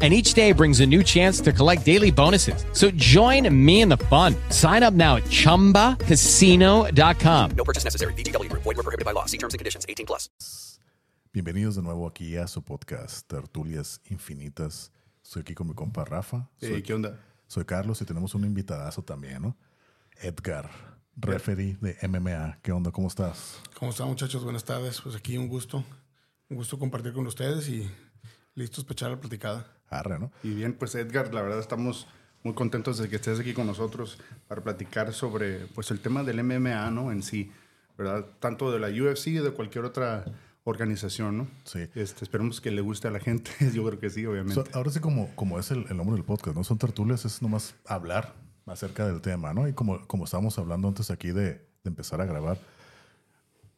and each day brings a new chance to collect daily bonuses. So join me in the fun. Sign up now at ChumbaCasino.com. No purchase necessary. BGW. Void were prohibited by law. See terms and conditions. 18 plus. Bienvenidos de nuevo aquí a su podcast Tertulias Infinitas. Estoy aquí con mi compa Rafa. Soy, Hey, ¿Qué onda? soy Carlos y tenemos un invitadazo también, ¿no? Edgar, referee de MMA. ¿Qué onda? ¿Cómo estás? ¿Cómo están, muchachos? Buenas tardes. Pues aquí un gusto. Un gusto compartir con ustedes y listos para echar la platicada. Arre, ¿no? Y bien, pues Edgar, la verdad estamos muy contentos de que estés aquí con nosotros para platicar sobre pues el tema del MMA, ¿no? En sí, ¿verdad? Tanto de la UFC y de cualquier otra organización, ¿no? Sí. Este, esperemos que le guste a la gente. Yo creo que sí, obviamente. Ahora sí, como, como es el, el nombre del podcast, ¿no? Son tertulias, es nomás hablar acerca del tema, ¿no? Y como, como estábamos hablando antes aquí de, de empezar a grabar,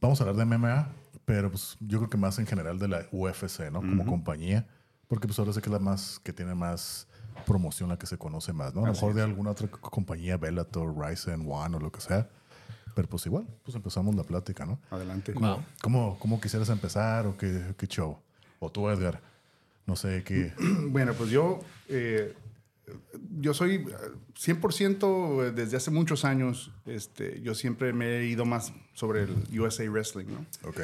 vamos a hablar de MMA, pero pues yo creo que más en general de la UFC, ¿no? Como compañía, porque pues ahora sí que es la más, que tiene más promoción, la que se conoce más, ¿no? A lo mejor de alguna otra co- compañía, Bellator, Ryzen, One o lo que sea. Pero pues igual, pues empezamos la plática, ¿no? Adelante. ¿Cómo, cómo quisieras empezar o qué, qué show? O tú, Edgar, no sé qué... Bueno, pues yo, eh, yo soy eh, 100% desde hace muchos años, este, yo siempre me he ido más sobre el USA Wrestling, ¿no? Ok.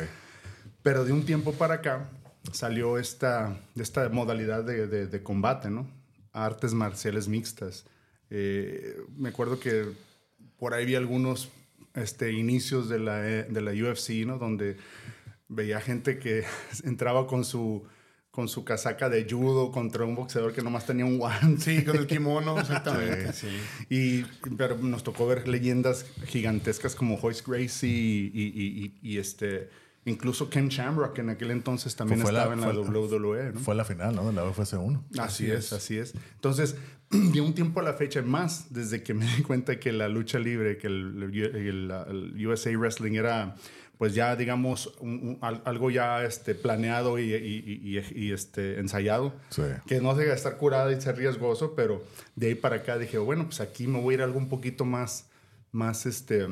Pero de un tiempo para acá salió esta, esta modalidad de, de- de combate, ¿no? Artes marciales mixtas. Eh, me acuerdo que por ahí vi algunos este, inicios de la, eh, de la UFC, ¿no? Donde veía gente que entraba con su, con su casaca de judo contra un boxeador que nomás tenía un guante. Sí, con el kimono, exactamente. sí. Y, pero nos tocó ver leyendas gigantescas como Hoist Gracie y, y- y- y- y, este, incluso Ken Shamrock, que en aquel entonces también Fue la- estaba en la fue la- WWE. ¿no? Fue la final, ¿no? De la UFC 1. Así es, así es. Entonces, de un tiempo a la fecha más, desde que me di cuenta que la lucha libre, que el, el- el USA Wrestling era, pues ya, digamos, un- un- al- algo ya este, planeado y, y- y- y- y, este, ensayado, Sí. que no debe estar curada y ser riesgoso, pero de ahí para acá dije, bueno, pues aquí me voy a ir a algo un poquito más, más, este,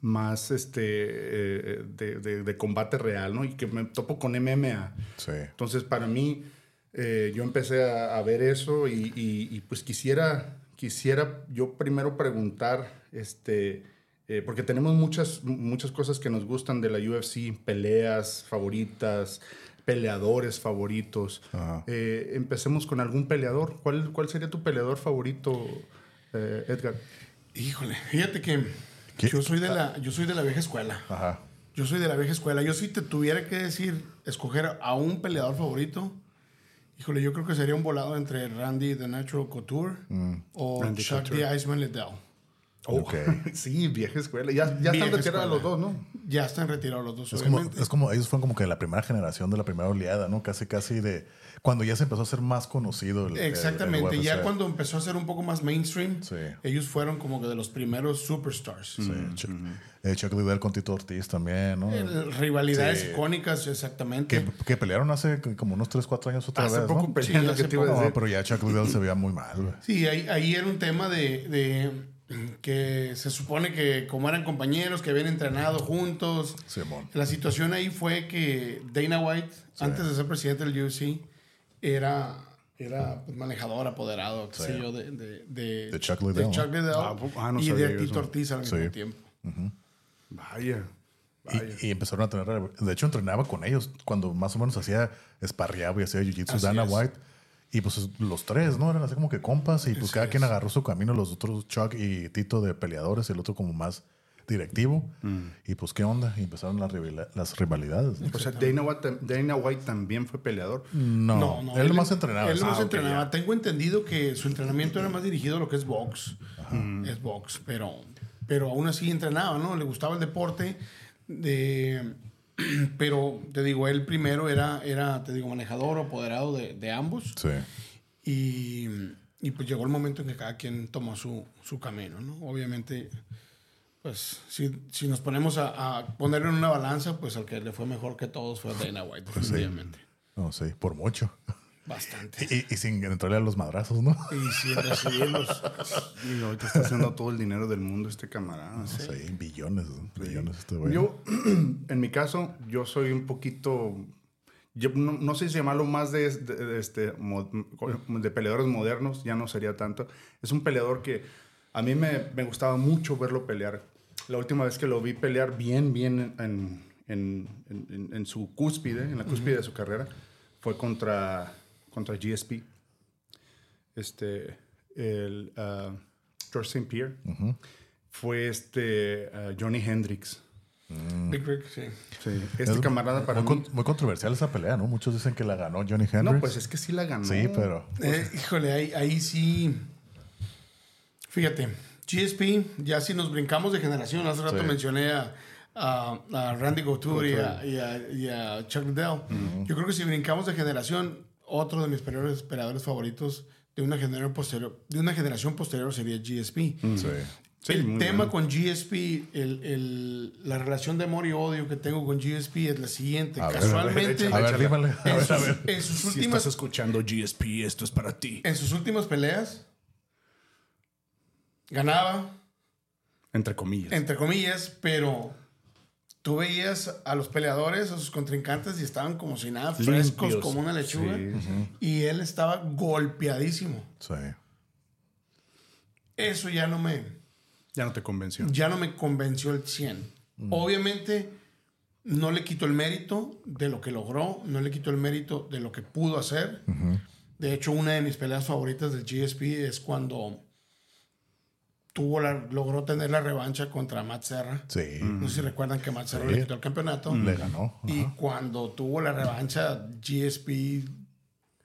más este, eh, de, de- de combate real, ¿no? Y que me topo con MMA. Sí. Entonces, para mí, eh, yo empecé a, a ver eso y, y- y, pues quisiera, quisiera yo primero preguntar, este, eh, porque tenemos muchas, muchas cosas que nos gustan de la UFC, peleas favoritas, peleadores favoritos. Eh, empecemos con algún peleador. ¿Cuál, cuál sería tu peleador favorito, eh, Edgar? Híjole, fíjate que ¿Qué? yo soy, de la, yo soy de la vieja escuela. Ajá. Yo soy de la vieja escuela. Yo si te tuviera que decir, escoger a un peleador favorito, híjole, yo creo que sería un volado entre Randy The Natural Couture o Randy Chuck Couture. the Iceman Liddell. Ok. sí, vieja escuela. Ya, ya Vieja están retirados escuela. los dos, ¿no? Ya están retirados los dos, Es como, es como, ellos fueron como que la primera generación de la primera oleada, ¿no? Casi, casi de. Cuando ya se empezó a ser más conocido el. Exactamente, el ya cuando empezó a ser un poco más mainstream, Sí. ellos fueron como que de los primeros superstars. Sí, Chuck, eh, Chuck Liddell con Tito Ortiz también, ¿no? Rivalidades Sí. icónicas, exactamente. Que, que pelearon hace como unos 3, 4 años otra Hace vez, poco ¿no? pelearon, Sí, lo hace que te iba a No, decir. pero ya Chuck Liddell se veía muy mal, güey. Sí, ahí, ahí era un tema de, de que se supone que como eran compañeros, que habían entrenado juntos. Simón. La situación ahí fue que Dana White, antes de ser presidente del UFC, era, era pues, manejador, apoderado, qué sé yo, de, de, de, De Chuck Liddell, de Chuck Liddell Ah, ah, no y de Tito. Ortiz al mismo Sí. tiempo. Vaya. Y, y empezaron a tener. De hecho, entrenaba con ellos cuando más o menos hacía esparreaba y hacía jiu-jitsu Así Dana es. White. Y pues los tres, ¿no? Eran así como que compas y pues cada quien agarró su camino, los otros Chuck y Tito de peleadores el otro como más directivo. Y pues qué onda, y empezaron las, rivali- las rivalidades. ¿no? O sea, Dana White, tam- Dana White también fue peleador. No, él más entrenaba. Él más Ah, entrenaba. ya. Tengo entendido que su entrenamiento era más dirigido a lo que es box. Es box, pero, pero aún así entrenaba, ¿no? Le gustaba el deporte. De, pero te digo, él primero era, era te digo, manejador o apoderado de, de ambos. Sí. Y, y, pues llegó el momento en que cada quien tomó su, su camino, ¿no? Obviamente, pues si, si nos ponemos a, a poner en una balanza, pues al que le fue mejor que todos fue Dana White, Pues sí. definitivamente. No, sí, por mucho. Bastante. Y, y sin entrarle a los madrazos, ¿no? Y sin recibirlos. Y ahorita está haciendo todo el dinero del mundo este camarada. Sí, billones, ¿no? billones este güey. Yo, en mi caso, yo soy un poquito. yo no, no sé si llamarlo más de, de- de este, de peleadores modernos, ya no sería tanto. Es un peleador que a mí me, me gustaba mucho verlo pelear. La última vez que lo vi pelear bien, bien en, en, en- en- en su cúspide, en la cúspide de su carrera, fue contra, contra GSP. Este, el George St. Pierre. Fue este ah, Johnny Hendricks. Big Rick, sí. Sí, este Es camarada para muy, mí. con- muy controversial esa pelea, ¿no? Muchos dicen que la ganó Johnny Hendricks. No, pues es que sí la ganó. Sí, pero Eh, híjole, ahí, ahí sí. Fíjate, GSP, ya si nos brincamos de generación, hace rato Sí. mencioné a, a- a Randy Couture y a, y a- y a Chuck Liddell. Yo creo que si brincamos de generación, otro de mis peleadores, peleadores favoritos de una generación posterior, de una generación posterior sería GSP. sí. Sí, el tema con GSP, el, el- la relación de amor y odio que tengo con GSP es la siguiente. A Casualmente, A ver, Échala. dímale. A en ver, a sus, ver. en sus Si últimas estás escuchando GSP, esto es para ti. en sus últimas peleas ganaba, Entre comillas. entre comillas, pero tú veías a los peleadores, a sus contrincantes y estaban como si nada, frescos Limpios. como una lechuga. Sí, Y él estaba golpeadísimo. Sí. Eso ya no me, Ya no te convenció. ya no me convenció el 100. Obviamente no le quito el mérito de lo que logró, no le quito el mérito de lo que pudo hacer. De hecho, una de mis peleas favoritas del GSP es cuando tuvo la, logró tener la revancha contra Matt Serra. Sí. No sé si recuerdan que Matt Serra Sí. le quitó el campeonato. Le ganó. Y cuando tuvo la revancha, GSP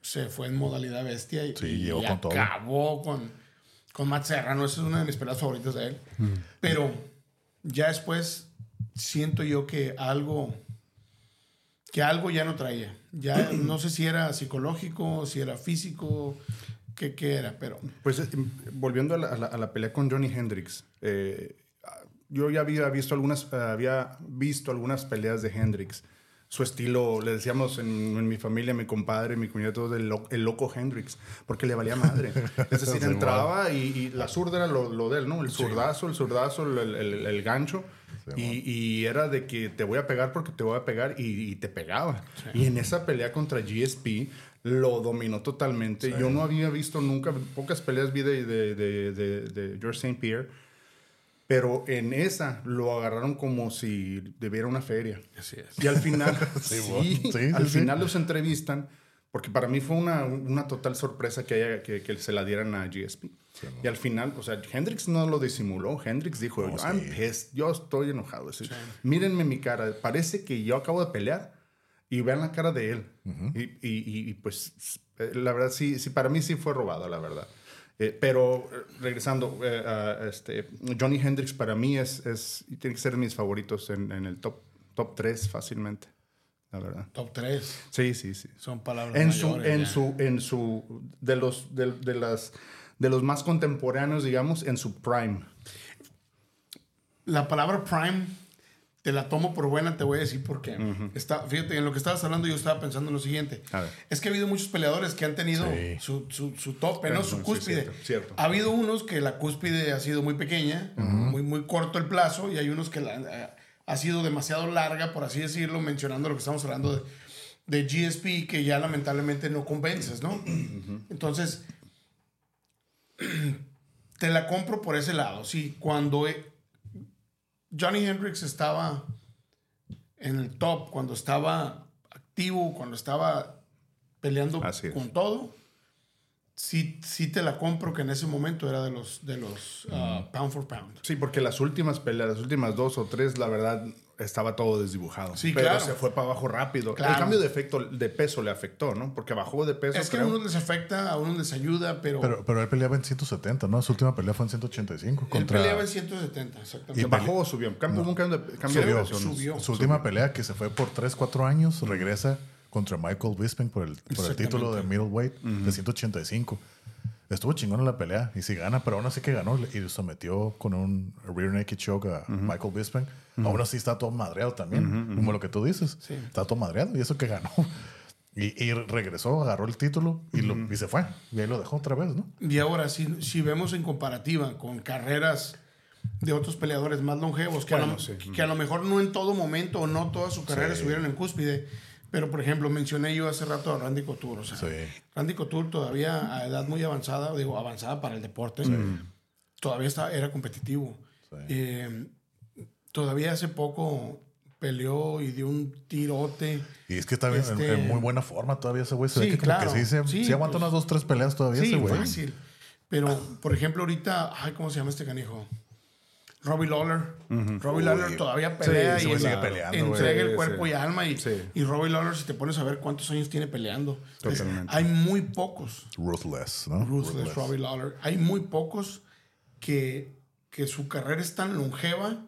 se fue en modalidad bestia y, Sí, y llegó con todo. acabó con, con Matt Serrano. Esa es una de mis peleas favoritas de él. Mm. Pero ya después siento yo que algo que algo ya no traía. Ya no sé si era psicológico, si era físico, qué, qué era, pero Pues eh, volviendo a la, a la- a la pelea con Johnny Hendricks, eh, yo ya había visto algunas, había visto algunas peleas de Hendricks. Su estilo, le decíamos en, en mi familia, mi compadre, mi cuñado, todo el, lo- el loco Hendricks, porque le valía madre. Es decir, Sí, entraba y, y la zurda era lo, lo de él, ¿no? El zurdazo, el zurdazo, el, el- el gancho. y, y era de que te voy a pegar porque te voy a pegar y, y te pegaba. Y en esa pelea contra GSP lo dominó totalmente. Yo no había visto nunca, pocas peleas vi de, de, de, de- de George St. Pierre, pero en esa lo agarraron como si debiera una feria. así es. Y al final, Sí, al final los entrevistan, porque para mí fue una, una total sorpresa que, haya, que, que se la dieran a GSP. y al final, o sea, Hendrix no lo disimuló. Hendrix dijo, I'm pissed, yo estoy enojado. Mírenme mi cara, parece que yo acabo de pelear y vean la cara de él. y, y- y- y, pues, la verdad, sí, sí, para mí sí fue robado, la verdad. Eh, pero regresando, eh, a este, Johnny Hendrix para mí es, es y tiene que ser de mis favoritos en, en el top, top 3 fácilmente, la verdad. Top 3 Sí, sí, sí. son palabras En su, mayores, en ya. su, en su, de los, de, de las, de los más contemporáneos, digamos, en su prime. La palabra prime te la tomo por buena, te voy a decir por qué. Está, fíjate, en lo que estabas hablando yo estaba pensando en lo siguiente. Es que ha habido muchos peleadores que han tenido Sí. su, su, su tope, ¿no? Claro, Su sí, cúspide. cierto, cierto. Ha habido unos que la cúspide ha sido muy pequeña, muy, muy corto el plazo, y hay unos que la, eh, ha sido demasiado larga, por así decirlo, mencionando lo que estamos hablando de, de GSP, que ya lamentablemente no convences, ¿no? Entonces, te la compro por ese lado. Sí, cuando eh, Johnny Hendrix estaba en el top, cuando estaba activo, cuando estaba peleando Así es. con todo, sí, sí te la compro que en ese momento era de los, de los uh, pound for pound. Sí, porque las últimas peleas, las últimas dos o tres, la verdad, estaba todo desdibujado. Sí, Pero claro. se fue para abajo rápido. Claro. El cambio de efecto de peso le afectó, ¿no? Porque bajó de peso. Es que a unos les afecta, a unos les ayuda, pero, Pero, pero él peleaba en 170, ¿no? Su última pelea fue en 185 él contra... peleaba en 170, exactamente. ¿Se bajó o subió? Cambio, un cambio de, cambio de Subió, ¿no? Su última pelea que se fue por 3, 4 años, regresa contra Michael Bisping por el, por el título de middleweight de 185. Estuvo chingón en la pelea y si gana, pero aún así que ganó y sometió con un rear naked choke a Michael Bisping. Aún así está todo madreado también, como lo que tú dices. Está todo madreado y eso que ganó. Y, y regresó, agarró el título y, lo, y se fue. Y ahí lo dejó otra vez, ¿no? Y ahora, si, si vemos en comparativa con carreras de otros peleadores más longevos, que, a, Bueno, lo, sí. que a lo mejor no en todo momento o no toda su carrera Sí. estuvieron en cúspide, pero por ejemplo, mencioné yo hace rato a Randy Couture. O sea, Sí. Randy Couture todavía a edad muy avanzada, digo, avanzada para el deporte, todavía estaba, era competitivo. Eh, todavía hace poco peleó y dio un tirote. Y es que está bien, en- Este- en, muy buena forma todavía ese güey. Se Sí, ve que como claro. que sí, se, Sí, sí aguanta pues- unas dos, tres peleas todavía Sí, ese güey. fácil. Pero, por ejemplo, ahorita, ay, ¿cómo se llama este canijo? Robbie Lawler. Robbie Lawler todavía pelea y sigue peleando, entrega el cuerpo sí. y alma. Y, Sí. y Robbie Lawler, si te pones a ver cuántos años tiene peleando, es- Totalmente. hay muy pocos. Ruthless, ¿no? Ruthless Robbie Lawler. Hay muy pocos que, que su carrera es tan longeva,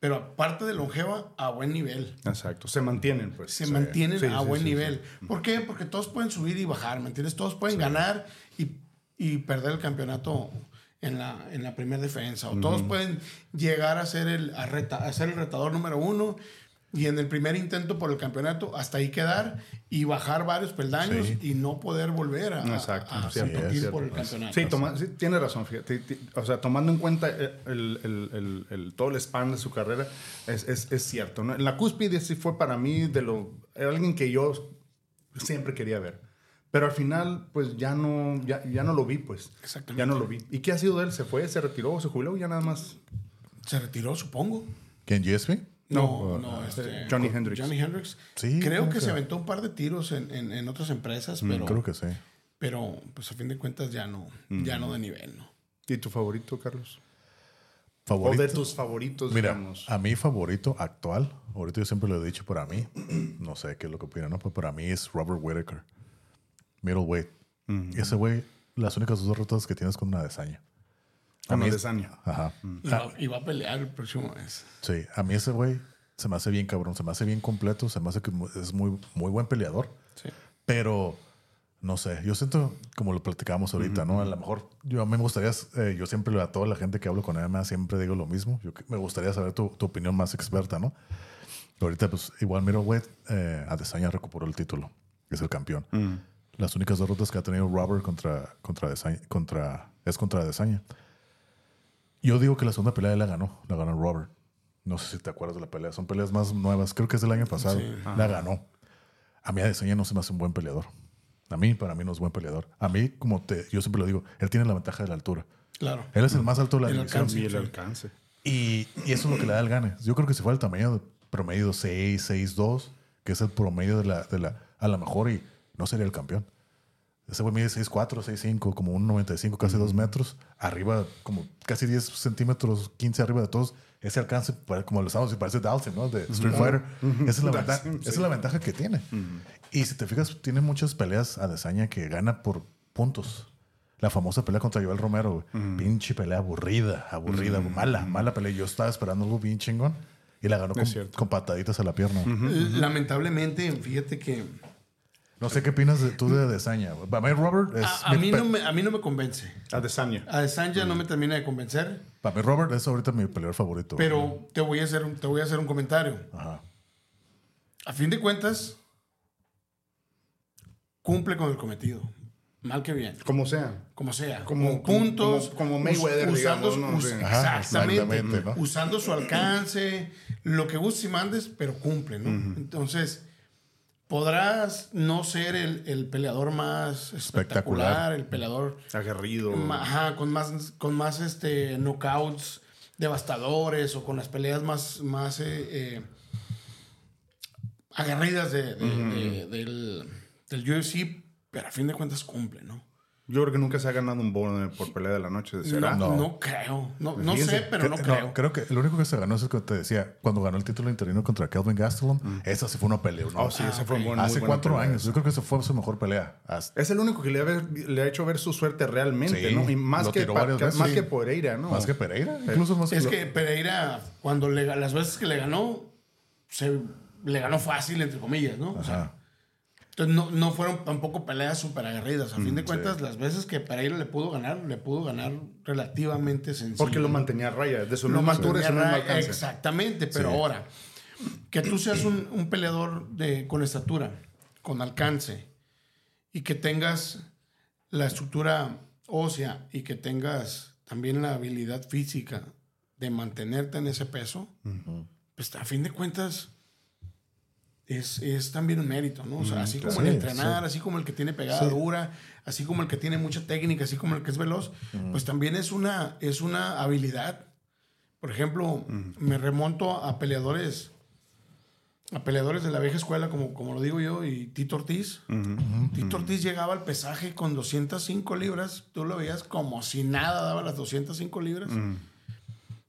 pero aparte de longeva, a buen nivel. Exacto. Se mantienen, pues. Se mantienen a buen nivel. ¿Por qué? Porque todos pueden subir y bajar, ¿me entiendes? Todos pueden ganar y, y perder el campeonato en la, en la primera defensa. O todos pueden llegar a ser, el, a, reta- a ser el retador número uno y en el primer intento por el campeonato hasta ahí quedar y bajar varios peldaños Sí. y no poder volver a, Exacto, a, a cierto, competir cierto. por el campeonato. Sí, toma, sí, tiene razón, fíjate. O sea, tomando en cuenta eh, el, el- el- el- todo el span de su carrera, es, es- es cierto. ¿no? En la cúspide sí fue para mí de lo, era alguien que yo siempre quería ver. Pero al final, pues ya no, ya, ya no lo vi, pues. Exactamente. Ya no lo vi. ¿Y qué ha sido de él? ¿Se fue? ¿Se retiró? ¿Se jubiló? Ya nada más. Se retiró, supongo. ¿Quién, GSP? No, no, este, Johnny Hendricks. Johnny Hendricks. Sí, creo que se aventó un par de tiros en, en- en otras empresas, pero, Creo que sí. pero pues a fin de cuentas ya no, ya no de nivel, ¿no? ¿Y tu favorito, Carlos? Favorito. O de tus favoritos, Mira, digamos. a mi favorito actual, ahorita yo siempre lo he dicho, para mí, no sé qué es lo que opinan, ¿no? Pues para mí es Robert Whittaker. Middleweight. Y ese güey, las únicas dos derrotas que tienes con una desaña. Con mí- Adesanya. Ajá. Y, va, y va a pelear el próximo mes. Sí, a mí ese güey se me hace bien cabrón, se me hace bien completo, se me hace que es muy, muy buen peleador. Sí. Pero, no sé, yo siento, como lo platicábamos ahorita, ¿no? A lo mejor, yo a mí me gustaría, eh, yo siempre a toda la gente que hablo con MMA siempre digo lo mismo. Yo me gustaría saber tu, tu opinión más experta, ¿no? Ahorita, pues, igual Middleweight, eh, Adesanya recuperó el título, es el campeón. Las únicas derrotas que ha tenido Robert contra, contra, contra, es contra Adesanya. Yo digo que la segunda pelea él la ganó, la ganó Robert. No sé si te acuerdas de la pelea, son peleas más nuevas, creo que es del año pasado. La ganó. A mí Adesanya no se me hace un buen peleador. A mí, para mí no es buen peleador. A mí, como te, yo siempre lo digo, él tiene la ventaja de la altura. Claro. Él es el más alto de la El división. alcance. Y el alcance. Y, y eso es lo que le da el gane. Yo creo que si fuera el tamaño promedio 6, 6, 2, que es el promedio de la, de la. A lo mejor y no sería el campeón. Ese güey mide 6, 4, 6, 5, como un 95, casi 2 metros. Arriba, como casi 10 centímetros, 15 arriba de todos. Ese alcance, pare- como lo estamos, parece Dalton, ¿no? De Street Fighter. Esa es la, ventaja, Dalton, esa es sí. la ventaja que tiene. Y si te fijas, tiene muchas peleas a Desaña que gana por puntos. La famosa pelea contra Joel Romero, güey. Pinche pelea aburrida, aburrida, mala, mala pelea. Yo estaba esperando algo bien chingón y la ganó con, con pataditas a la pierna. Lamentablemente, fíjate que No sé qué opinas de, tú de Desaña. Para mí, Robert es. a, a mí no me, a mí no me convence. Adesanya. A Desanya no me termina de convencer, Para mí, Robert es ahorita mi peleador favorito. pero te voy a hacer un, te voy a hacer un comentario. Ajá. A fin de cuentas, cumple con el cometido. Mal que bien. Como sea. Como sea. Como- Como puntos. como- como Mayweather, us- usando, digamos, ¿no? us- Sí. Ajá, exactamente. exactamente, ¿no? Usando su alcance, lo que gustes y mandes, pero cumple, ¿no? Entonces, podrás no ser el, el peleador más espectacular, Espectacular. el peleador Aguerrido. ajá, con más, con más este, knockouts devastadores o con las peleas más, más eh, eh, aguerridas de- de- de- del, del UFC, pero a fin de cuentas cumple, ¿no? Yo creo que nunca se ha ganado un bono por pelea de la noche. ¿Será? No, No. no creo. No, no Fíjense, sé, pero no creo. creo que el único que se ganó es que te decía, cuando ganó el título interino contra Kelvin Gastelum, esa sí fue una pelea. ¿no? Oh, sí, esa fue ok. buena, muy Hace buena cuatro pelea. años. Yo creo que esa fue su mejor pelea. Hasta- Es el único que le ha, ver- le ha hecho ver su suerte realmente, Sí, ¿no? Y más, lo que, pa- veces. más Sí. que Pereira, ¿no? Más que Pereira. Incluso más Es lo- que Pereira, cuando le, las veces que le ganó, se, le ganó fácil, entre comillas, ¿no? O sea. Entonces no, no fueron tampoco peleas súper aguerridas. A fin de cuentas, las veces que Pereira le pudo ganar, le pudo ganar relativamente sencillo. Porque lo mantenía a raya, de su Lo misma altura y mantenía su mismo ra- alcance. Exactamente, pero ahora, que tú seas un, un peleador de, con estatura, con alcance, y que tengas la estructura ósea y que tengas también la habilidad física de mantenerte en ese peso, pues a fin de cuentas es, es también un mérito, ¿no? O sea, así como el Sí, entrenar, así como el que tiene pegada dura, así como el que tiene mucha técnica, así como el que es veloz, pues también es una, es una habilidad. Por ejemplo, me remonto a peleadores, a peleadores de la vieja escuela, como, como lo digo yo, y Tito Ortiz. Tito Ortiz llegaba al pesaje con 205 libras, tú lo veías como si nada daba las 205 libras.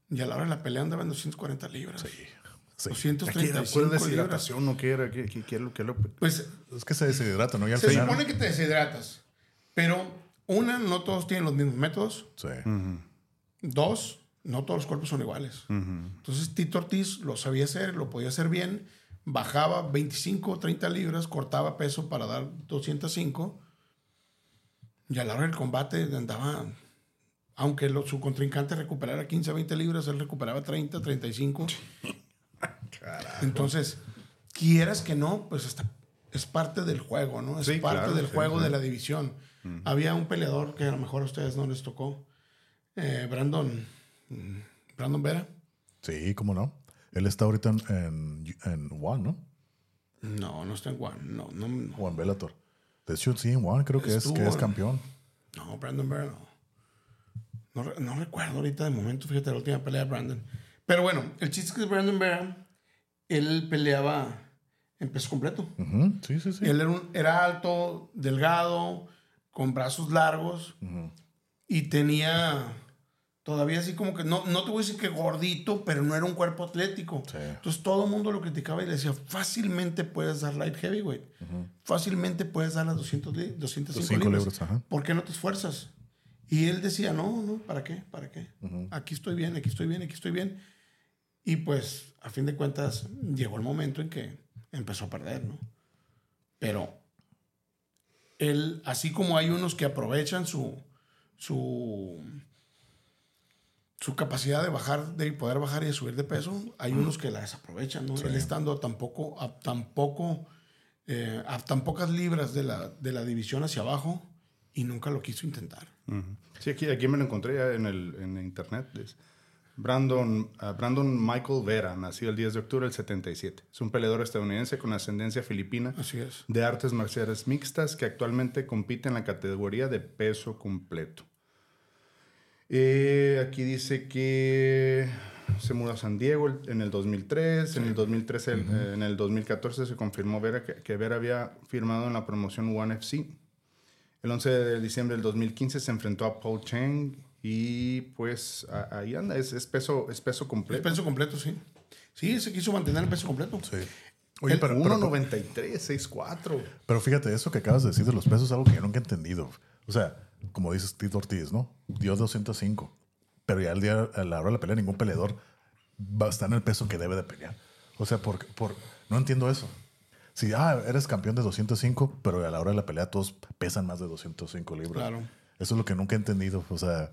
Y a la hora de la pelea andaba en 240 libras. Sí. ¿Qué era? 235 ¿Cuál deshidratación o qué era? ¿Qué, qué, qué es lo Pues Es que se deshidrata, ¿no? Se final. supone que te deshidratas. Pero, una, no todos tienen los mismos métodos. Sí. Dos, no todos los cuerpos son iguales. Entonces, Tito Ortiz lo sabía hacer, lo podía hacer bien. Bajaba 25, 30 libras, cortaba peso para dar 205. Y a la hora del combate andaba. Aunque lo- su contrincante recuperara 15, 20 libras, él recuperaba 30, 35. Entonces, quieras que no, pues está, es parte del juego, ¿no? Es Sí, parte claro, del sí, juego sí. de la división. Había un peleador que a lo mejor a ustedes no les tocó, eh, Brandon, Brandon Vera. Sí, cómo no. Él está ahorita en, en, en One, ¿no? No, no está en One. No, no, no. O en Bellator. De hecho, sí, en One creo que es, que es campeón. No, Brandon Vera no. No, no recuerdo ahorita de momento, fíjate, la última pelea de Brandon. Pero bueno, el chiste es que Brandon Vera, él peleaba en peso completo. Sí, sí, sí. Él era, un- era alto, delgado, con brazos largos y tenía todavía así como que, no, no te voy a decir que gordito, pero no era un cuerpo atlético. Sí. Entonces todo el mundo lo criticaba y le decía, fácilmente puedes dar light heavyweight, fácilmente puedes dar las 200 li- 205 205 libras. libras, ajá. ¿Por qué no te esfuerzas? Y él decía, no, no, ¿para qué? ¿Para qué? Aquí estoy bien, aquí estoy bien, aquí estoy bien. Y pues, a fin de cuentas, llegó el momento en que empezó a perder, ¿no? Pero él, así como hay unos que aprovechan su, su, su capacidad de bajar, de poder bajar y de subir de peso, hay unos que la desaprovechan, ¿no? Él estando tampoco, a tampoco, eh, a tan pocas libras de la, de la división hacia abajo y nunca lo quiso intentar. Sí, aquí, aquí me lo encontré ya en, el, en internet. Es Brandon, ah, Brandon Michael Vera, nació el 10 de octubre del 77. Es un peleador estadounidense con ascendencia filipina Así es. de artes marciales mixtas que actualmente compite en la categoría de peso completo. Eh, aquí dice que se mudó a San Diego en el 2003. En el 2013, el- eh, en el 2014 se confirmó Vera que, que Vera había firmado en la promoción One FC. El 11 de diciembre del 2015 se enfrentó a Paul Cheng y pues a- ahí anda, es, es peso, es peso El completo. peso completo, sí. Sí, se quiso mantener el peso completo. Sí. Oye, El pero, pero, 1.93, 6'4". pero fíjate, eso que acabas de decir de los pesos es algo que yo nunca he entendido. O sea, como dices Tito Ortiz, ¿no? Dio 205. Pero ya al día, a la hora de la pelea, ningún peleador va a estar en el peso que debe de pelear. O sea, por, por, no entiendo eso. Si, ah, eres campeón de 205, pero a la hora de la pelea todos pesan más de 205 libras. Claro. Eso es lo que nunca he entendido. O sea,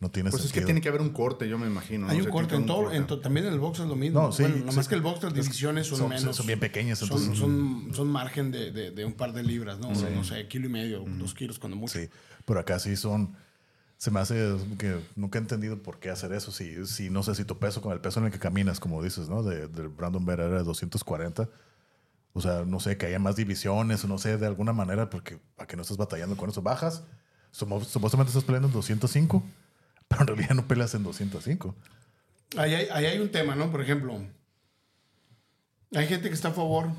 no tiene Pues es que sentido. tiene que haber un corte, yo me imagino. Hay ¿no? un O sea, corte en todo, un en to- también en el box es lo mismo. No, sí, bueno, nada sí. más que el box las divisiones son, son- menos. son bien pequeñas, Son, entonces- son, son margen de, de- de un par de libras, ¿no? No sé, kilo y medio, dos kilos cuando mucho. Sí, pero acá sí son. Se me hace que nunca he entendido por qué hacer eso. Si, si no sé si tu peso con el peso en el que caminas, como dices, ¿no? De, del Brandon Vera era de 240. O sea, no sé, que haya más divisiones, o no sé, de alguna manera, porque para que no estés batallando con eso. Bajas, supuestamente estás peleando en 205, pero en realidad no peleas en 205. Ahí hay, ahí hay un tema, ¿no? Por ejemplo, hay gente que está a favor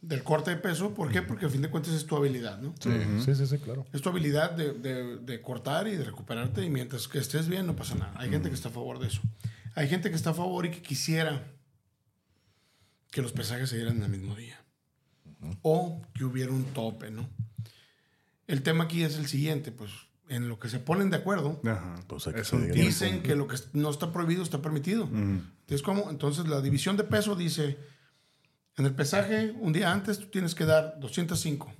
del corte de peso. ¿Por qué? Porque a fin de cuentas es tu habilidad, ¿no? Sí, sí, sí, claro. Es tu habilidad de, de- de cortar y de recuperarte y mientras que estés bien no pasa nada. Hay gente que está a favor de eso. Hay gente que está a favor y que quisiera que los pesajes se dieran en el mismo día. O que hubiera un tope, ¿no? El tema aquí es el siguiente, pues en lo que se ponen de acuerdo, Ajá. Pues que se dicen que lo que no está prohibido está permitido. Entonces, ¿cómo? Entonces la división de peso dice En el pesaje, un día antes, tú tienes que dar 205.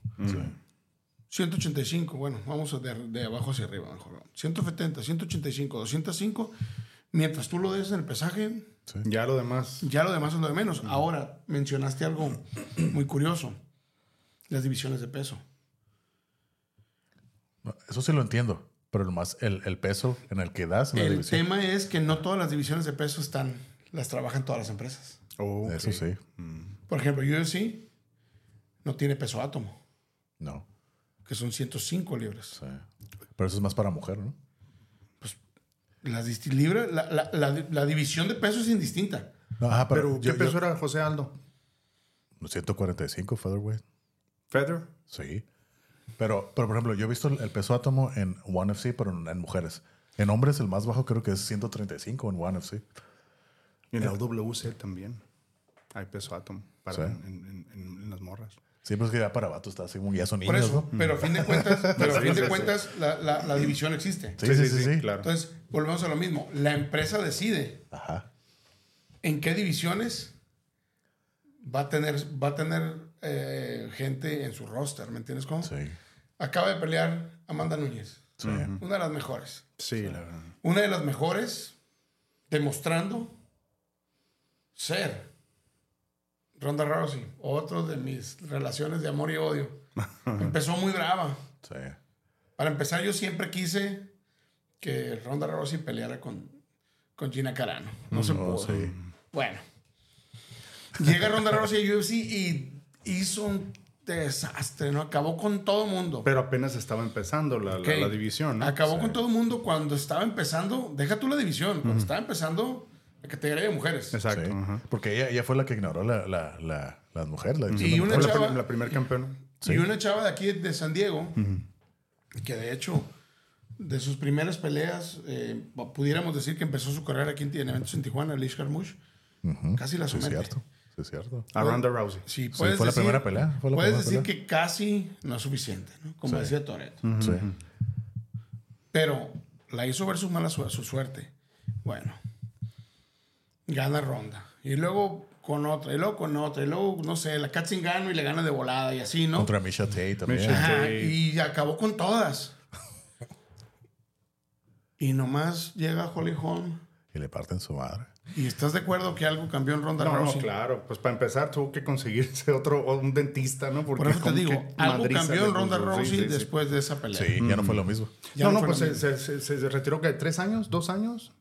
185, bueno, vamos a de, de abajo hacia arriba mejor. 170, 185, 205. Mientras tú lo des en el pesaje, Ya lo demás. ya lo demás es lo de menos. Ahora, mencionaste algo muy curioso. Las divisiones de peso. Eso sí lo entiendo. Pero el, más, el, el peso en el que das la El división. tema es que no todas las divisiones de peso están, las trabajan todas las empresas. Oh. Eso sí. Por ejemplo, UFC no tiene peso átomo, No. que son 105 libras. Sí. Pero eso es más para mujer, ¿no? Las disti- libras, la, la- la- la división de peso es indistinta. No, ajá, Pero, yo- ¿qué peso yo- era José Aldo? 145 featherweight. ¿Feather? Sí. Pero, pero, por ejemplo, yo he visto el, el peso átomo en One FC, pero en, en mujeres. En hombres, el más bajo creo que es 135 en One FC. Y en la WC también. Hay peso átomo para Sí. en, en- en- en las morras. Sí, pues que ya para vato está así como ya son Por niños, eso, ¿no? pero a fin de cuentas, pero a fin de cuentas la, la- la división existe. Sí, sí, sí, sí. claro. Entonces, volvemos a lo mismo. La empresa decide Ajá. en qué divisiones va a tener, va a tener eh, gente en su roster, ¿me entiendes cómo? Sí. Acaba de pelear Amanda Núñez, Sí. una de las mejores. Sí, la verdad. Una de las mejores, demostrando ser Ronda Rousey, otro de mis relaciones de amor y odio. Empezó muy brava. Sí. Para empezar, yo siempre quise que Ronda Rousey peleara con, con Gina Carano. No se Oh, pudo. sí. Bueno. Llega Ronda Rousey a UFC y hizo un desastre, ¿no? Acabó con todo mundo. Pero apenas estaba empezando la, la- Ok. la división, ¿no? Acabó con todo el mundo cuando estaba empezando. Deja tú la división. Cuando estaba empezando la categoría de mujeres. Exacto. Sí. ajá. Porque ella, ella fue la que ignoró la, la, la, las mujeres. La división Y una la, chava- la primer campeona. Y una chava de aquí de San Diego, que de hecho, de sus primeras peleas, eh, pudiéramos decir que empezó su carrera aquí en en eventos en Tijuana, Liz Carmouche. Casi la Sí, es somete. cierto. Es cierto. A Ronda Rousey. Sí, fue la decir- primera pelea, fue la puedes primera decir pelea. que casi no es suficiente, ¿no? Como Sí. decía Toreto. Sí. Pero la hizo ver su mala su, su suerte. Bueno, gana ronda. Y luego con otra, y luego con otra, y luego, no sé, la Katzingano y le gana de volada y así, ¿no? Contra Misha Tate también. Misha Ajá, Tate. y acabó con todas. Y nomás llega Holly Holm. Y le parten su madre. ¿Y estás de acuerdo que algo cambió en Ronda No, no, Rousey? claro. Pues para empezar tuvo que conseguirse otro, un dentista, ¿no? Porque Por eso te como digo, algo cambió en Ronda. Sí, Rousey sí, sí. después de esa pelea. Sí, ya no fue lo mismo. Ya no, no, fue pues se, se- se- se retiró que tres años, dos años.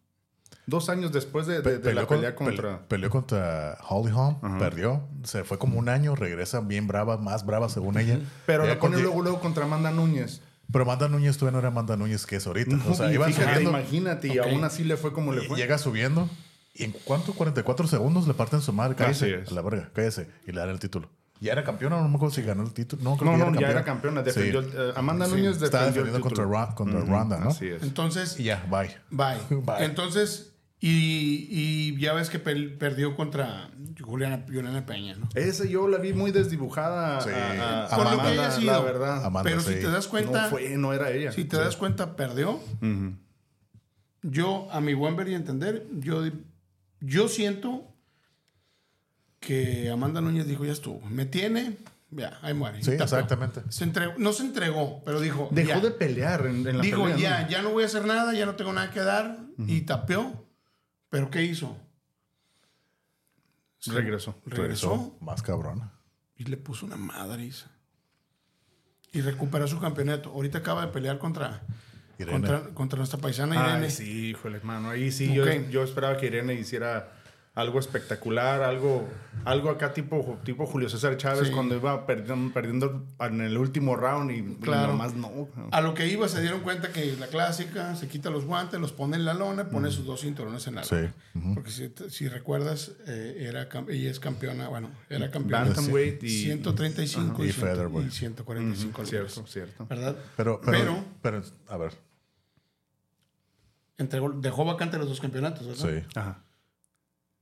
Dos años después de, de- de la con- pelea pele- contra. Peleó contra Holly Holm, perdió. Se fue como un año, regresa bien brava, más brava según ella. Pero lo pone con- luego, luego contra Amanda Núñez. Pero Amanda Núñez todavía no era Amanda Núñez que es ahorita. o sea, Y iba fíjate, subiendo. imagínate, y Ok. aún así le fue como le y fue. llega subiendo. ¿Y en cuánto? 44 segundos le parten su madre. Cállese. Así es. A la verga, cállese. Y le dan el título. ¿Ya era campeona? No me acuerdo si ganó el título. No, creo No, que no, ya era campeona. Defendió, Sí. el- eh, Amanda Sí. Núñez Estaba defendió el defendiendo contra, título. Ron- contra Ujú, Ronda, ¿no? Así es. Entonces, Y ya, bye. Bye. Bye. Entonces, y, y ya ves que perdió contra Juliana, Juliana Peña, ¿no? Esa yo la vi muy desdibujada. Sí. a- a- Por lo que Amanda, haya sido. La verdad. Amanda, Pero si te das cuenta, No fue, no era ella. si te das cuenta, perdió. Yo, a mi buen ver y entender, yo, yo siento que Amanda Núñez dijo, ya estuvo. Me tiene, ya, ahí muere. Sí, exactamente. Se entregó, no se entregó, pero dijo, Dejó ya. de pelear en, en la Dijo, pelea, ya, ¿no? ya no voy a hacer nada, ya no tengo nada que dar. Y tapeó. ¿Pero qué hizo? Regresó. Regresó Más cabrona. y le puso una madriza. Y recuperó su campeonato. Ahorita acaba de pelear contra, Irene. contra, contra nuestra paisana Irene. Ay, sí, híjole, hermano. Ahí sí, yo, esperaba que Irene hiciera algo espectacular, algo, algo acá tipo, tipo Julio César Chávez Sí. cuando iba perdiendo, perdiendo en el último round y, y Claro. nomás no. A lo que iba se dieron cuenta que la clásica se quita los guantes, los pone en la lona, pone sus dos cinturones en la Sí. lona. Porque si, si recuerdas, eh, era, ella es campeona, bueno, era campeona. Bantamweight y... 135 y, Y 100 featherweight. y 145 libras, Cierto, cierto. ¿Verdad? Pero, pero, Pero- pero, a ver, Entregó, dejó vacante los dos campeonatos, ¿verdad? sí. Ajá.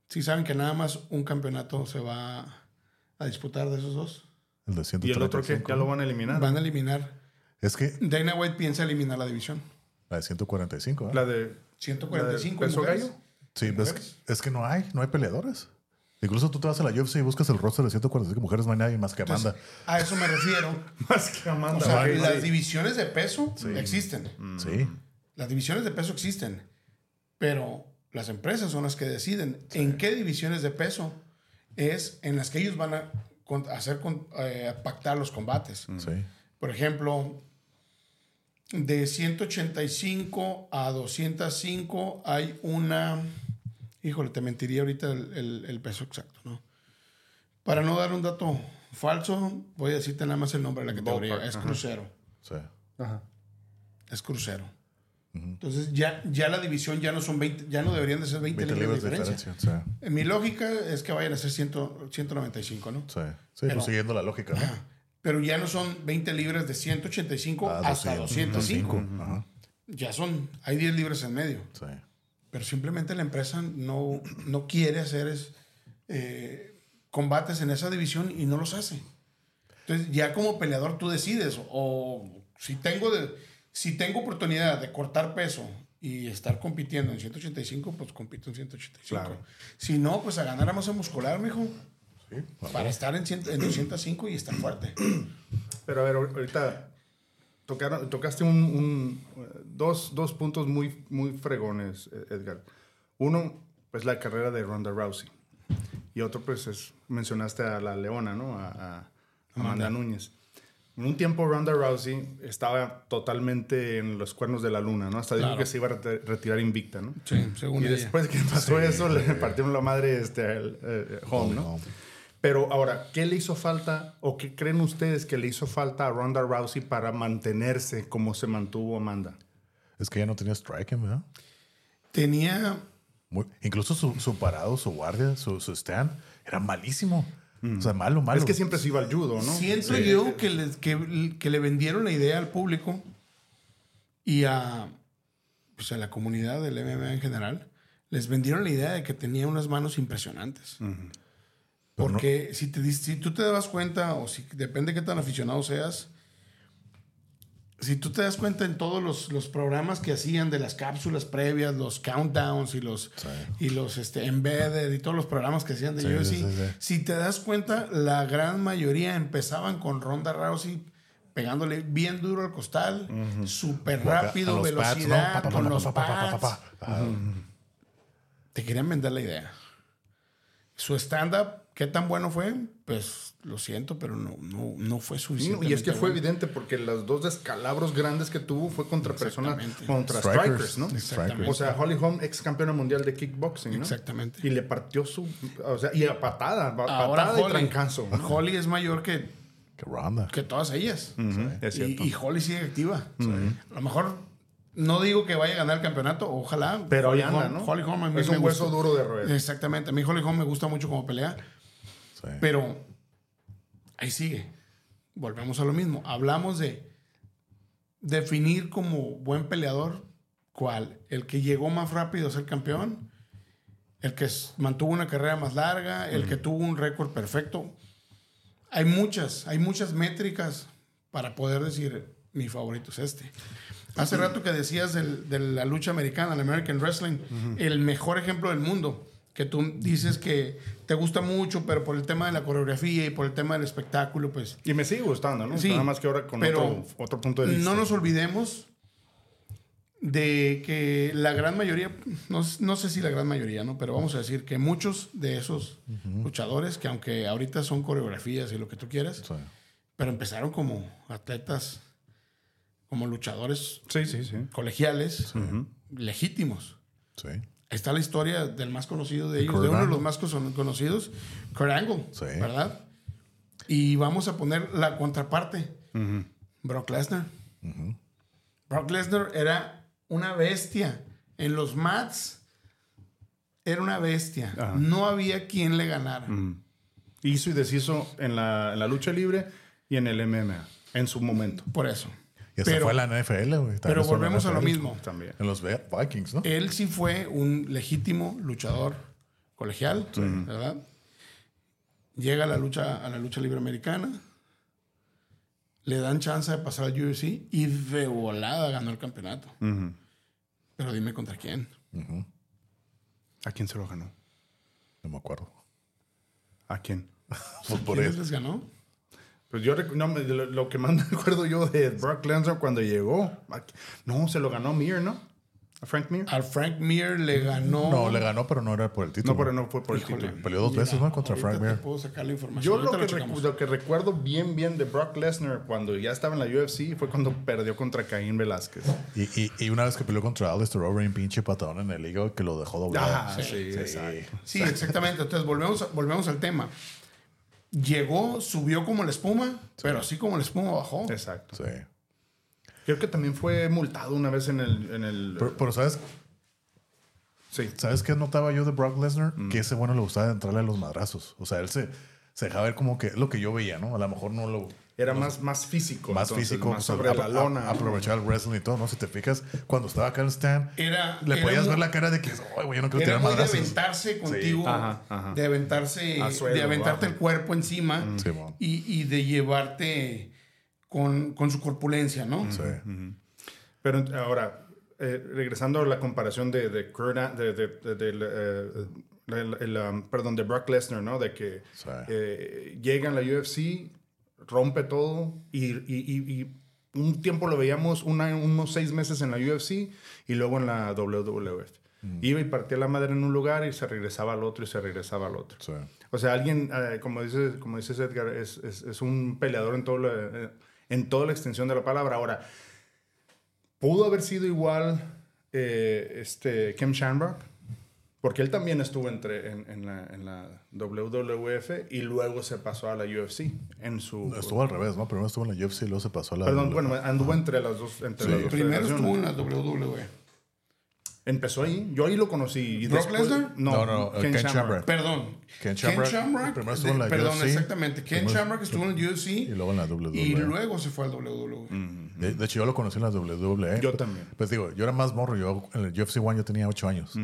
Sí saben que nada más un campeonato se va a disputar de esos dos. El de ¿Y el otro qué? 135. ¿Ya lo van a eliminar? Van a eliminar. Es que Dana White piensa eliminar la división. la de 145, ¿eh? La de... 145 ¿La de peso gallo? Sí, es que, es que no hay, no hay peleadores. Incluso tú te vas a la UFC y buscas el roster de 145 mujeres, no hay nadie más que Entonces, Amanda. a eso me refiero. Más que Amanda. O sea, ok, las sí. divisiones de peso existen. Sí. Las divisiones de peso existen. Pero las empresas son las que deciden en qué divisiones de peso es en las que ellos van a hacer con- eh, pactar los combates. Sí. Por ejemplo, de 185 a 205 hay una... Híjole, te mentiría ahorita el, el- el peso exacto, ¿no? Para no dar un dato falso, voy a decirte nada más el nombre de la categoría. Ballpark, Es ajá. crucero. Sí. Ajá. Es crucero. Entonces ya, ya la división ya no son 20, ya no deberían de ser 20, 20 libras libras de diferencia. diferencia. Sí. En mi lógica es que vayan a ser 100 195, ¿no? Sí. Sí, Pero- pues siguiendo la lógica, ¿no? Pero ya no son 20 libras de 185 Ah, hasta 205. Ajá. Ya son, hay 10 libras en medio. Sí. Pero simplemente la empresa no, no quiere hacer es, eh, combates en esa división y no los hace. Entonces, ya como peleador tú decides, o si tengo, de, si tengo oportunidad de cortar peso y estar compitiendo en 185, pues compito en 185. Claro. Si no, pues a ganar a masa muscular, mijo. Sí. Para estar en, 100 en 205 y estar fuerte. Pero a ver, ahorita tocaron- tocaste un, un, dos, dos puntos muy, muy fregones, eh, Edgar. Uno, pues la carrera de Ronda Rousey. Y otro, pues es, mencionaste a la Leona, ¿no? A, a Amanda Núñez. En un tiempo Ronda Rousey estaba totalmente en los cuernos de la luna, ¿no? Hasta dijo Claro. que se iba a reti- retirar invicta, ¿no? Sí, según Y ella. después que pasó eso, le partieron la madre este, al, eh, Home, ¿no? Home. Pero ahora, ¿qué le hizo falta o qué creen ustedes que le hizo falta a Ronda Rousey para mantenerse como se mantuvo Amanda? Es que ya no tenía striking, ¿verdad? Tenía Muy- incluso su, su parado, su guardia, su, su stand, era malísimo. O sea, malo, malo. Es que siempre se iba al judo, ¿no? Siento yo que le, que, que le vendieron la idea al público y a, pues a la comunidad del MMA en general. Les vendieron la idea de que tenía unas manos impresionantes. Porque si, te, si tú te das cuenta, o si depende de qué tan aficionado seas, si tú te das cuenta en todos los, los programas que hacían de las cápsulas previas, los countdowns y los, y los este, embedded y todos los programas que hacían de Sí, UFC, sí, si te das cuenta, la gran mayoría empezaban con Ronda Rousey pegándole bien duro al costal, súper Acá, rápido, velocidad, Pa, pa, pa, con los pads. Te querían vender la idea. Su stand-up, ¿qué tan bueno fue? Pues lo siento, pero no, no, no fue suficiente. Y es que fue evidente porque los dos descalabros grandes que tuvo fue contra personas, contra Strikers, strikers, ¿no? Exactamente. O sea, Holly Holm, ex campeona mundial de kickboxing, ¿no? Exactamente. Y le partió su, o sea, y a patada, pa- Ahora patada y Holly, trancazo. ¿no? Holly es mayor que, Que ronda. que todas ellas. Es Y, cierto. y Holly sigue activa. A lo mejor no digo que vaya a ganar el campeonato, ojalá. Pero Holly anda, Holm- ¿no? Holly Holm a mí Es un hueso gusta. duro de roer. Exactamente. A mí Holly Holm me gusta mucho como pelea, Sí. pero ahí sigue. Volvemos a lo mismo. Hablamos de definir como buen peleador cuál. El que llegó más rápido a ser campeón, el que mantuvo una carrera más larga, el que tuvo un récord perfecto. Hay muchas, hay muchas métricas para poder decir mi favorito es este. Hace rato que decías del- de la lucha americana, el American Wrestling, el mejor ejemplo del mundo, que tú dices que te gusta mucho, pero por el tema de la coreografía y por el tema del espectáculo, pues Y me sigue gustando, ¿no? Sí, Nada más que ahora con pero otro, otro punto de vista. no nos olvidemos de que la gran mayoría, no, no sé si la gran mayoría, ¿no? Pero vamos a decir que muchos de esos luchadores, que aunque ahorita son coreografías y lo que tú quieras, Sí. pero empezaron como atletas, como luchadores Sí, sí, sí. colegiales, legítimos. Sí. Está la historia del más conocido de ellos, Kurt de uno de los más cono- conocidos, Kurt Angle, Sí. ¿verdad? Y vamos a poner la contraparte, Brock Lesnar. Brock Lesnar era una bestia. En los mats era una bestia. Ajá. No había quien le ganara. Hizo y deshizo en la, en la lucha libre y en el MMA, en su momento. Por eso. Pero- fue a la NFL, güey. Pero volvemos a lo mismo. También. En los Vikings, ¿no? Él sí fue un legítimo luchador colegial, ¿verdad? Llega a la lucha, a la lucha libre americana, le dan chance de pasar al UFC y de volada ganó el campeonato. Pero dime contra quién. ¿A quién se lo ganó? No me acuerdo. ¿A quién? Pues por ¿Quién eso. les ganó? Pues yo no, me- lo, lo que más me acuerdo yo de Brock Lesnar cuando llegó. No, se lo ganó Mir, ¿no? A Frank Mir. Al Frank Mir le ganó. No, le ganó, pero no era por el título. No, pero no fue por el título. Peleó dos veces, ¿no? Contra Frank Mir. puedo sacar la información. Yo lo que, lo recuerdo bien, bien de Brock Lesnar cuando ya estaba en la UFC fue cuando perdió contra Caín Velázquez. Y, y, y una vez que peleó contra Alistair Overeem, pinche patadón en el hígado que lo dejó doblado. Ah, sí, exacto. Sí, exactamente. Entonces volvemos, a- volvemos al tema. Llegó, subió como la espuma, pero así como la espuma bajó. Exacto. Sí. Creo que también fue multado una vez en el... En el Pero, pero ¿sabes, sí. ¿sabes qué notaba yo de Brock Lesnar? Mm. Que ese bueno le gustaba entrarle a los madrazos. O sea, él se, se dejaba ver como que es lo que yo veía, ¿no? A lo mejor no lo... Era más, más físico. Más entonces, físico, Más sobre a- la a- lona. a- aprovechar el wrestling y todo, ¿no? Si te fijas, cuando estaba acá en el stand, Era, le era podías muy- ver la cara de que, ay, güey, yo no quiero Era tirar muy de aventarse contigo, Ajá, ajá. de aventarse, suelo, de aventarte el cuerpo encima Sí, mon. y, y de llevarte con, con su corpulencia, ¿no? Sí. Pero ahora, eh, regresando a la comparación de, de Kurt A- de, de, eh, el- el, um, perdón, de Brock Lesnar, ¿no? De que Sí. eh, llega en la UFC, rompe todo y, y- y- y un tiempo lo veíamos una- unos seis meses en la UFC y luego en la WWF. Iba y partía la madre en un lugar y se regresaba al otro y se regresaba al otro. Sí. O sea, alguien, eh, como dices como dices Edgar, es, es- es un peleador en, todo eh, en toda la extensión de la palabra. Ahora, pudo haber sido igual eh, este Ken Shamrock, porque él también estuvo entre, en, en la, en la WWF y luego se pasó a la UFC en su... Estuvo al revés, ¿no? Primero estuvo en la UFC y luego se pasó a la... Perdón, bueno, anduvo entre las dos. Entre Sí. las dos Primero estuvo en la WWE. Empezó ahí. Yo ahí lo conocí. y ¿Brock después- Lesnar? No, No, no, Ken, Ken Shamrock. Shamrock. Perdón. Ken Shamrock, primero estuvo en la Perdón, UFC, exactamente. Ken Shamrock estuvo en la UFC Y luego en la WWE. y luego se fue al WWE. De, de hecho, yo lo conocí en la WWE. Yo también. Pues digo, yo era más morro. Yo en el UFC One yo tenía 8 años.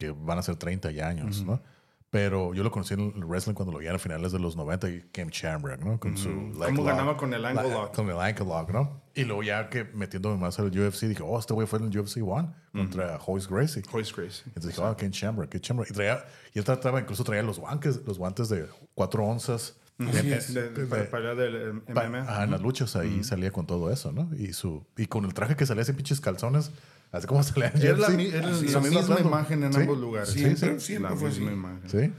Que van a ser 30 ya años, ¿no? Pero yo lo conocí en el wrestling cuando lo vi a finales de los 90 y Ken Shamrock, ¿no? Con su... leg ¿Cómo lock. ganaba con el ankle lock? Con el ankle lock, ¿no? Y luego ya que metiéndome más al UFC, dije, oh, este güey fue en el UFC One contra Hoyce Gracie. Hoyce Gracie. Entonces dije, oh, Ken Shamrock, Ken Shamrock. Y, traía, y él trataba, incluso traía los guantes, los guantes de 4 onzas. Es. De, de- para, para del Pa- MMA. Ajá, en las luchas ahí salía con todo eso, ¿no? Y su y con el traje que salía sin pinches calzones, así como salía en Era la, así, la misma imagen en Sí, ambos lugares. Siempre, siempre la fue misma así. imagen. Sí.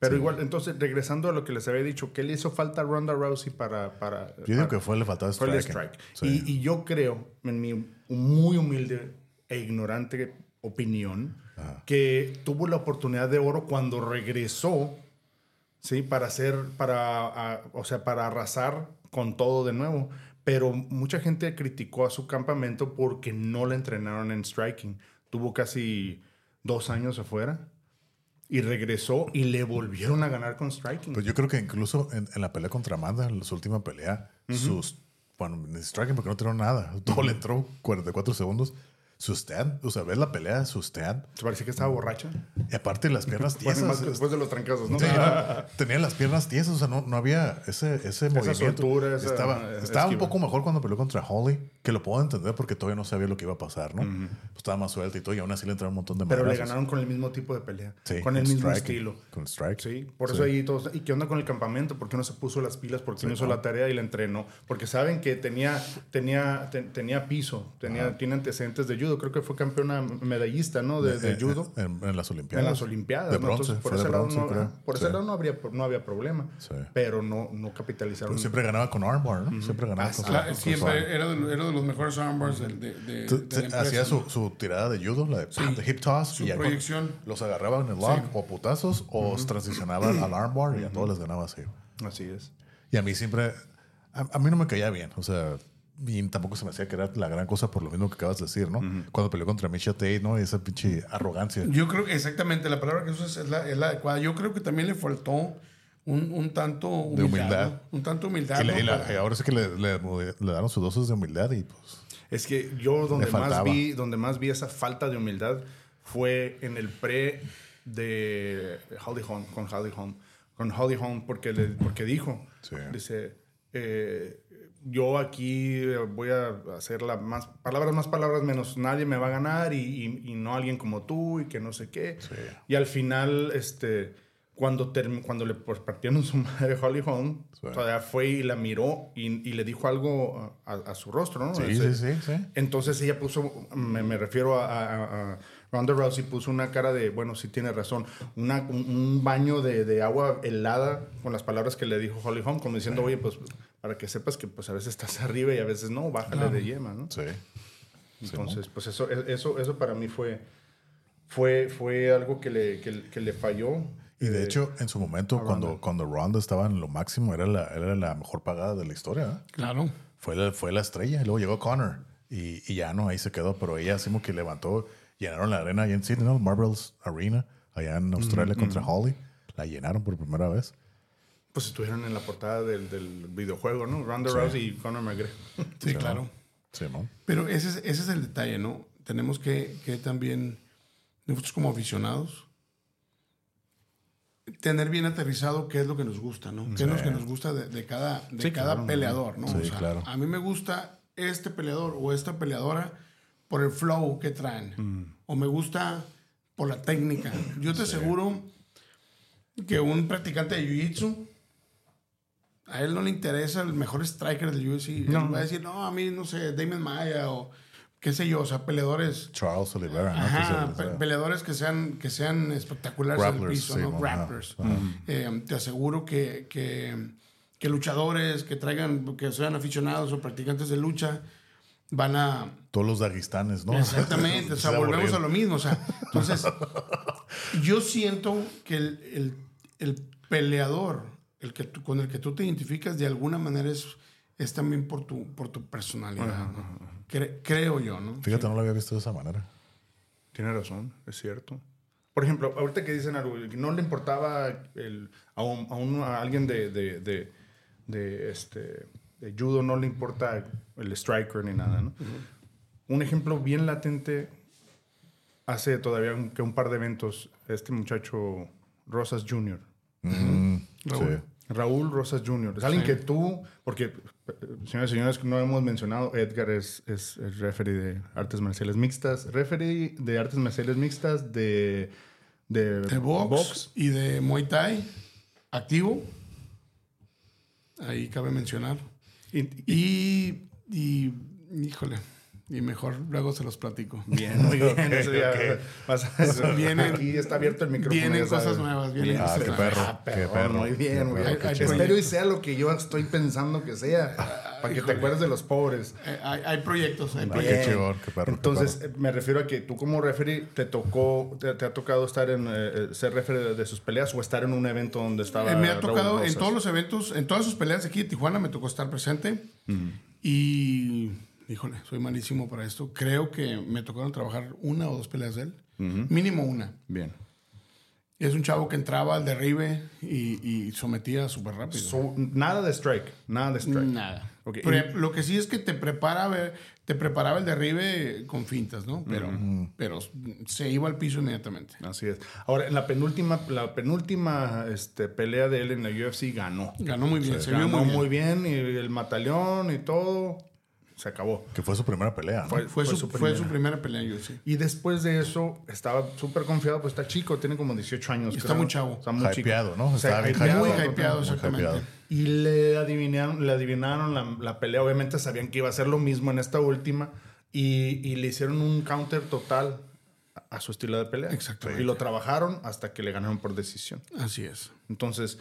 Pero igual, entonces, regresando a lo que les había dicho, ¿qué le hizo falta a Ronda Rousey para... para Yo digo que fue le faltaba fue el strike. Sí. Y, y yo creo, en mi muy humilde e ignorante opinión, que tuvo la oportunidad de oro cuando regresó, ¿sí? Para hacer, para, a- o sea, para arrasar con todo de nuevo. Pero mucha gente criticó a su campamento porque no le entrenaron en striking. Tuvo casi dos años afuera y regresó y le volvieron a ganar con striking. Pues yo creo que incluso en, en la pelea contra Amanda, en su última pelea, sus bueno, en striking porque no tiró nada. Todo le entró 44 segundos. Su stand, o sea, ves la pelea, su stand. ¿Te parece que estaba borracha? Y aparte las piernas Bueno, tiesas. más después de los trancazos, ¿no? Sí, no, tenía las piernas tiesas, o sea, no, no había ese, ese movimiento. soltura, esa, estaba estaba un poco mejor cuando peleó contra Holly, que lo puedo entender porque todavía no sabía lo que iba a pasar, ¿no? Pues estaba más suelta y todo, y aún así le entraron un montón de Pero le ganaron con el mismo tipo de pelea. Sí, con el mismo estilo. Con strike. Sí, por Sí. eso ahí todos. ¿Y qué onda con el campamento? ¿Por qué no se puso las pilas? ¿Por qué no hizo la tarea y la entrenó? Porque saben que tenía, tenía, te- tenía piso, tenía, tiene antecedentes de judo. Creo que fue campeona medallista, ¿no? De, de Eh, judo. En, en las Olimpiadas. En las Olimpiadas. De ¿no? bronce. Entonces, por ese lado, no, creo. por ese Sí. lado no, habría, no había problema. Sí. Pero no, no capitalizaron. Pero siempre ganaba con armbar, ¿no? Siempre ganaba con, Claro, con siempre era de, era de los mejores armbars de, de, Tú- la Hacía su, tirada de judo, la de, de hip toss. Su y ya con- proyección. los agarraba en el lock Sí. o putazos o transicionaba al armbar y a todos les ganaba así. Así es. Y a mí siempre, a, a mí no me caía bien, o sea, y tampoco se me hacía que era la gran cosa por lo mismo que acabas de decir, ¿no? Cuando peleó contra Misha Tate, ¿no? Esa pinche arrogancia. Yo creo que exactamente la palabra que usas es la, es la adecuada. Yo creo que también le faltó un, un tanto humildad. humildad. ¿no? Un tanto humildad. Y, la- ¿no? y la- Para- y ahora sí que le, le, le daron sus dosis de humildad y pues... Es que yo donde más, vi, donde más vi esa falta de humildad fue en el pre de Holly Holm, con Holly Holm, con Holly Holm porque, le- porque dijo, Sí. dice, eh, yo aquí eh, voy a hacer la más, palabras más, palabras menos, nadie me va a ganar y, y- y no alguien como tú y que no sé qué. Y al final, este, cuando, cuando le pues, partieron su madre Holly Holm, Sí. todavía fue y la miró y, y le dijo algo a, a su rostro, ¿no? Sí, Ese- sí, sí, sí. Entonces ella puso, me, me refiero a Ronda Rousey, puso una cara de, bueno, sí tiene razón, una, un, un baño de, de agua helada con las palabras que le dijo Holly Holm, como diciendo, oye, pues para que sepas que pues a veces estás arriba y a veces no, bájale de yema, ¿no? Sí. Entonces, pues eso, eso, eso para mí fue, fue, fue algo que le, que, que le falló. Y de Eh, hecho, en su momento, cuando, cuando Ronda estaba en lo máximo, era la, era la mejor pagada de la historia. ¿eh? Claro. Fue la, fue la estrella. Y luego llegó Connor. Y, y ya no, ahí se quedó. Pero ella así como que levantó, llenaron la arena allá en Sydney, ¿no? Marvel's Arena, allá en Australia contra Holly. La llenaron por primera vez. Pues estuvieron en la portada del, del videojuego, ¿no? Ronda Rousey y Conor McGregor. Sí, claro. Sí, ¿no? Pero ese es, ese es el detalle, ¿no? Tenemos que, que también, nosotros como aficionados, tener bien aterrizado qué es lo que nos gusta, ¿no? ¿Qué es lo que nos gusta de, de cada, de Sí, cada claro. peleador, ¿no? Sí, O sea, claro. A mí me gusta este peleador o esta peleadora por el flow que traen. Mm. O me gusta por la técnica. Yo te aseguro que un practicante de Jiu-Jitsu, a él no le interesa el mejor striker del UFC. Él va a decir, no, a mí, no sé, Damon Maya o qué sé yo, o sea, peleadores. Charles Oliveira, ¿no? Ajá, pe- peleadores que sean, que sean espectaculares en el piso, sí, ¿no? Rappers. Eh, te aseguro que, que, que luchadores que traigan, que sean aficionados o practicantes de lucha, van a, Todos los daguistanes, ¿no? Exactamente, o sea, Se volvemos aburrido. a lo mismo. O sea, entonces, yo siento que el, el- el peleador el que tú- con el que tú te identificas de alguna manera es, es también por tu, por tu personalidad. ¿no? Cre- creo yo, ¿no? Fíjate, no lo había visto de esa manera. Tiene razón, es cierto. Por ejemplo, ahorita que dicen algo, que no le importaba el, a, un- a un- a alguien de, de, de, de, este, de judo, no le importa el striker ni nada, ¿no? Un ejemplo bien latente, hace todavía un, que un par de eventos, este muchacho Rosas Jr., Mm, Raúl. sí. Raúl Rosas Jr. Es alguien que tú, porque, eh, señores y señores, no hemos mencionado, Edgar es, es, es referee de artes marciales mixtas, referee de artes marciales mixtas de, de, De box, y de Muay Thai, activo. Ahí cabe mencionar. Y, y- Y, y híjole, y mejor luego se los platico. bien, muy bien. eso ya- vas a- Vienen- aquí está abierto el micrófono. vienen cosas nuevas, vienen Ah, cosas qué nuevas. perro. Ah, qué perro, perro. muy bien, qué muy perro, bien. qué. Espero y sea lo que yo estoy pensando que sea, para que te acuerdes de los pobres. Eh, hay, hay proyectos, hay Ah, proyectos. qué chingón, qué perro. qué Entonces, perro. eh, me refiero a que tú como referee te tocó, te, te ha tocado estar en, eh, eh, ser referee de, sus peleas o estar en un evento donde estaba Eh, me ha tocado en todos los eventos, en todas sus peleas aquí de Tijuana me tocó estar presente. Y, híjole, soy malísimo para esto. Creo que me tocaron trabajar una o dos peleas de él. Mínimo una. Bien. Es un chavo que entraba al derribe y, y sometía súper rápido. So, nada de strike, nada de strike. Nada. Ok, Pre- y- lo que sí es que te preparaba, te preparaba el derribe con fintas, ¿no? Pero, pero se iba al piso inmediatamente. Así es. Ahora, en la penúltima, la penúltima este, pelea de él en la UFC ganó. Ganó muy bien, se vio ganó muy bien. muy bien y el mataleón y todo se acabó. Que fue su primera pelea. ¿no? Fue- Fue, fue su, su fue su primera. primera pelea en UFC. Y después de eso estaba súper confiado, pues está chico, tiene como 18 años. Está creo. muy chavo. Está muy chico. Hypeado, ¿no? O sea, Estaba bien hypeado, Muy hypeado. exactamente. hypeado. Y le adivinaron, le adivinaron la, la pelea. Obviamente sabían que iba a ser lo mismo en esta última. Y, y le hicieron un counter total a, a su estilo de pelea. Exactamente. Y lo trabajaron hasta que le ganaron por decisión. Así es. Entonces,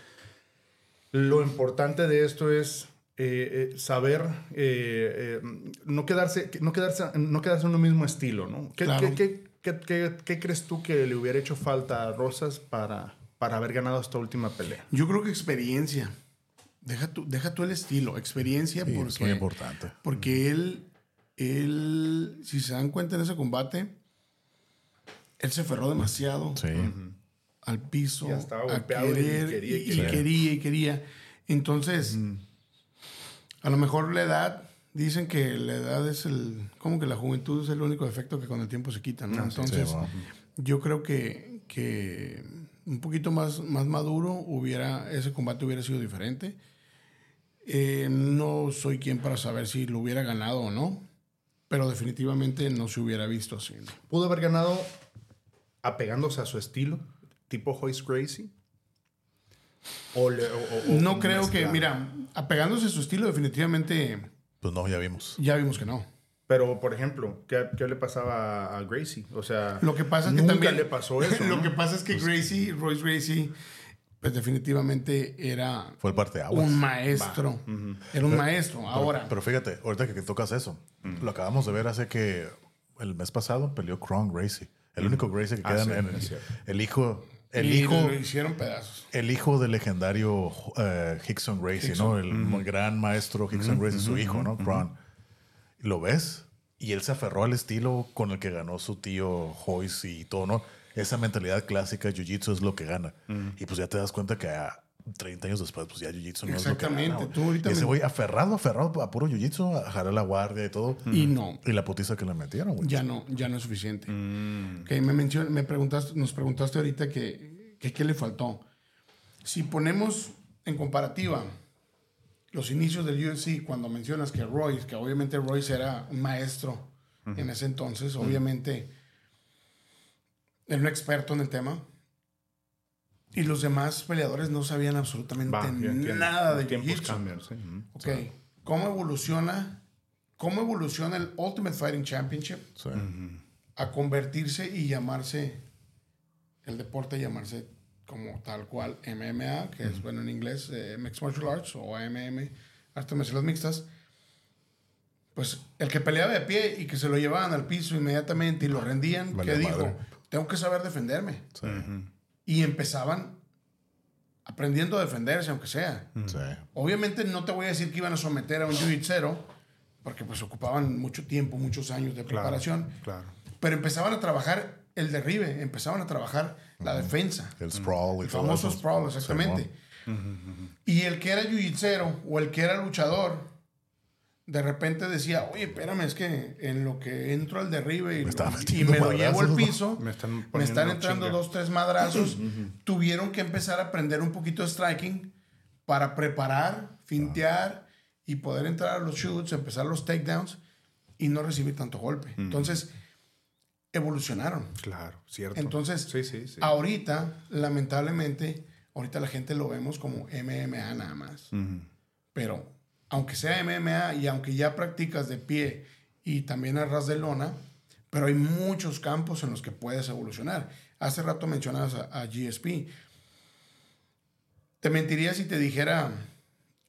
lo importante de esto es eh, eh, saber eh, eh, no quedarse, no quedarse, no quedarse en un mismo estilo, ¿no? ¿Qué, Claro. qué- qué- qué- qué- qué crees tú que le hubiera hecho falta a Rosas para, para haber ganado esta última pelea? Yo creo que experiencia. Deja tú, deja tú el estilo, experiencia Sí, porque, es muy importante. porque él, él, si se dan cuenta en ese combate, él se aferró demasiado Sí. al piso, Ya estaba a golpeado y querer, quería y quería. y quería y quería. Entonces, a lo mejor la edad, dicen que la edad es el, como que la juventud es el único defecto que con el tiempo se quita, ¿no? Entonces, sí, bueno. yo creo que, que un poquito más, más maduro hubiera, ese combate hubiera sido diferente. Eh, no soy quien para saber si lo hubiera ganado o no, pero definitivamente no se hubiera visto así. ¿no? Pudo haber ganado apegándose a su estilo, tipo Hoist Gracie. O le- o- o- No creo que, mira, apegándose a su estilo, definitivamente Pues no, ya vimos. ya vimos que no. Pero, por ejemplo, ¿qué, qué le pasaba a Gracie? O sea, Lo que pasa es que nunca también. le pasó eso. lo ¿no? que pasa es que Gracie, Royce Gracie, pues definitivamente era Fue el parte de aguas. un maestro. Era un maestro. Ahora, Pero fíjate, ahorita que, que tocas eso, lo acabamos de ver hace que el mes pasado peleó Kron Gracie. El único Gracie que Ah, queda sí, en, cierto. el hijo, el y hijo, lo hicieron pedazos. el hijo del legendario eh, Hickson Gracie, ¿no? El gran maestro Hickson Gracie, su hijo, ¿no? Kron. Lo ves y él se aferró al estilo con el que ganó su tío Joyce y todo, ¿no? Esa mentalidad clásica de Jiu-Jitsu es lo que gana. Y pues ya te das cuenta que a 30 años después, pues ya Jiu-Jitsu no es lo que. Exactamente. Tú ahorita Y ese me- güey aferrado, aferrado a puro Jiu-Jitsu, a jalar la guardia y todo. Y no. Y la putiza que le metieron, güey. Ya no, ya no es suficiente. Ok, me, mencionó- me preguntaste, nos preguntaste ahorita que, que qué le faltó. Si ponemos en comparativa los inicios del UFC, cuando mencionas que Royce, que obviamente Royce era un maestro en ese entonces, obviamente era un experto en el tema. Y los demás peleadores no sabían absolutamente Va, nada de tiempos cambian, sí. Ok, ¿cómo evoluciona, cómo evoluciona el Ultimate Fighting Championship Sí. a convertirse y llamarse, el deporte llamarse como tal cual MMA, que es bueno en inglés, eh, Mixed Martial Arts o AMM, artes marciales mixtas? Pues el que peleaba de pie y que se lo llevaban al piso inmediatamente y lo rendían, Vale que dijo, madre. tengo que saber defenderme. Sí. Y empezaban aprendiendo a defenderse, aunque sea. Sí. Obviamente no te voy a decir que iban a someter a un jiu-jitsu, porque pues ocupaban mucho tiempo, muchos años de Claro, preparación, Claro. pero empezaban a trabajar el derribe, empezaban a trabajar la defensa. El sprawl y El todo famoso sprawl, exactamente. Y el que era jiu-jitsu o el que era luchador, de repente decía, oye, espérame, es que en lo que entro al derribe y, Me estaba y me lo llevo al piso, Me están me poniendo están entrando chinga. dos, tres madrazos. Tuvieron que empezar a aprender un poquito de striking para preparar, fintear y poder entrar a los shoots, empezar los takedowns y no recibir tanto golpe. Entonces, evolucionaron. Claro, cierto. Entonces, sí, sí, sí. ahorita, lamentablemente, ahorita la gente lo vemos como MMA nada más. Pero, aunque sea MMA y aunque ya practicas de pie y también a ras de lona, pero hay muchos campos en los que puedes evolucionar. Hace rato mencionabas a, a GSP. Te mentiría si te dijera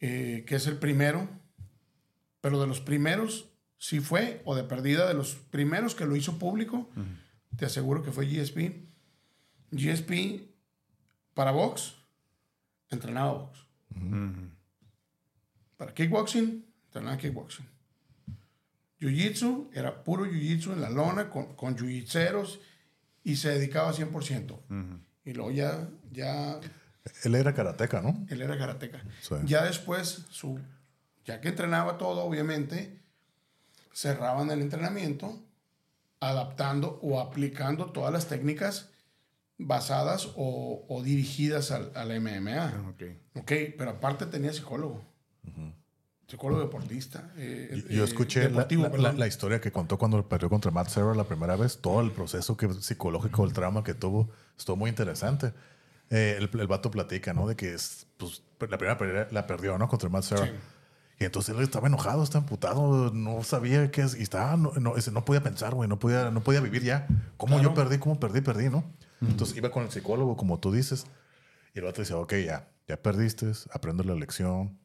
eh, que es el primero, pero de los primeros sí fue, o de perdida de los primeros que lo hizo público, te aseguro que fue GSP. GSP para box, entrenaba box. Para kickboxing, entrenaba kickboxing. Jiu-jitsu, era puro jiu-jitsu en la lona con, con jiu-jitseros y se dedicaba 100%. Y luego ya, ya Él era karateca, ¿no? él era karateca. Sí. Ya después, su, ya que entrenaba todo, obviamente, cerraban el entrenamiento adaptando o aplicando todas las técnicas basadas o, o dirigidas al, al MMA. Ah, ok. Ok, pero aparte tenía psicólogo. Psicólogo deportista. eh, Yo eh, escuché la, deportivo, la- la- la historia que contó cuando perdió contra Matt Serra la primera vez. Todo el proceso que, psicológico, el trauma que tuvo, estuvo muy interesante. Eh, el, el vato platica, ¿no? De que es, pues, la primera pelea la perdió, ¿no? Contra Matt Serra. Sí. Y entonces él estaba enojado, estaba emputado, no sabía qué es. Y estaba, no, no, no podía pensar, güey, no podía, no podía vivir ya. ¿Cómo Claro. yo perdí? ¿Cómo perdí? Perdí, ¿no? Entonces iba con el psicólogo, como tú dices. Y el vato decía, ok, ya, ya perdiste, aprende la lección.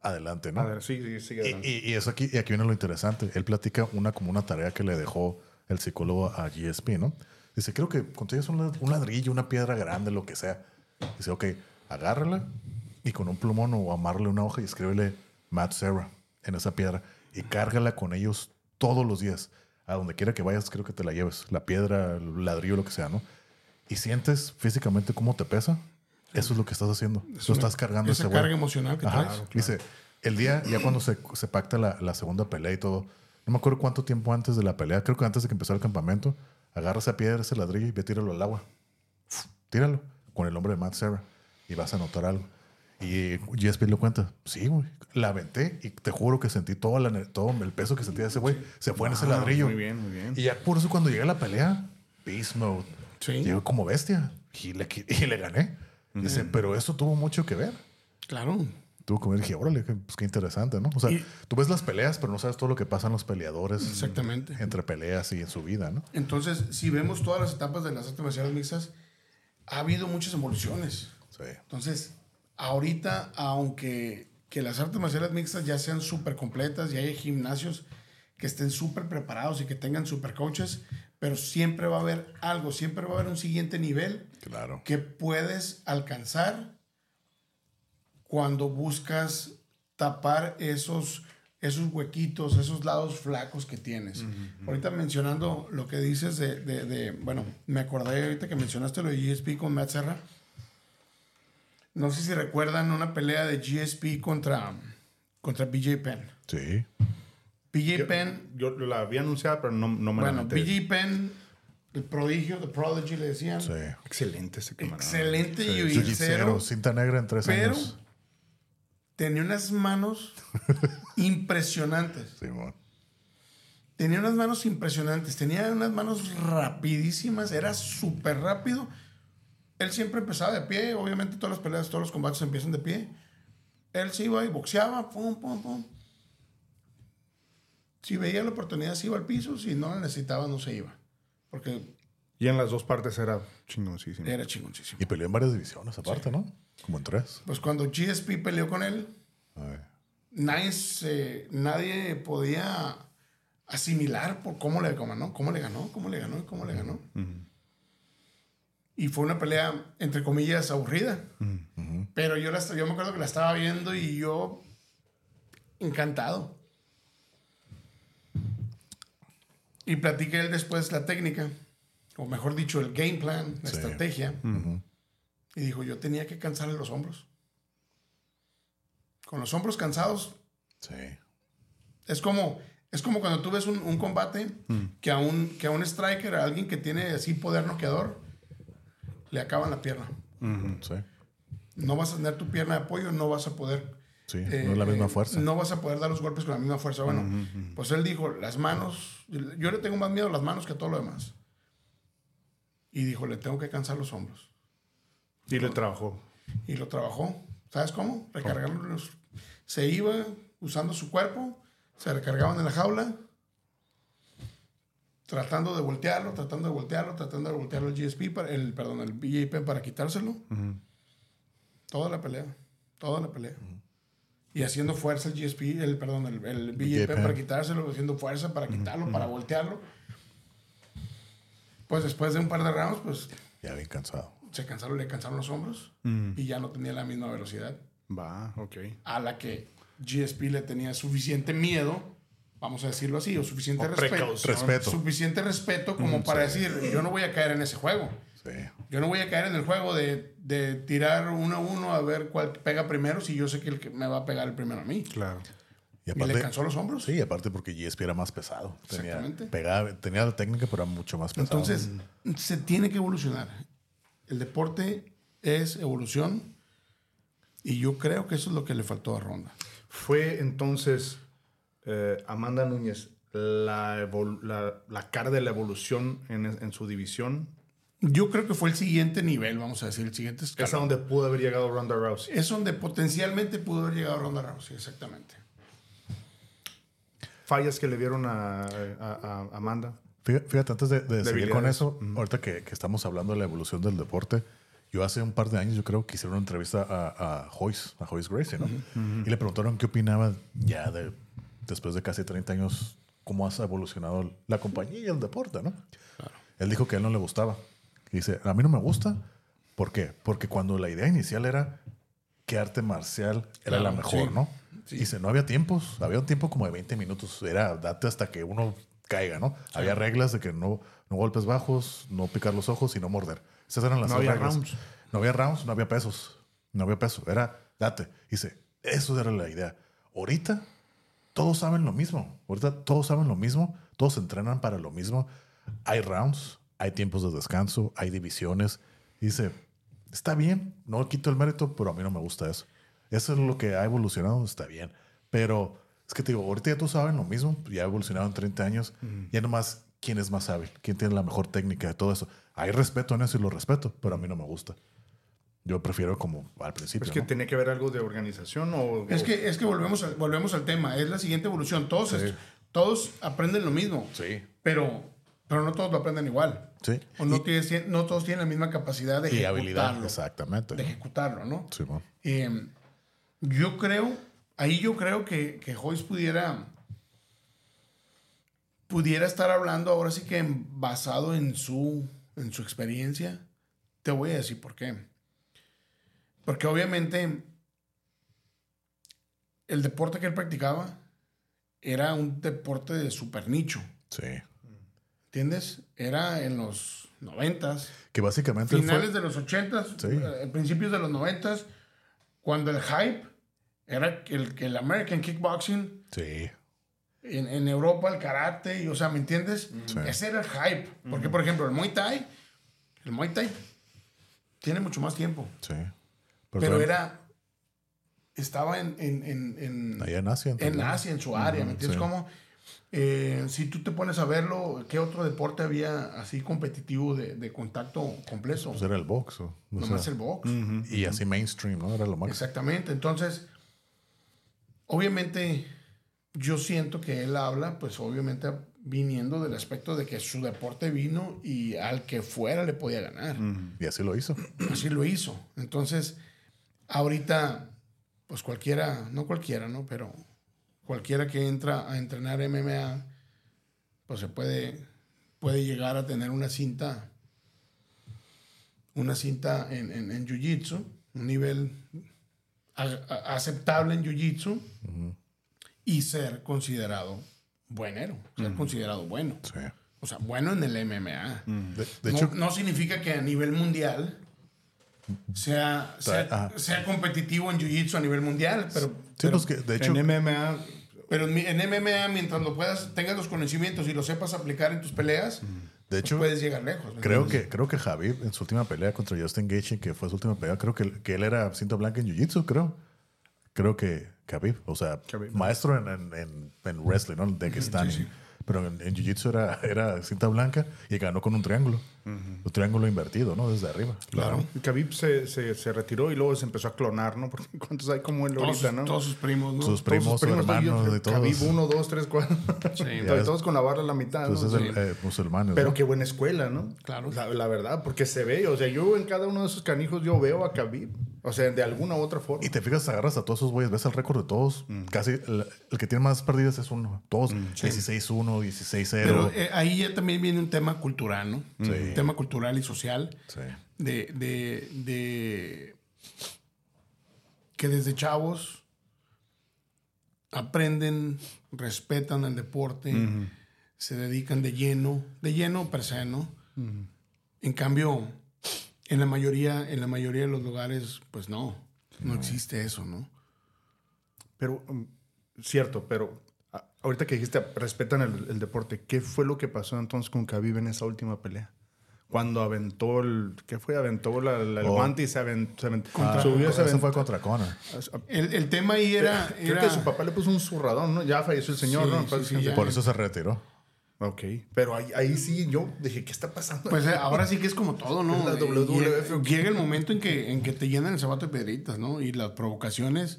Adelante, ¿no? Ver, sí, sí, sigue Y, adelante. y- y eso aquí, y aquí viene lo interesante. Él platica una como una tarea que le dejó el psicólogo a GSP, ¿no? Dice, creo que consigues un, un ladrillo, una piedra grande, lo que sea. Dice, ok, agárrala y con un plumón o amarle una hoja y escríbele Matt Serra en esa piedra y cárgala con ellos todos los días. A donde quiera que vayas, creo que te la lleves. La piedra, el ladrillo, lo que sea, ¿no? Y sientes físicamente cómo te pesa. Eso es lo que estás haciendo. Tú estás cargando Esa ese güey. carga emocional que Ajá. traes. Dice, el día, ya cuando se, se pacta la, la segunda pelea y todo, no me acuerdo cuánto tiempo antes de la pelea, creo que antes de que empezara el campamento, agarra esa piedra, ese ladrillo y ve, tíralo al agua. Tíralo con el nombre de Matt Serra y vas a notar algo. Y GSP lo cuenta, sí, güey, la aventé y te juro que sentí todo, la, todo el peso que sentía ese güey, se fue en ese Ah, ladrillo. Muy bien, muy bien. Y ya por eso cuando llegué a la pelea, Beast Mode, Sí. llegó como bestia y le, qui- y le gané. Dice, pero eso tuvo mucho que ver. Claro. Tuvo que ver, dije, órale, pues qué interesante, ¿no? O sea, Y- tú ves las peleas, pero no sabes todo lo que pasa en los peleadores. Exactamente. Entre peleas y en su vida, ¿no? Entonces, si vemos todas las etapas de las artes marciales mixtas, ha habido muchas evoluciones. Sí. Entonces, ahorita, aunque que las artes marciales mixtas ya sean súper completas y haya gimnasios que estén súper preparados y que tengan súper coaches, pero siempre va a haber algo, siempre va a haber un siguiente nivel Claro. que puedes alcanzar cuando buscas tapar esos, esos huequitos, esos lados flacos que tienes. Ahorita mencionando lo que dices de, de- de- bueno, me acordé ahorita que mencionaste lo de GSP con Matt Serra. No sé si recuerdan una pelea de GSP contra, contra BJ Penn. Sí. BJ Penn, Yo la había anunciado, pero no, no me la bueno. BJ Penn, el prodigio, the prodigy le decían. Sí. Excelente ese camarada. Excelente Sí. Jiu-jitsu, cinta negra en tres pero años. tenía unas manos impresionantes. Simón. Tenía unas manos impresionantes. Tenía unas manos rapidísimas. Era súper rápido. Él siempre empezaba de pie. Obviamente todas las peleas, todos los combates empiezan de pie. Él se iba y boxeaba. Pum, pum, pum. Si veía la oportunidad, se iba al piso. Si no la necesitaba, no se iba. Porque Y en las dos partes era chingoncísimo. era chingoncísimo. Y peleó en varias divisiones aparte, ¿no? Como en tres. Pues cuando GSP peleó con él, Ay. nadie, se- nadie podía asimilar por cómo le ganó, cómo le ganó, cómo le ganó, cómo le ganó. Y fue una pelea, entre comillas, aburrida. Pero yo, la, yo me acuerdo que la estaba viendo y yo encantado. Y platiqué él después la técnica, o mejor dicho, el game plan, la Sí. estrategia. Y dijo, yo tenía que cansarle los hombros. Con los hombros cansados, Sí. es como, es como cuando tú ves un, un combate que, a un, que a un striker, a alguien que tiene así poder noqueador, le acaban la pierna. Sí. No vas a tener tu pierna de apoyo, no vas a poder. Sí, eh, no es la misma eh, fuerza. No vas a poder dar los golpes con la misma fuerza. Bueno, pues él dijo, las manos, yo le tengo más miedo a las manos que a todo lo demás. Y dijo, le tengo que cansar los hombros. Y le trabajó. Y lo trabajó. ¿Sabes cómo? Recargando los... Se iba usando su cuerpo, se recargaban en la jaula, tratando de voltearlo, tratando de voltearlo, tratando de voltearlo el GSP, para, el, perdón, el BJP para quitárselo. Toda la pelea, toda la pelea. Y haciendo fuerza el GSP, el, perdón, el, el BJP para quitárselo, haciendo fuerza para quitarlo, para voltearlo. Pues después de un par de rounds, pues Ya bien cansado. se cansaron, le cansaron los hombros y ya no tenía la misma velocidad Va, ok. a la que GSP le tenía suficiente miedo, vamos a decirlo así, o suficiente O respeto. Respeto. suficiente respeto como para decir, yo no voy a caer en ese juego. Yo no voy a caer en el juego de, de tirar uno a uno a ver cuál pega primero si yo sé que el que me va a pegar el primero a mí. Claro. Y Y le cansó los hombros. sí, aparte porque GSP era más pesado. Tenía, Exactamente. pegaba, tenía la técnica, pero era mucho más pesado. Entonces, se tiene que evolucionar. El deporte es evolución y yo creo que eso es lo que le faltó a Ronda. Fue entonces eh, Amanda Núñez la, la, la cara de la evolución en, en su división. Yo creo que fue el siguiente nivel, vamos a decir, el siguiente Es escalón. a donde pudo haber llegado Ronda Rousey. Es donde potencialmente pudo haber llegado Ronda Rousey, exactamente. Fallas que le dieron a, a- a Amanda. Fíjate, antes de, de seguir con eso, ahorita que, que estamos hablando de la evolución del deporte, yo hace un par de años yo creo que hicieron una entrevista a, a Joyce, a Joyce Gracie, ¿no? Y le preguntaron qué opinaba ya de, después de casi 30 años, cómo ha evolucionado la compañía y el deporte, ¿no? Él dijo que a él no le gustaba. Dice, a mí no me gusta. ¿Por qué? Porque cuando la idea inicial era que arte marcial era Claro, la mejor, sí. ¿no? Sí. Dice, no había tiempos, había un tiempo como de 20 minutos, era date hasta que uno caiga, ¿no? Había reglas de que no, no golpes bajos, no picar los ojos y no morder. Esas eran las No había reglas. rounds. No había rounds, no había pesos, no había peso, era date. Dice, eso era la idea. Ahorita todos saben lo mismo, ahorita todos saben lo mismo, todos entrenan para lo mismo. Hay rounds, hay tiempos de descanso, hay divisiones. Dice, está bien, no quito el mérito, pero a mí no me gusta eso. Eso es lo que ha evolucionado, está bien. Pero es que te digo, ahorita ya todos saben lo mismo, ya ha evolucionado en 30 años, ya nomás quién es más hábil, quién tiene la mejor técnica de todo eso. Hay respeto en eso y lo respeto, pero a mí no me gusta. Yo prefiero como al principio. Es que ¿no? tenía que haber algo de organización o... Es o- que, es que volvemos, al, volvemos al tema. Es la siguiente evolución. Todos, es- todos aprenden lo mismo. Sí. Pero, pero no todos lo aprenden igual. Sí. O no, no todos tienen la misma capacidad de Y habilidad, ejecutarlo. exactamente. De ejecutarlo, ¿no? Sí, mo. Eh, yo creo, ahí yo creo que, que Joyce pudiera, pudiera estar hablando ahora sí que basado en su, en su experiencia. Te voy a decir por qué. Porque obviamente el deporte que él practicaba era un deporte de super nicho. Sí. ¿Entiendes? Era en los noventas, Que básicamente finales fue... de los ochentas, Sí. eh, principios de los noventas, cuando el hype era el, que el American Kickboxing, Sí. en, en Europa el karate, y, o sea, ¿me entiendes? Sí. Ese era el hype. Porque, por ejemplo, el Muay Thai, el Muay Thai tiene mucho más tiempo. Sí. Pero fue era, estaba en, en, en, en- Allá en Asia. en. Asia, en su área, ¿me entiendes sí. cómo? Eh, si tú te pones a verlo, ¿qué otro deporte había así competitivo de, de contacto completo? Pues era el box. o- o Nomás sea, el box. Y así mainstream, ¿no? Era lo máximo. Exactamente. Entonces, obviamente, yo siento que él habla, pues obviamente viniendo del aspecto de que su deporte vino y al que fuera le podía ganar. Y así lo hizo. Así lo hizo. Entonces, ahorita, pues cualquiera, no cualquiera, ¿no? Pero cualquiera que entra a entrenar MMA, pues se puede, puede llegar a tener una cinta, una cinta en, en, en Jiu-Jitsu, un nivel a- a- aceptable en Jiu-Jitsu y ser considerado buenero, ser considerado bueno. Sí. O sea, bueno en el MMA. De, hecho, no significa que a nivel mundial sea, sea, competitivo en Jiu-Jitsu a nivel mundial, pero, sí, pero, pues que, de hecho, en MMA... pero en, MMA, mientras lo puedas, tengas los conocimientos y lo sepas aplicar en tus peleas, de pues puedes llegar lejos. ¿me creo entiendes? que, creo que Javier en su última pelea contra Justin Gaethje, que fue su última pelea, creo que, que él era cinta blanca en Jiu-Jitsu, creo. Creo que Khabib, o sea, Khabib. maestro en, en, en, en wrestling, ¿no? De que están. Pero en, en Jiu-Jitsu era, era cinta blanca y ganó con un triángulo. Un triángulo invertido, ¿no? Desde arriba. Claro. Y Khabib se, se, se retiró y luego se empezó a clonar, ¿no? Porque cuántos hay como él Todos, ahorita, sus- ¿no? todos sus primos, ¿no? Sus Todos primos, sus primos, hermanos, de todos. Khabib, uno, dos, tres, cuatro. Sí, Y ya todos con la barra a la mitad, Pues ¿no? es el, eh, musulmanes. Pero ¿no? qué buena escuela, ¿no? Claro. La, la verdad, porque se ve, o sea, yo en cada uno de esos canijos yo veo a Khabib, o sea, de alguna u otra forma. Y te fijas, agarras a todos esos güeyes, ves el récord de todos. Casi el, el que tiene más perdidas es uno. Todos 16-1, 16-0. Pero eh, ahí ya también viene un tema cultural, ¿no? Sí. Tema cultural y social. Sí. de, de, de que desde chavos aprenden, respetan el deporte, se dedican de lleno, de lleno per se, ¿no? En cambio, en la mayoría, en la mayoría de los lugares, pues no, no existe eso, ¿no? Pero, um, cierto, pero ahorita que dijiste, respetan el, el deporte, ¿qué fue lo que pasó entonces con Khabib en esa última pelea? Cuando aventó el, ¿qué fue? Aventó la- la- el Oh. guante y se aventó, se aventó- Ah, subió, se aventó. fue contra Conor. El, el tema ahí era... Creo era- que su papá le puso un zurradón, ¿no? Ya falleció el señor, Sí, ¿no? sí, Paz sí, ya. Por eso se retiró. Ok, pero ahí, ahí sí yo dije, ¿qué está pasando? Pues eh, ahora sí que es como todo, ¿no? La Eh, WWF, llega el momento en que, en que te llenan el zapato de piedritas, ¿no? Y las provocaciones,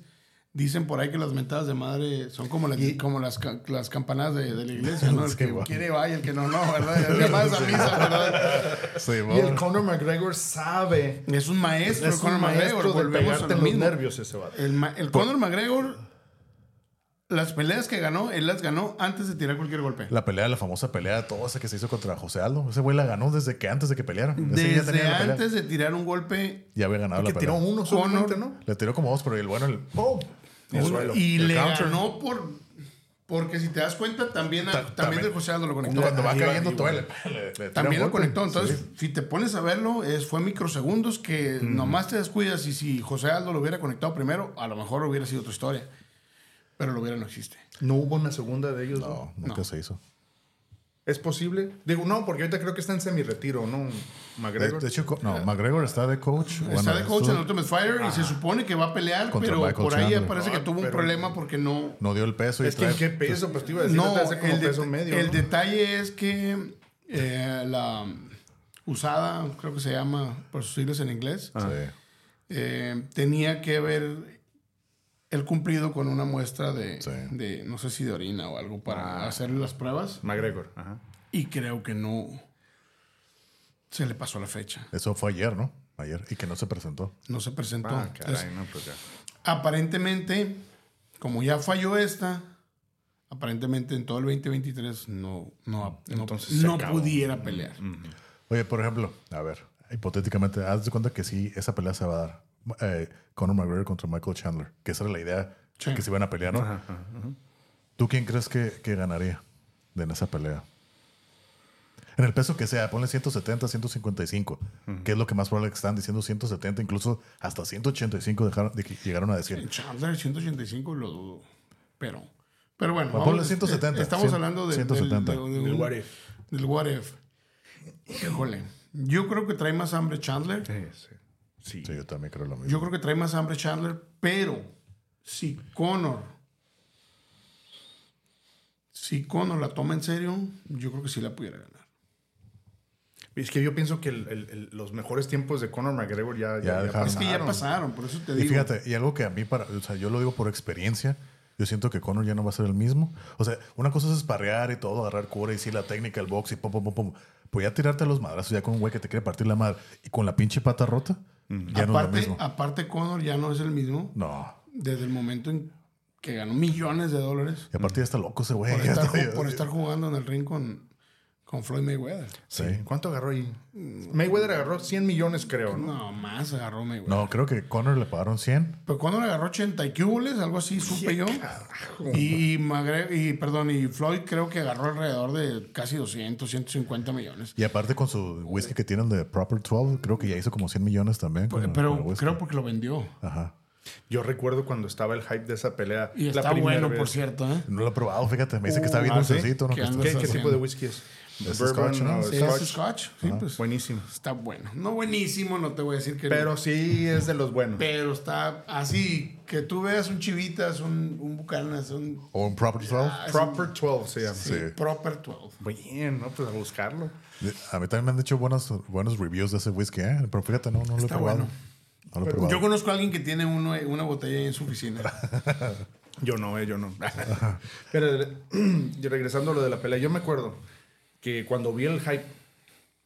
dicen por ahí que las mentadas de madre son como las, como las, las campanadas de, de la iglesia, ¿no? El que quiere vaya, el que no, no, ¿verdad? Las llamadas a misa, ¿verdad? Sí, y el. Conor McGregor sabe. Es un maestro, Es el Conor McGregor. de volvemos a pegarte lo en los mismo. nervios ese vato. El, el Conor McGregor, las peleas que ganó, él las ganó antes de tirar cualquier golpe. La pelea, la famosa pelea, toda esa que se hizo contra José Aldo. Ese güey la ganó desde que antes de que pelearan. Ese ya Desde tenía antes de tirar un golpe, Ya había ganado Que la tiró pelea. uno solamente, ¿no? Le tiró como dos, pero el bueno, el ¡pum! Y El le counter. ganó por. Porque si te das cuenta, también, a- Ta- también, también. el José Aldo lo conectó. Cuando va cayendo todo, va. le, le- le tira También lo conectó. Entonces, Sí. si te pones a verlo, es, fue microsegundos que nomás te descuidas. Y si José Aldo lo hubiera conectado primero, a lo mejor hubiera sido otra historia. Pero lo hubiera no existe. No hubo una segunda de ellos. No, ¿no? nunca se hizo. ¿Es posible? Digo, no, porque ahorita creo que está en semi-retiro, ¿no? McGregor. de hecho, no, McGregor está de coach. Está Bueno, de coach en estuvo- Ultimate Fighter y se supone que va a pelear, Contra pero Michael por ahí Chandler. parece que Ah, tuvo un problema porque no. No dio el peso. y es que en trae- qué peso, pues te iba a decir, No, te hace como el, peso medio. el ¿no? detalle es que eh, la usada, creo que se llama por sus siglas en inglés, Sí. eh, tenía que haber él cumplido con una muestra de, Sí. de, no sé si de orina o algo para Ah. hacerle las pruebas. McGregor. Ajá. Y creo que no se le pasó la fecha. Eso fue ayer, ¿no? Ayer. Y que no se presentó. No se presentó. Ah, Entonces, caray, no, pues ya. aparentemente, como ya falló esta, aparentemente en todo el 2023 no, no, no, Entonces no pudiera pelear. Oye, por ejemplo, a ver, hipotéticamente, haz de cuenta que sí, esa pelea se va a dar. Eh, Conor McGregor contra Michael Chandler, que esa era la idea Sí. que se iban a pelear, ¿no? ¿Tú quién crees que, que ganaría de en esa pelea? En el peso que sea, ponle 170, 155, que es lo que más probable que están diciendo 170, incluso hasta 185 dejaron, de que llegaron a decir. Chandler 185 lo dudo. Pero, pero bueno, Bueno, vamos, ponle 170, Estamos cien- hablando de, 170. Del, de- de Del un- what if. Del what if. Híjole. Yo creo que trae más hambre Chandler. Sí, sí. Sí. Sí, yo también creo lo mismo. Yo creo que trae más hambre Chandler, pero si Conor, si Conor la toma en serio, yo creo que sí la pudiera ganar. Es que yo pienso que el- el- el- los mejores tiempos de Conor McGregor ya, Ya dejaron. Es que ya pasaron. por eso te Y digo. fíjate, y algo que a mí, para, o sea, yo lo digo por experiencia, yo siento que Conor ya no va a ser el mismo. O sea, una cosa es esparrear y todo, agarrar cura y sí, la técnica, el box y pum, pum, pum, pum. Pues ya tirarte a los madrazos ya con un güey que te quiere partir la madre y con la pinche pata rota, ya aparte, aparte, Conor ya no es el mismo No. desde el momento en que ganó millones de dólares Y aparte ya está loco ese güey. por, estar, por estar jugando en el ring con, con Floyd Mayweather. Sí. ¿Cuánto agarró ahí? Mayweather agarró 100 millones, creo, ¿no? No, más agarró Mayweather. No, creo que Conor le pagaron 100. Pero cuando le agarró 80 y cuboles, algo así, supe yo. Y, Magre- y, perdón, y Floyd creo que agarró alrededor de casi 200, 150 millones. Y aparte con su whisky que tienen de Proper 12, creo que ya hizo como 100 millones también. con- Pero creo porque lo vendió. Ajá. Yo recuerdo cuando estaba el hype de esa pelea. Y la está primera bueno, vez. por cierto, ¿eh? No lo he probado, fíjate. Me dice que está bien ah, ¿sí? dulcecito, ¿no? ¿Qué ¿Qué, tipo de whisky es? Es Bourbon, Scotch, ¿no? Sí, ¿Es Scotch. Scotch? Sí, pues Buenísimo. está bueno. No buenísimo, no te voy a decir que Pero no. sí es de los buenos. Pero está así, que tú veas un Chivitas, un, un Bucanas, un O un Proper 12. Ah, Proper 12 se llama. sí, Proper 12. Bien, ¿no? Pues a buscarlo. A mí también me han dicho buenos, buenos reviews de ese whisky, ¿eh? Pero fíjate, no, no lo he Está probado. bueno. No lo he probado. Yo conozco a alguien que tiene uno, una botella ahí en su oficina. Yo no, eh, yo no. Pero regresando a lo de la pelea, yo me acuerdo que cuando vi el hype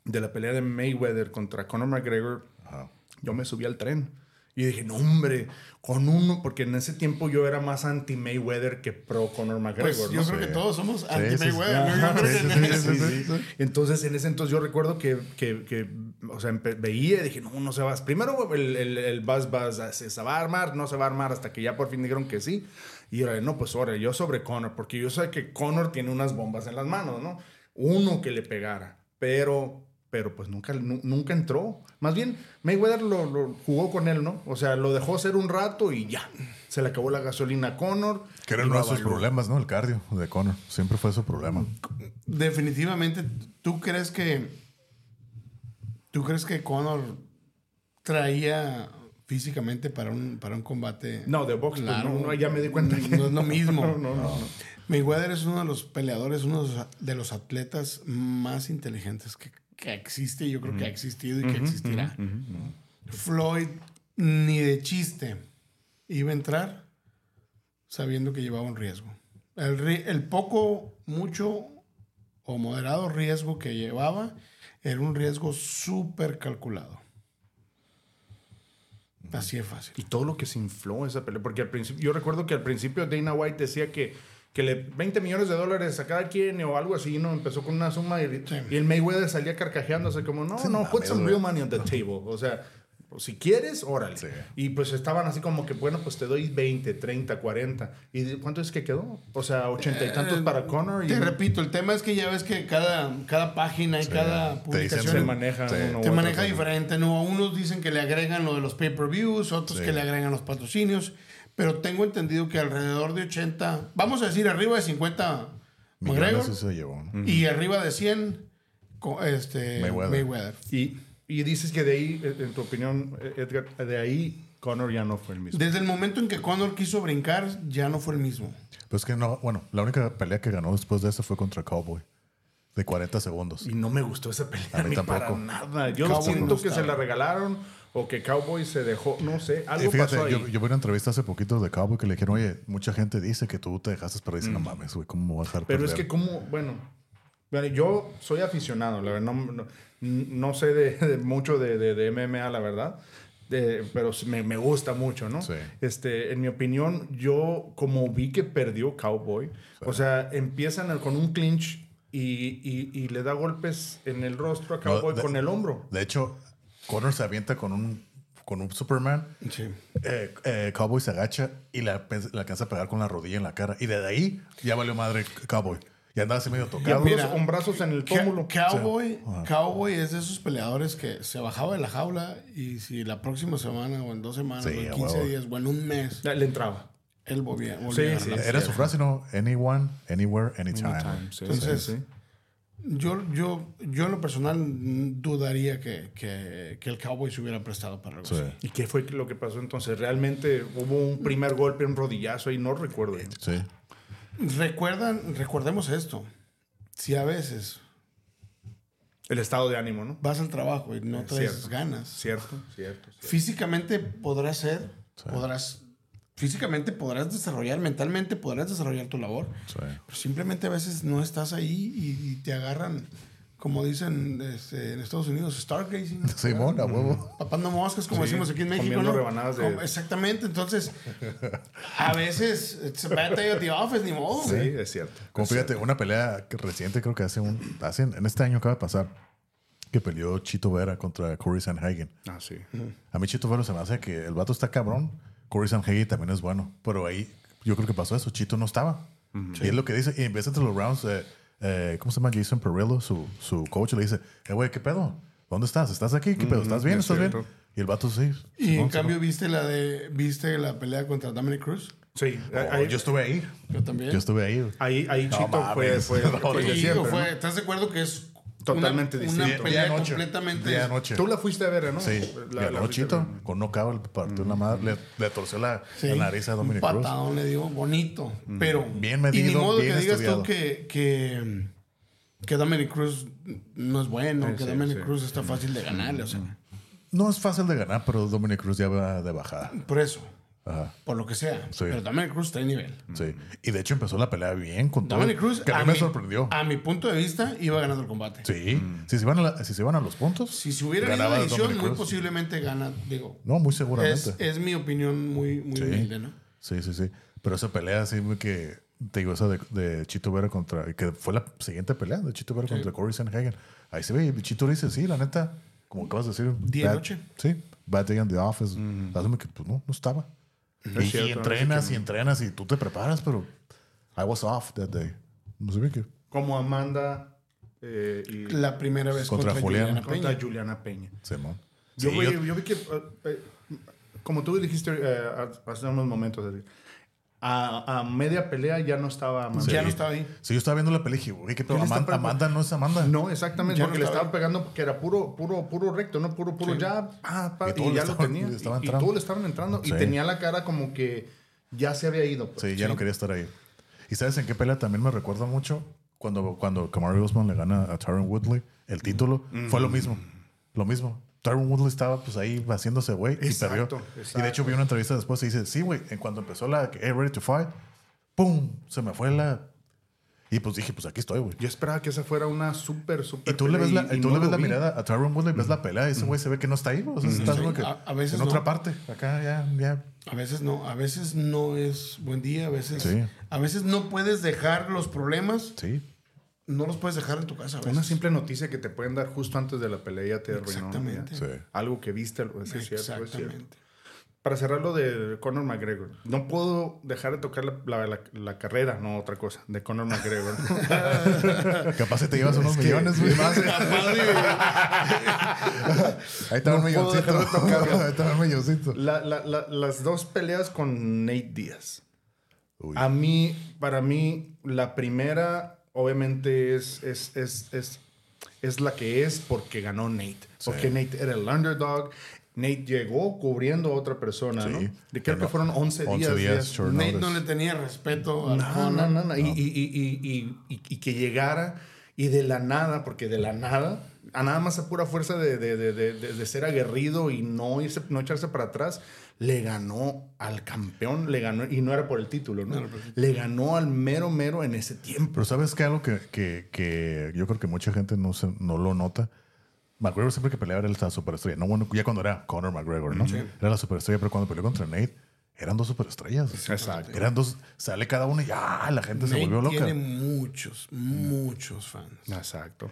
de la pelea de Mayweather contra Conor McGregor, yo me subí al tren. Y dije, no, hombre, con uno, porque en ese tiempo yo era más anti-Mayweather que pro Conor McGregor. Pues yo ¿no? creo que todos somos sí, anti-Mayweather. sí. Yo Ajá, sí, sí, sí, sí, sí, sí. Entonces, en ese entonces yo recuerdo que, que, que, o sea, veía y dije, no, no se va. Primero el, el, el buzz buzz, se, se va a armar, no se va a armar, hasta que ya por fin dijeron que sí. Y ahora, no, pues ahora, yo sobre Conor, porque yo sé que Conor tiene unas bombas en las manos, ¿no? Uno que le pegara, pero, pero pues nunca, nu- nunca entró. Más bien, Mayweather lo, lo jugó con él, ¿no? O sea, lo dejó ser un rato y ya. Se le acabó la gasolina a Conor. Que era uno de sus problemas, ¿no? El cardio de Conor. Siempre fue su problema. Definitivamente, ¿tú crees que tú crees que Conor traía físicamente para un, para un combate? No, de box, pues, largo? no, no, ya me di cuenta que- no es lo mismo. No, no, no. Mayweather es uno de los peleadores, uno de los- de atletas más inteligentes que, que existe, yo creo que ha existido y que existirá. Floyd ni de chiste iba a entrar sabiendo que llevaba un riesgo. El, el poco, mucho o moderado riesgo que llevaba era un riesgo súper calculado. Así es fácil. Y todo lo que se infló esa pelea. Porque al principio, yo recuerdo que al principio Dana White decía que, que le 20 millones de dólares a cada quien o algo así, ¿no? Empezó con una suma y, Sí. y el Mayweather salía carcajeándose como, no, no, put some real money on the table. O sea, si quieres, órale. Sí. Y pues estaban así como que, bueno, pues te doy 20, 30, 40. ¿Y cuánto es que quedó? O sea, 80 y tantos para Conor. Y Te repito, el tema es que ya ves que cada, cada página y cada Te dicen- se publicación maneja Sí. uno maneja diferente, ¿no? Unos dicen que le agregan lo de los pay-per-views, otros Sí. que le agregan los patrocinios, pero tengo entendido que alrededor de 80, vamos a decir arriba de 50 McGregor Millones sí se llevó, ¿no? y arriba de 100 co- este, Mayweather. Mayweather. Y, y dices que de ahí, en tu opinión, eh, Edgar, de ahí Conor ya no fue el mismo. Desde el momento en que Conor quiso brincar, ya no fue el mismo. Pues que no, bueno, la única pelea que ganó después de esa fue contra Cowboy. de 40 segundos. Y no me gustó esa pelea A mí ni para tampoco. nada. Yo Cowboy siento no que se la regalaron o que Cowboy se dejó, no sé, algo Y fíjate, pasó ahí. yo, yo vi una entrevista hace poquito de Cowboy que le dijeron, oye, mucha gente dice que tú te dejaste perder. Dice, no mames, güey, ¿cómo vas a dejar Mm. Pero perder? es que como, bueno, bueno, yo soy aficionado, la verdad, no, no, no sé de, de mucho de, de- de MMA, la verdad, de- pero me, me gusta mucho, ¿no? Sí. Este, en mi opinión, yo como vi que perdió Cowboy, o sea, empiezan con un clinch y, y- y le da golpes en el rostro a No, Cowboy de- con el hombro. De hecho, Connor se avienta con un, con un Superman. Sí. eh, eh, Cowboy se agacha y le, le alcanza a pegar con la rodilla en la cara. Y desde ahí ya valió madre Cowboy. Y andaba así medio tocado. mira, hombrazos en el pómulo. Cowboy, Cowboy es de esos peleadores que se bajaba de la jaula y si la próxima semana o en dos semanas Sí, o en a 15 huevo. días o en un mes Le entraba. él volvía, volvía Sí, sí. Era su frase, ¿no? Anyone, anywhere, anytime. Sí, Entonces, sí, sí. Yo, yo, yo en lo personal dudaría que, que, que el Cowboy se hubiera prestado para algo Sí. así. ¿Y qué fue lo que pasó entonces? ¿Realmente hubo un primer golpe, un rodillazo y no recuerdo? Sí. Recuerdan, recordemos esto. Si a veces El estado de ánimo, ¿no? vas al trabajo y no traes Cierto. ganas, Cierto, cierto. cierto. físicamente podrás ser, podrás, físicamente podrás desarrollar, mentalmente podrás desarrollar tu labor, Sí. pero simplemente a veces no estás ahí y, y te agarran, como dicen este, en Estados Unidos, stargazing. Simón, a huevo. Papando moscas, como Sí, decimos aquí en México, ¿no? rebanadas de- exactamente, entonces, a veces, it's a bad day at the office, ni modo. Sí, güey. es cierto. Como Es fíjate, una pelea reciente, creo que hace un. Hace, en este año acaba de pasar. Que peleó Chito Vera contra Corey Sanhagen. cierto. Ah, sí. A mí Chito Vera se me hace que el vato está cabrón. Corey Sanhagen también es bueno. Pero ahí yo creo que pasó eso. Chito no estaba. Y es lo que dice. Y empieza entre los rounds. eh, eh, ¿Cómo se llama? Jason Perillo, su, su coach, le dice: Eh, güey, ¿qué pedo? ¿Dónde estás? ¿Estás aquí? ¿Qué pedo? ¿Estás bien? es ¿Estás bien? Y el vato sí. Y en cambio. ¿viste la de viste la pelea contra Dominic Cruz? Sí, Oh, ahí, yo estuve ahí. Yo también. Yo estuve ahí. ahí, ahí No Chito fue, mames. fue, No, fue de siempre, fue- ¿no? ¿Estás de acuerdo que es Totalmente una, distinto. Una pelea completamente. Día noche. Tú la fuiste a ver, ¿no? Sí, La- la fuiste a Chito ver. con knockout, le partió la madre, le, le torció la, Sí, la nariz a Dominic un Cruz. patadón le dio bonito. Pero. Bien Y ni medido, modo bien que digas estudiado. tú que, que, que Dominic Cruz no es bueno, Sí, que sí, Dominic sí. Cruz está fácil de ganarle. O sea, No es fácil de ganar, pero Dominic Cruz ya va de bajada. por eso. Ajá, Por lo que sea. Sí. Pero Dominic Cruz está en nivel. sí. Y de hecho empezó la pelea bien con todo. Dominic Cruz. Que a mí me mi- sorprendió. A mi punto de vista, iba ganando el combate. Sí. Si, se iban a la- si se iban a los puntos, Si se hubiera ido a la edición, muy Cruz. posiblemente gana. Digo, No, muy seguramente. es mi opinión muy, muy Sí. humilde, ¿no? Sí, sí, sí. Pero esa pelea, sí, que te digo, esa de, de Chito Vera contra. que fue la siguiente pelea de Chito Vera contra Corey Sanhagen. Ahí se ve, y Chito dice, sí, la neta, como acabas de decir. Día bad- noche. Sí, bad day in the office. Hazme que, pues no, no estaba. Y, y cierto, entrenas y entrenas y tú te preparas, pero I was off that day. No sé bien qué. Como Amanda eh, y La primera vez Contra contra, Juliana. Juliana contra Peña. Juliana Peña. Simón. Yo, Sí, vi, yo- yo vi que, eh, como tú dijiste eh, hace unos momentos, a, a media pelea ya no estaba Amanda. Ya Sí. no estaba ahí. Sí, yo estaba viendo la pelea y dije, güey, qué pedo. ¿Quién está Amanda, no es Amanda. No, exactamente, Ya no porque le estaba pegando porque era puro, puro, puro recto, ¿no? Puro, puro ya, pa, pa, Y ya lo tenía. le estaba y, y entrando. todo le estaban entrando y Sí. tenía la cara como que ya se había ido. pues. Sí, ya no quería estar ahí. ¿Y sabes en qué pelea también me recuerda mucho? Cuando, cuando Kamaru Usman le gana a Tyron Woodley el título, fue lo mismo. Lo mismo. Tyron Woodley estaba pues ahí haciéndose güey y Exacto, perdió. Y de exacto. hecho vi una entrevista después y dice, sí, güey, en cuando empezó la Hey, Ready to Fight, ¡pum! Se me fue la... Y pues dije, pues aquí estoy, güey. Yo esperaba que esa fuera una súper, súper Y tú le ves la, pelea y tú no le ves lo la vi. mirada a Tyron Woodley, ves la pelea y ese güey se ve que no está ahí. O sea, está Sí, como que a- a veces en no. otra parte. Acá ya, ya. A veces no, a veces no es buen día, a veces, Sí. a veces no puedes dejar los problemas, Sí. No los puedes dejar en tu casa. A veces. Una simple noticia que te pueden dar justo antes de la pelea ya te arruinó. Exactamente. Sí. Algo que viste, es cierto, es cierto. Exactamente. Para cerrar lo de Conor McGregor, no puedo dejar de tocar la, la- la- la carrera, no otra cosa, de Conor McGregor. Capaz si te llevas unos millones, güey. Ahí está un No milloncito. de. Ahí está un milloncito. La- la- la- las dos peleas con Nate Díaz. Uy. A mí, para mí, la primera, obviamente, es, es, es, es, es la que es porque ganó Nate. Porque Nate era el underdog. Nate llegó cubriendo a otra persona, Sí. ¿no? De creo que fueron 11, 11 días. días, Nate notice. no le tenía respeto al No, no, no, no. Y, y- y- y- y- y que llegara Y de la nada, porque de la nada, a nada más a pura fuerza de, de- de- de- de- de ser aguerrido y no, irse, no echarse para atrás, le ganó al campeón, le ganó, y no era por el título, ¿no? Le ganó al mero mero en ese tiempo. Pero ¿sabes qué? Algo que, que, que yo creo que mucha gente no, se, no lo nota. McGregor siempre que peleaba era la superestrella. No, bueno, ya cuando era Conor McGregor, ¿no? Era la superestrella, pero cuando peleó contra Nate, eran dos superestrellas. Exacto. Eran dos, sale cada uno y ya la gente se volvió loca. tiene muchos, muchos fans. Exacto.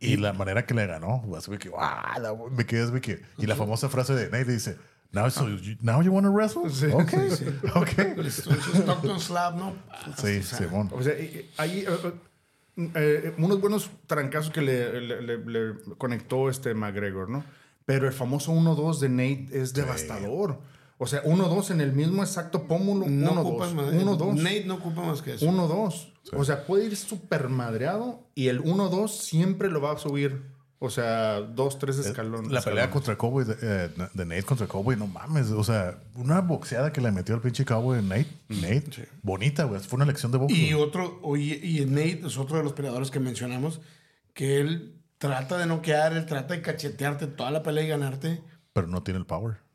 Y la manera que le ganó, así quedé, "Ah, la- me quedé, así que. Y la famosa frase de Nate dice, Now, so you, now you want to wrestle? Ok, ok. Entonces, Stockton Slab, ¿no? Sí, Simón. O sea, ahí eh, eh, eh, unos buenos trancazos que le, le- le- le conectó este McGregor, ¿no? Pero el famoso 1-2 de Nate es devastador. O sea, 1-2 en el mismo exacto pómulo. No 1-2. ocupas más. 1-2. Nate no ocupa más que eso. 1-2. O sea, puede ir súper madreado y el 1-2 siempre lo va a subir. O sea, dos, tres escalones. La pelea contra Cowboy, de, eh, de Nate contra Cowboy, no mames. O sea, una boxeada que le metió al pinche Cowboy de Nate. Nate, bonita, güey. Fue una lección de boxeo. Y otro, oye, y Nate es otro de los peleadores que mencionamos, que él trata de noquear, él trata de cachetearte toda la pelea y ganarte. Pero no tiene el power.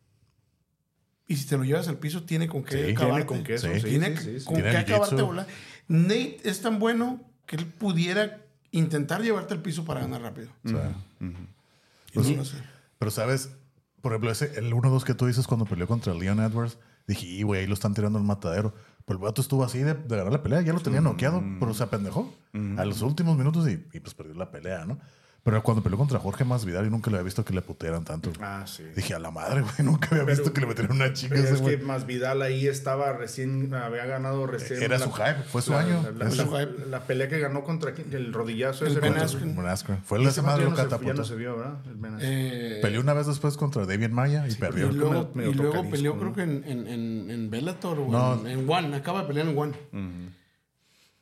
Y si te lo llevas al piso, tiene con qué Sí, acabarte. tiene con queso. Sí. Sí, Tiene sí, sí, sí. con Tiene qué acabarte volar. Nate es tan bueno que él pudiera intentar llevarte al piso para ganar rápido. O sea, hace. Pero sabes, por ejemplo, ese, el 1-2 que tú dices cuando peleó contra Leon Edwards, dije, "Y, güey, ahí lo están tirando al matadero. Pero el vato estuvo así de, de ganar la pelea, ya lo tenía noqueado, pero se apendejó a los últimos minutos y, y, pues perdió la pelea, ¿no? Pero cuando peleó contra Jorge Masvidal, yo nunca le había visto que le putearan tanto. Ah, sí. Dije, a la madre, güey, nunca había visto que le metieran una chica. Pero ese es que. Masvidal ahí estaba recién, había ganado recién. Era su hype, fue su año. La, Esa- la- la pelea que ganó contra el rodillazo El ese Ben contra- Askren. Ben Askren. Fue la ese semana de se, ya no se vio, ¿verdad? El. Eh, Peleó una vez después contra David Maya y perdió. y luego, y luego peleó, ¿no? creo que en, en, en, en Bellator o No. en, en One. Acaba de pelear en One.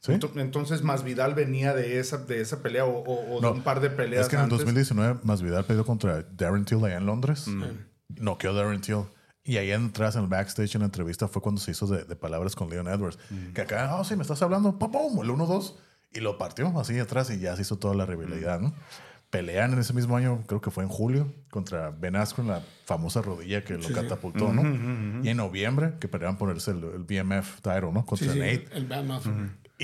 ¿Sí? Ento- Entonces Masvidal venía de esa, de esa pelea o, o- o No, de un par de peleas Es que en el antes. 2019 Masvidal peleó contra Darren Till allá en Londres. Noqueó a Darren Till. Y ahí atrás en el backstage en la entrevista fue cuando se hizo de, de palabras con Leon Edwards. Que acá, oh, sí, me estás hablando, pum, pum, el 1-2. Y lo partió así atrás y ya se hizo toda la rivalidad, ¿no? Pelean en ese mismo año, creo que fue en julio, contra Ben Askren, la famosa rodilla que lo catapultó, ¿no? Y en noviembre, que peleaban ponerse el, el BMF title, ¿no? Sí, Contra sí, Nate. el Bad Mouth.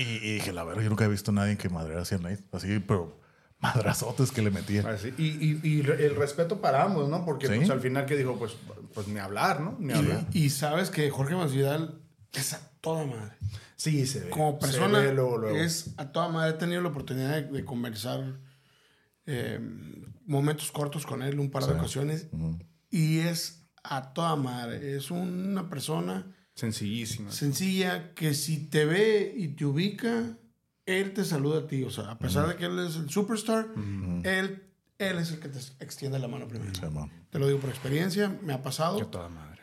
Y, y dije, la verdad, yo nunca he visto a nadie que madreara así a Nate. Así, pero madrazotes que le metía. Así, y, y- y el respeto para ambos, ¿no? Porque Sí. pues, al final que dijo, pues, pues ni hablar, ¿no? Ni hablar. Y, y sabes que Jorge Masvidal es a toda madre. Sí, se ve. Como persona, ve luego, luego. es a toda madre. He tenido la oportunidad de, de conversar eh, momentos cortos con él un par de ocasiones. Y es a toda madre. Es una persona Sencillísima. sencilla que si te ve y te ubica, él te saluda a ti. O sea, a pesar de que él es el superstar, él, él es el que te extiende la mano primero. Sí. Te lo digo por experiencia, me ha pasado. Que toda madre.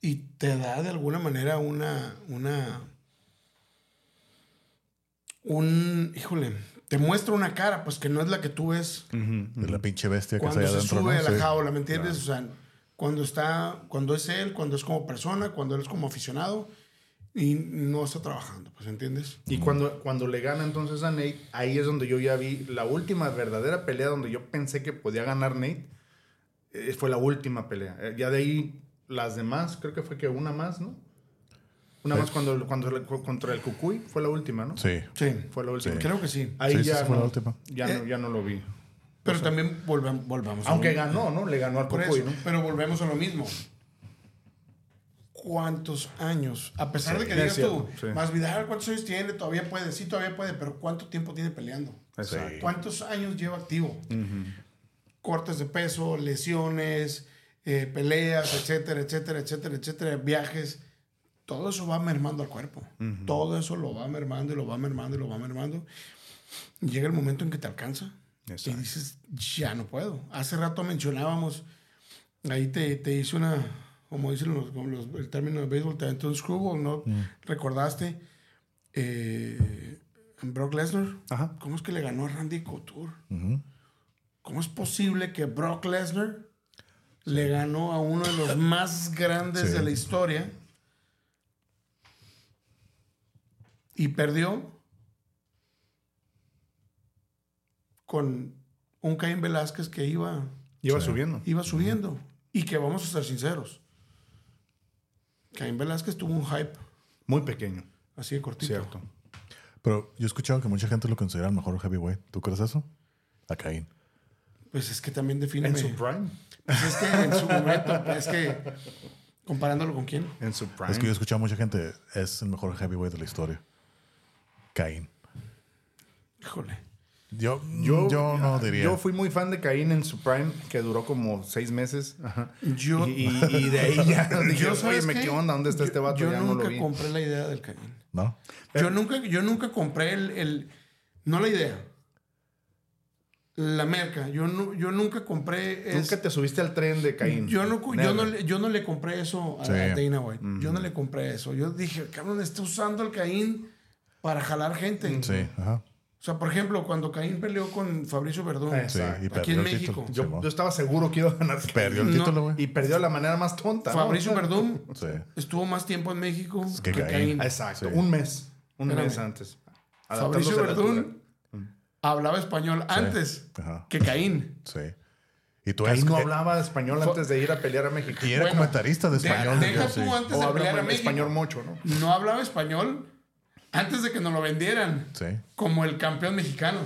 y te da de alguna manera una, una, un, híjole, te muestra una cara, pues que no es la que tú ves De la pinche bestia que está cuando allá adentro. sube ¿no? a la jaula, ¿me entiendes? O sea, cuando está, cuando es él, cuando es como persona, cuando él es como aficionado y no está trabajando, pues, ¿entiendes? Y cuando, cuando le gana entonces a Nate, ahí es donde yo ya vi la última verdadera pelea donde yo pensé que podía ganar Nate. eh, fue la última pelea. Eh, ya de ahí las demás, creo que fue que una más, ¿no? Una más cuando, cuando contra el Cucuy, fue la última, ¿no? Sí. Sí, Fue la última. creo que sí. Ahí Sí, sí, ya, fue la no, última. ya, no, ya no lo vi. Pero también volvemos, volvamos. a Aunque lo- ganó, ¿no? Le ganó al eso, ¿no? pero volvemos a lo mismo. ¿Cuántos años? A pesar de que digas tú, sí. más Vidal, ¿cuántos años tiene? Todavía puede, sí, todavía puede, pero ¿cuánto tiempo tiene peleando? ¿Cuántos años lleva activo? Cortes de peso, lesiones, eh, peleas, etcétera, etcétera, etcétera, etcétera, viajes. Todo eso va mermando al cuerpo. Todo eso lo va mermando y lo va mermando y lo va mermando. Llega el momento en que te alcanza. Y dices, ya no puedo. Hace rato mencionábamos, ahí te, te hice una, como dicen los, el término de béisbol, te aventó un screwball, ¿no? Recordaste eh, Brock Lesnar. Ajá. ¿Cómo es que le ganó a Randy Couture? ¿Cómo es posible que Brock Lesnar le ganó a uno de los más grandes Sí. de la historia y perdió con un Caín Velázquez que iba, Iba subiendo. iba subiendo. Y que vamos a ser sinceros. Caín Velázquez tuvo un hype Muy pequeño, así de cortito. cierto. Pero yo he escuchado que mucha gente lo considera el mejor heavyweight. ¿Tú crees eso? A Caín. Pues es que también define. En su prime. Pues es que en su momento, pues es que comparándolo con quién. En su prime. Es que yo he escuchado a mucha gente, es el mejor heavyweight de la historia. Caín. Híjole. Yo, yo, no diría. Yo fui muy fan de Caín en su prime, que duró como seis meses. Ajá. Yo- y, y- y de ahí ya dije, Yo, oye, ¿sabes me qué? onda, ¿dónde está Yo- este vato? Yo ya no nunca lo vi. compré la idea del Caín. ¿No? Yo nunca, yo nunca compré el, el- No la idea. La merca. Yo, no, yo nunca compré. es- Nunca te subiste al tren de Caín. yo, no, yo, no, le- yo no le compré eso a, Sí. a Dana White. Yo no le compré eso. Yo dije, cabrón, está usando el Caín para jalar gente. Sí, ajá. O sea, por ejemplo, cuando Caín peleó con Fabricio Verdún. Sí, y Aquí perdió en México. título. Yo, estaba seguro que iba a ganar. Perdió el No. título, güey. Y perdió de la manera más tonta. ¿no? Fabricio Verdún Sí. estuvo más tiempo en México que que, Caín. Caín. Exacto, Sí. un mes. Un Espérame. mes antes. Fabricio. Verdún hablaba español antes Ajá. que Caín. Sí. Y tú Caín no hablaba español antes de ir a pelear a México. Y era Bueno, comentarista de de- español. deja yo sí. tú antes O de pelear a México. español mucho, ¿no? No hablaba español antes de que nos lo vendieran Sí. como el campeón mexicano.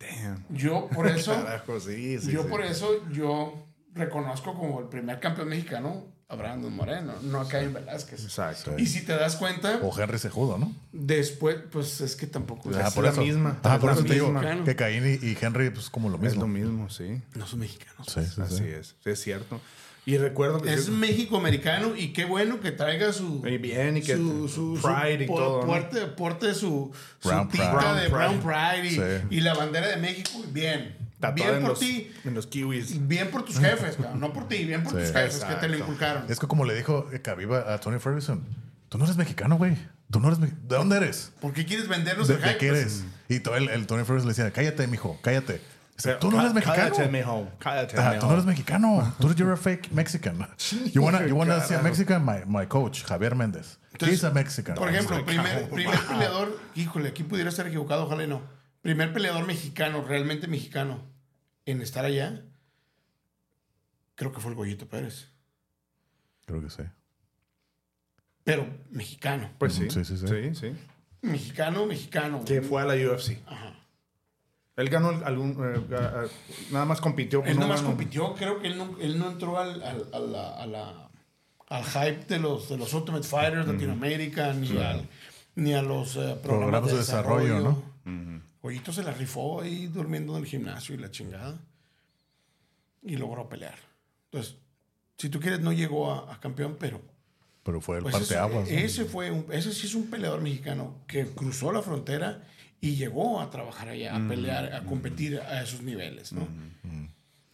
Damn. Yo por eso, Carajo, sí, sí. yo sí. por eso, yo reconozco como el primer campeón mexicano a Brandon Moreno, no a Caín Velázquez. Exacto. Y si te das cuenta, O Henry Sejudo, ¿no? después, pues es que tampoco Ah, Es la misma. Ah, Es por la eso te digo misma. que Caín y, y Henry, pues como lo Es mismo. lo mismo, sí. no son mexicanos. Sí, sí, Así sí. es. Sí, es cierto. Y recuerdo que... Es México-americano y qué bueno que traiga su. Y bien, y que su, su, su pride su, su Brown pride. de Brown Pride y, Sí. y la bandera de México. Bien. Tatuada Bien en por ti. En los kiwis. Bien por tus jefes, cabrón. No por ti, bien por Sí. tus jefes que te lo inculcaron. Es que como le dijo Caviva a Tony Ferguson, tú no eres mexicano, güey. Tú no eres ¿De dónde eres? ¿Por qué quieres vendernos ¿De, el de qué eres? Y todo el, el Tony Ferguson le decía, cállate, mijo, cállate. Tú no eres mexicano. Cállate, mijo. Cállate, Ah, mijo. tú no eres mexicano. Tú eres you're a fake Mexican. You wanna, you wanna see a Mexican? My, my coach, Javier Méndez. Entonces, He's a Mexican. Por ejemplo, primer, primer peleador, híjole, aquí pudiera estar equivocado, ojalá y no. Primer peleador mexicano, realmente mexicano, en estar allá, creo que fue el Goyito Pérez. Creo que sí. Pero mexicano. Pues sí. Sí, sí, sí. Sí, sí. Mexicano, mexicano. Que fue a la UFC. Él ganó algún... eh, nada más compitió. Él no nomás ganó. compitió, creo que él no, él no entró al, al, a la- a la- al hype de los, de los Ultimate Fighters de Latinoamérica, ni, al- ni a los eh, programas, de desarrollo, ¿no? Goyito se la rifó ahí durmiendo en el gimnasio y la chingada. Y logró pelear. Entonces, si tú quieres, no llegó a, a campeón, pero. Pero fue el pues parte ese, aguas. ese fue un- ese sí es un peleador mexicano que cruzó la frontera y llegó a trabajar allá, a pelear, a competir a esos niveles, ¿no?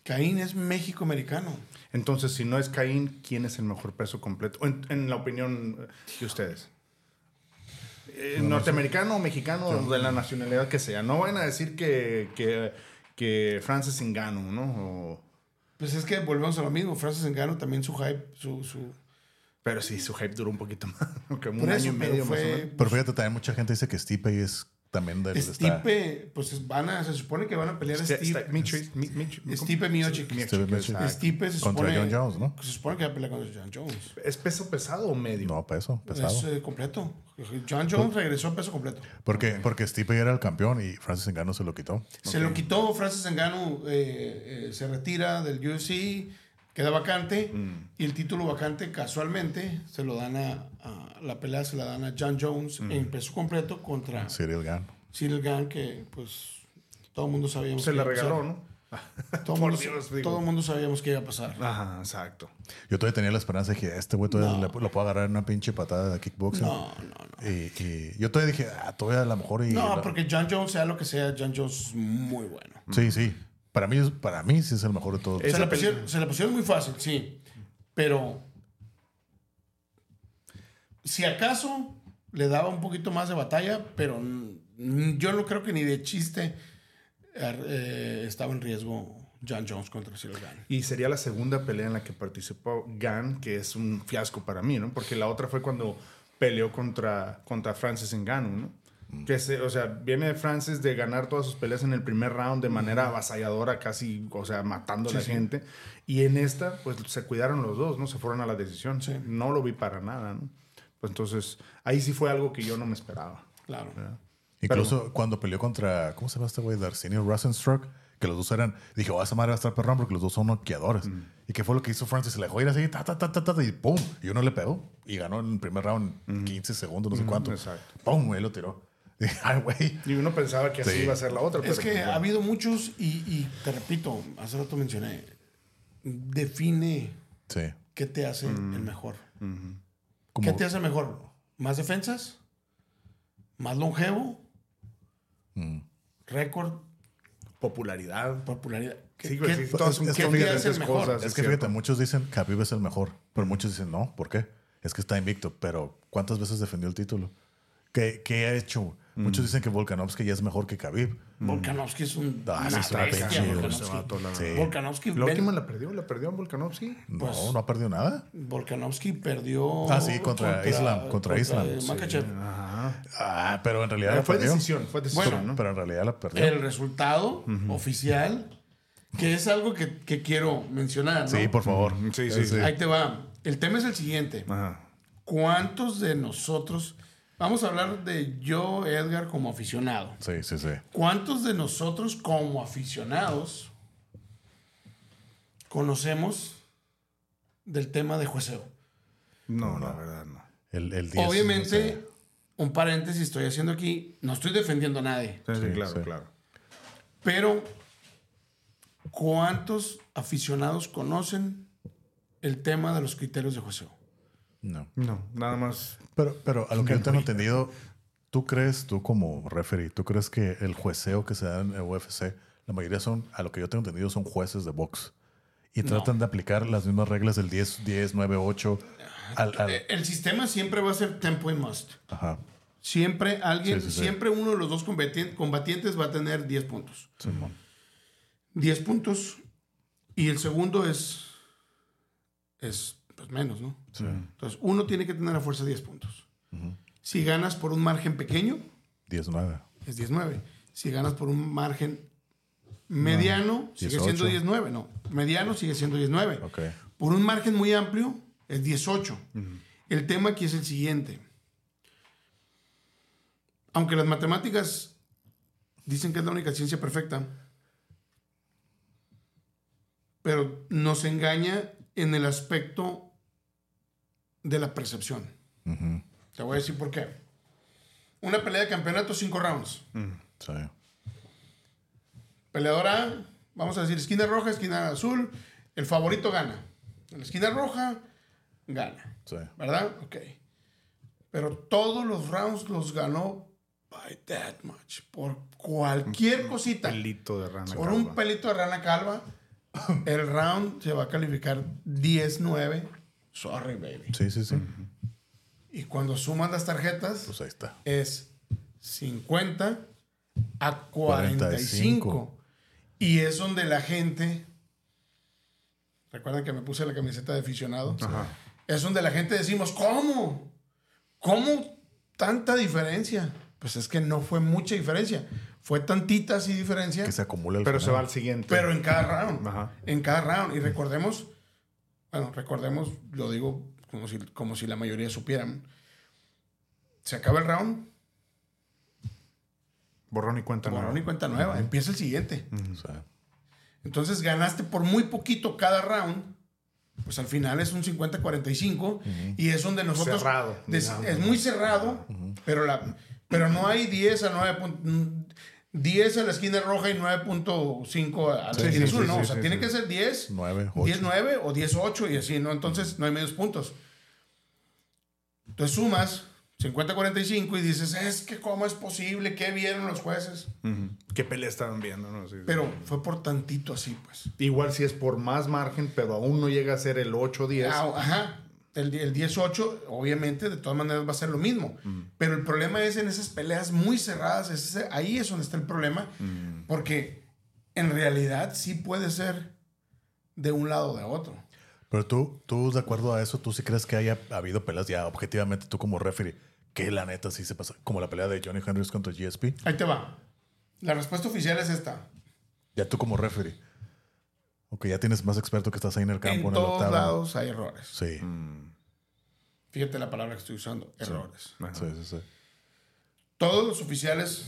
Caín es México-americano. Entonces, si no es Caín, ¿quién es el mejor peso completo? En, en la opinión de ustedes. Eh, norteamericano o mexicano, de la nacionalidad que sea. No van a decir que, que, que Francis Ngannou, ¿no? O- Pues es que volvemos a lo mismo. Francis Engano también su hype, su... su pero sí, su hype duró un poquito más. Como un eso, año y medio más o menos. Pero fíjate, también mucha gente dice que Stipe es también del... está- Stipe, pues van a, se supone que van a pelear a Este- Stipe. este- Mitri- Mi- Mitri- Stipe Miocic. Stipe Miocic. exacto. Stipe se Contra supone... John Jones, ¿no? Se supone que va a pelear contra John Jones. ¿Es peso pesado o medio? No, peso, pesado. Es eh, completo. John Jones regresó a peso completo. Porque, porque Stipe ya era el campeón y Francis Ngannou se lo quitó. Se lo quitó, Francis Ngannou eh, eh, se retira del UFC, queda vacante y el título vacante casualmente se lo dan a, a- la pelea se la dan a John Jones en peso completo contra Cyril Gann. Cyril Gane que pues todo el mundo sabíamos Se que le iba a regaló, pasar. ¿no? Todo mundo, Dios, todo el mundo sabíamos que iba a pasar. Ajá, exacto. Yo todavía tenía la esperanza de que este güey todavía le- lo puedo agarrar en una pinche patada de kickboxing. No, no, no. Y, y yo todavía dije, ah, todavía a lo mejor. Y No, porque John Jones, sea lo que sea, John Jones es muy bueno. Sí, sí. Para mí, para mí sí es el mejor de todos. Se la, pusieron, se la pusieron muy fácil, sí. Pero si acaso le daba un poquito más de batalla, pero mm, yo no creo que ni de chiste eh, estaba en riesgo John Jones contra Cyril Gane. Y sería la segunda pelea en la que participó Gan, que es un fiasco para mí, ¿no? Porque la otra fue cuando peleó contra, contra Francis Ngannou, ¿no? Que se, o sea, viene Francis de ganar todas sus peleas en el primer round de manera avasalladora, casi, o sea, matando a la gente. Y en esta, pues se cuidaron los dos, ¿no? Se fueron a la decisión. No lo vi para nada, ¿no? Pues entonces, ahí sí fue algo que yo no me esperaba. Claro. Incluso cuando peleó contra, ¿cómo se llama este güey? Darcinio Rosenstruck, que los dos eran, dije, oh, esa madre va a estar perrón porque los dos son noqueadores. ¿Y qué fue lo que hizo Francis? Se le dejó ir así, ta, ta, ta, ta, ta, y pum, y uno le pegó. Y ganó en el primer round 15 segundos, no sé cuánto. exacto. Pum, güey, lo tiró. Ay, güey. Y uno pensaba que así Sí. iba a ser la otra. Es pero- que ha habido muchos y, y te repito, hace rato mencioné, define Sí. qué te hace el mejor. Como, ¿Qué te hace mejor? ¿Más defensas? ¿Más longevo? ¿Récord? popularidad. ¿Popularidad? ¿Qué, Sí, güey, qué- sí, todas es- son es qué que te fíjate, mejor? cosas. Es que fíjate, muchos dicen Khabib es el mejor, pero muchos dicen no, ¿por qué? Es que está invicto, pero ¿cuántas veces defendió el título? ¿Qué, qué ha hecho? Muchos dicen que Volkanovski ya es mejor que Khabib. Volkanovski es un, Ah, una es una bestia, Volkanovski. vato, la Sí. Volkanovski, La ven- última la perdió, la perdió en Volkanovski. No, Pues- no ha perdido nada. Volkanovski perdió. Ah, sí, contra Islam, contra Islam, sí. Makachev. Ajá. Ah, pero en realidad la fue perdió. decisión, fue decisión, Bueno, ¿no? Pero en realidad la perdió. El resultado oficial, que es algo que, que quiero mencionar. ¿no? Sí, por favor. Sí, sí, sí. Ahí te va. El tema es el siguiente. Ajá. ¿Cuántos de nosotros, vamos a hablar de yo, Edgar, como aficionado? Sí, sí, sí. ¿Cuántos de nosotros como aficionados conocemos del tema de jueceo? No, la verdad no. El, el 10, Obviamente, no sé. un paréntesis estoy haciendo aquí, no estoy defendiendo a nadie, Sí, sí, Sí, claro, sí. claro. pero ¿cuántos aficionados conocen el tema de los criterios de jueceo? No. No, nada más. Pero, pero a lo que yo tengo entendido, ¿tú crees, tú como referee, tú crees que el jueceo que se da en el UFC, la mayoría son, a lo que yo tengo entendido, son jueces de box? Y tratan de aplicar las mismas reglas del 10, 10, 9, 8 al... al- Eh, El sistema siempre va a ser tempo y must. ajá. Siempre alguien, Sí, sí, sí. siempre uno de los dos combati- combatientes va a tener 10 puntos. Simón. 10 puntos. Y el segundo es, es pues, menos, ¿no? Sí. Entonces, uno tiene que tener a fuerza 10 puntos. Si ganas por un margen pequeño, 10, 9. es 19. Si ganas por un margen mediano, sigue 18. siendo 19. No, mediano sigue siendo 19. Ok. Por un margen muy amplio, es 18. El tema aquí es el siguiente. Aunque las matemáticas dicen que es la única ciencia perfecta, pero nos engaña en el aspecto de la percepción. Te voy a decir por qué. Una pelea de campeonato, cinco rounds. Sí. Peleadora vamos a decir esquina roja, esquina azul, el favorito gana. En la esquina roja, gana. Sí. ¿Verdad? Ok. Pero todos los rounds los ganó by that much. Por cualquier cosita. Pelito de rana. Por calva. un pelito de rana calva, el round se va a calificar 10-9. Sorry, baby. Sí, sí, sí. Y cuando suman las tarjetas, Pues ahí está. es 50 a 45. 45. Y es donde la gente. Recuerden que me puse la camiseta de aficionado. Es donde la gente decimos, ¿cómo? ¿Cómo tanta diferencia? Pues es que no fue mucha diferencia. Fue tantita así diferencia, Que se acumula el Pero se va al siguiente. pero en cada round. Ajá. En cada round. Y recordemos, bueno, recordemos, lo digo como si, como si la mayoría supieran. Se acaba el round, Borrón y cuenta borrón y nueva. cuenta nueva. Empieza el siguiente. O sea, Entonces ganaste por muy poquito cada round. Pues al final es un 50-45 y es donde nosotros... Cerrado, digamos. es muy cerrado, pero, la, pero no hay 10 a 9... pun- 10 a la esquina roja y 9.5 a la Sí, esquina sí, azul. sí, no, sí, o sea, sí, tiene sí. que ser 10, 9, 8. 10, 9 o 10, 8 y así, ¿no? Entonces no hay medios puntos. Entonces sumas 50-45 y dices, es que cómo es posible, ¿qué vieron los jueces? Ujú. ¿Qué pelea estaban viendo? No? Sí, sí. Pero fue por tantito así, pues. Igual si es por más margen, pero aún no llega a ser el 8-10. Ah, ajá. El, el 18, obviamente, de todas maneras va a ser lo mismo. Pero el problema es en esas peleas muy cerradas. es ese- ahí es donde está el problema. Porque en realidad sí puede ser de un lado o de otro. Pero tú, tú, de acuerdo a eso, tú sí crees que haya habido peleas ya objetivamente, tú como referee, Que la neta sí se pasa. Como la pelea de Johnny Hendricks contra GSP. Ahí te va. La respuesta oficial es esta. Ya tú como referee. Ok, ya tienes más experto que estás ahí en el campo En en, todos lados hay errores. Sí. Fíjate la palabra que estoy usando, errores. sí, sí, sí. Todos los oficiales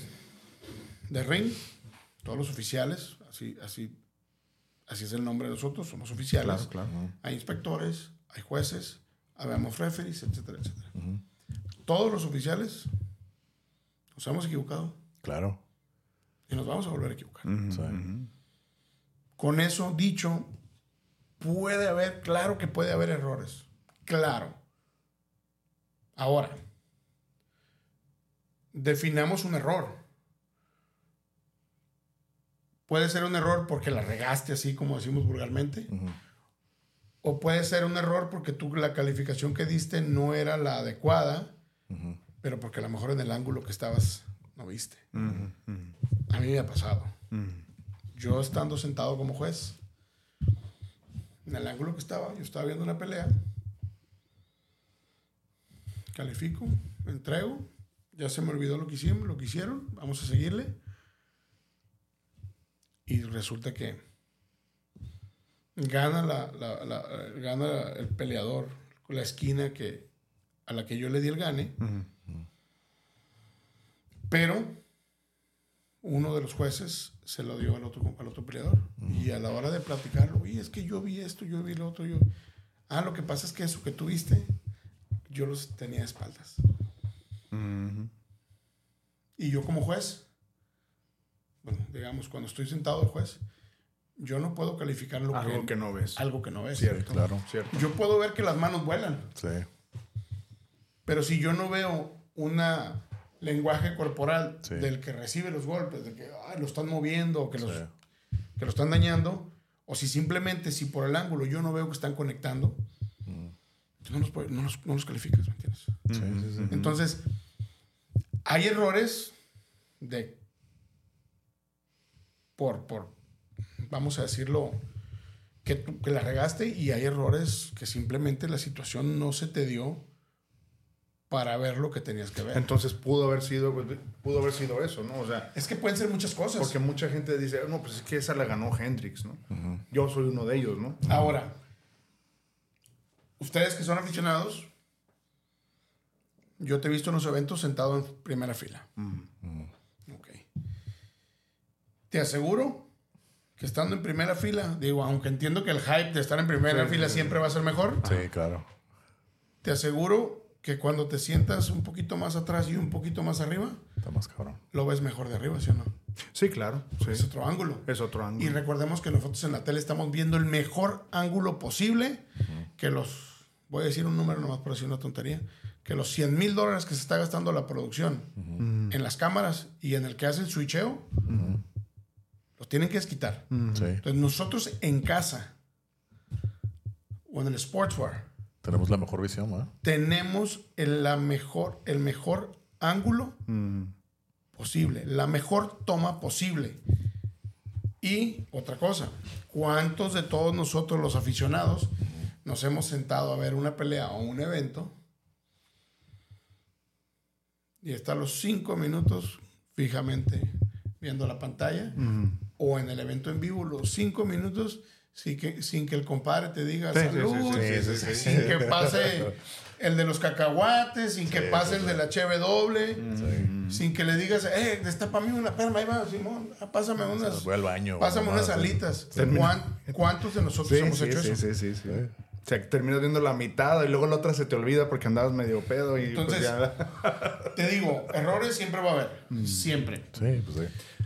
de ring, todos los oficiales, así, así, así es el nombre de nosotros, somos oficiales. Claro, claro. Hay inspectores, hay jueces, habemos referees, etcétera, etcétera. Todos los oficiales nos hemos equivocado Claro. y nos vamos a volver a equivocar. Sí. Con eso dicho, puede haber, claro que puede haber errores. Claro. Ahora, definamos un error. Puede ser un error porque la regaste así como decimos vulgarmente. O puede ser un error porque tú la calificación que diste no era la adecuada, pero porque a lo mejor en el ángulo que estabas no viste. A mí me ha pasado. Yo estando sentado como juez, en el ángulo que estaba, yo estaba viendo una pelea, califico, me entrego, ya se me olvidó lo que hicimos, lo que hicieron, vamos a seguirle. Y resulta que gana, la, la- la- gana el peleador, la esquina que, a la que yo le di el gane. Pero uno de los jueces se lo dio al otro, al otro peleador. Y a la hora de platicarlo, oye, es que yo vi esto, yo vi lo otro, yo... Ah, lo que pasa es que eso que tú viste, yo los tenía de espaldas. Y yo como juez, bueno, digamos, cuando estoy sentado de juez, yo no puedo calificar lo Algo que no ves. Algo que no ves. Cierto, Claro. Cierto. Yo puedo ver que las manos vuelan, Sí. pero si yo no veo un lenguaje corporal Sí. del que recibe los golpes, de que ay, lo están moviendo, o que, los, Sí. que lo están dañando, o si simplemente, si por el ángulo yo no veo que están conectando, no, los, no, los, no los calificas, ¿me entiendes? Sí. Entonces, hay errores de. Por, por vamos a decirlo, que, que la regaste y hay errores que simplemente la situación no se te dio para ver lo que tenías que ver. Entonces pudo haber sido pudo haber sido eso, ¿no? O sea, es que pueden ser muchas cosas. porque mucha gente dice, no, pues es que esa la ganó Hendrix, ¿no? Yo soy uno de ellos, ¿no? Ahora, ustedes que son aficionados, yo te he visto en los eventos sentado en primera fila. Ok. Te aseguro que estando en primera fila, digo, aunque entiendo que el hype de estar en primera fila siempre va a ser mejor, Sí, claro. te aseguro que cuando te sientas un poquito más atrás y un poquito más arriba, Está más cabrón. lo ves mejor de arriba, ¿sí o no? Sí, claro. sí. Es otro ángulo. Es otro Y ángulo. recordemos que nosotros en la tele estamos viendo el mejor ángulo posible que los, voy a decir un número nomás por decir una tontería, que los 100 mil dólares que se está gastando la producción en las cámaras y en el que hace el switcheo, los tienen que desquitar. Sí. Entonces nosotros en casa o en el sportswear Tenemos la mejor visión, ¿verdad? tenemos el, la mejor, el mejor ángulo posible, la mejor toma posible. Y otra cosa, ¿cuántos de todos nosotros los aficionados nos hemos sentado a ver una pelea o un evento y está los cinco minutos fijamente viendo la pantalla o en el evento en vivo los cinco minutos sin que, sin que el compadre te diga Sí, sí, salud, sí, sí, sí, sí, sin que pase el de los cacahuates, sin que pase el de la cheve doble, sin que le digas, eh, destapame una, espérame, ahí va, Simón, ah, pásame unas, Voy al baño. pásame unas sí. alitas. Termina- ¿Cuán- ¿Cuántos de nosotros Sí, hemos sí, hecho sí, eso? sí, sí, sí. O sea, terminas viendo la mitad y luego la otra se te olvida porque andabas medio pedo y pues Entonces- ya. Te digo, errores siempre va a haber, Mm. siempre. Sí, pues sí.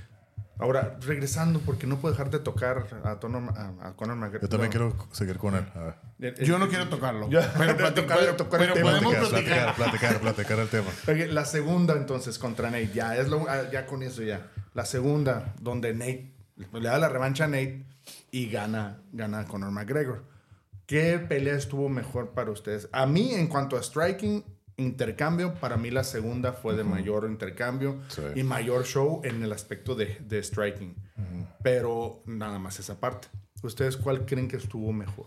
Ahora, regresando, porque no puedo dejar de tocar a, Conor- a, a Conor McGregor. Yo también quiero seguir con él. A ver. El- el- Yo no quiero tocarlo, Ya, pero, de plati- tocar- pero- tocar el tema. podemos Platicar, platicar. platicar, platicar, platicar el tema. La segunda entonces contra Nate, ya es lo, ah, ya con eso ya. La segunda, donde Nate le da la revancha a Nate y gana, gana a Conor McGregor. ¿Qué pelea estuvo mejor para ustedes? A mí, en cuanto a striking, intercambio, para mí la segunda fue de mayor intercambio Sí. y mayor show en el aspecto de, de striking. Pero nada más esa parte. ¿Ustedes cuál creen que estuvo mejor?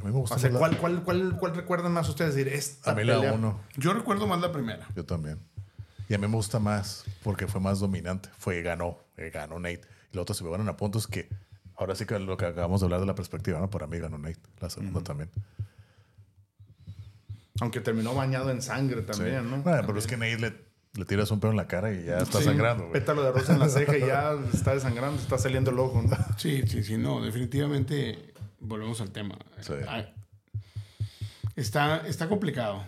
A mí me gusta O sea, más la- ¿cuál, cuál, cuál, cuál recuerdan más ustedes? Decir, esta a mí la pelea- 1. Yo recuerdo más la primera. Yo también. Y a mí me gusta más porque fue más dominante. Fue, ganó, eh, ganó Nate. Y los otros se me van a puntos que ahora sí que lo que acabamos de hablar de la perspectiva, ¿no? Para mí ganó Nate. La segunda también. Aunque terminó bañado en sangre Sí. también, ¿no? Bueno, pero es que Nate le, le tiras un pedo en la cara y ya está Sí, sangrando. güey. Pétalo de rosa en la ceja y ya está desangrando, está saliendo el ojo. ¿no? Sí, sí, sí, no, definitivamente volvemos al tema. Sí. Está, está complicado.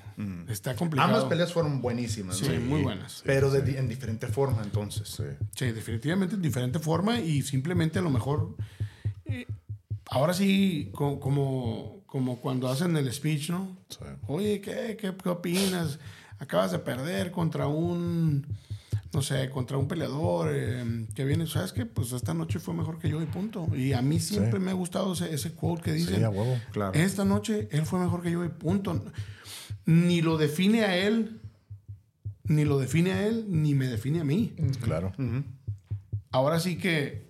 Está complicado. Ambas peleas fueron buenísimas, Sí, ¿no? muy buenas. pero de di- en diferente forma, entonces. Sí. Sí, definitivamente en diferente forma y simplemente a lo mejor. eh, ahora sí, co- como, como cuando hacen el speech, ¿no? Sí. Oye, ¿qué, qué, qué opinas? Acabas de perder contra un. No sé, contra un peleador eh, que viene, ¿sabes qué? Pues esta noche fue mejor que yo y punto. Y a mí siempre Sí. me ha gustado ese, ese quote que dice: Sí, a huevo. Claro. Esta noche él fue mejor que yo y punto. Ni lo define a él, ni lo define a él, ni me define a mí. Claro. Ahora sí que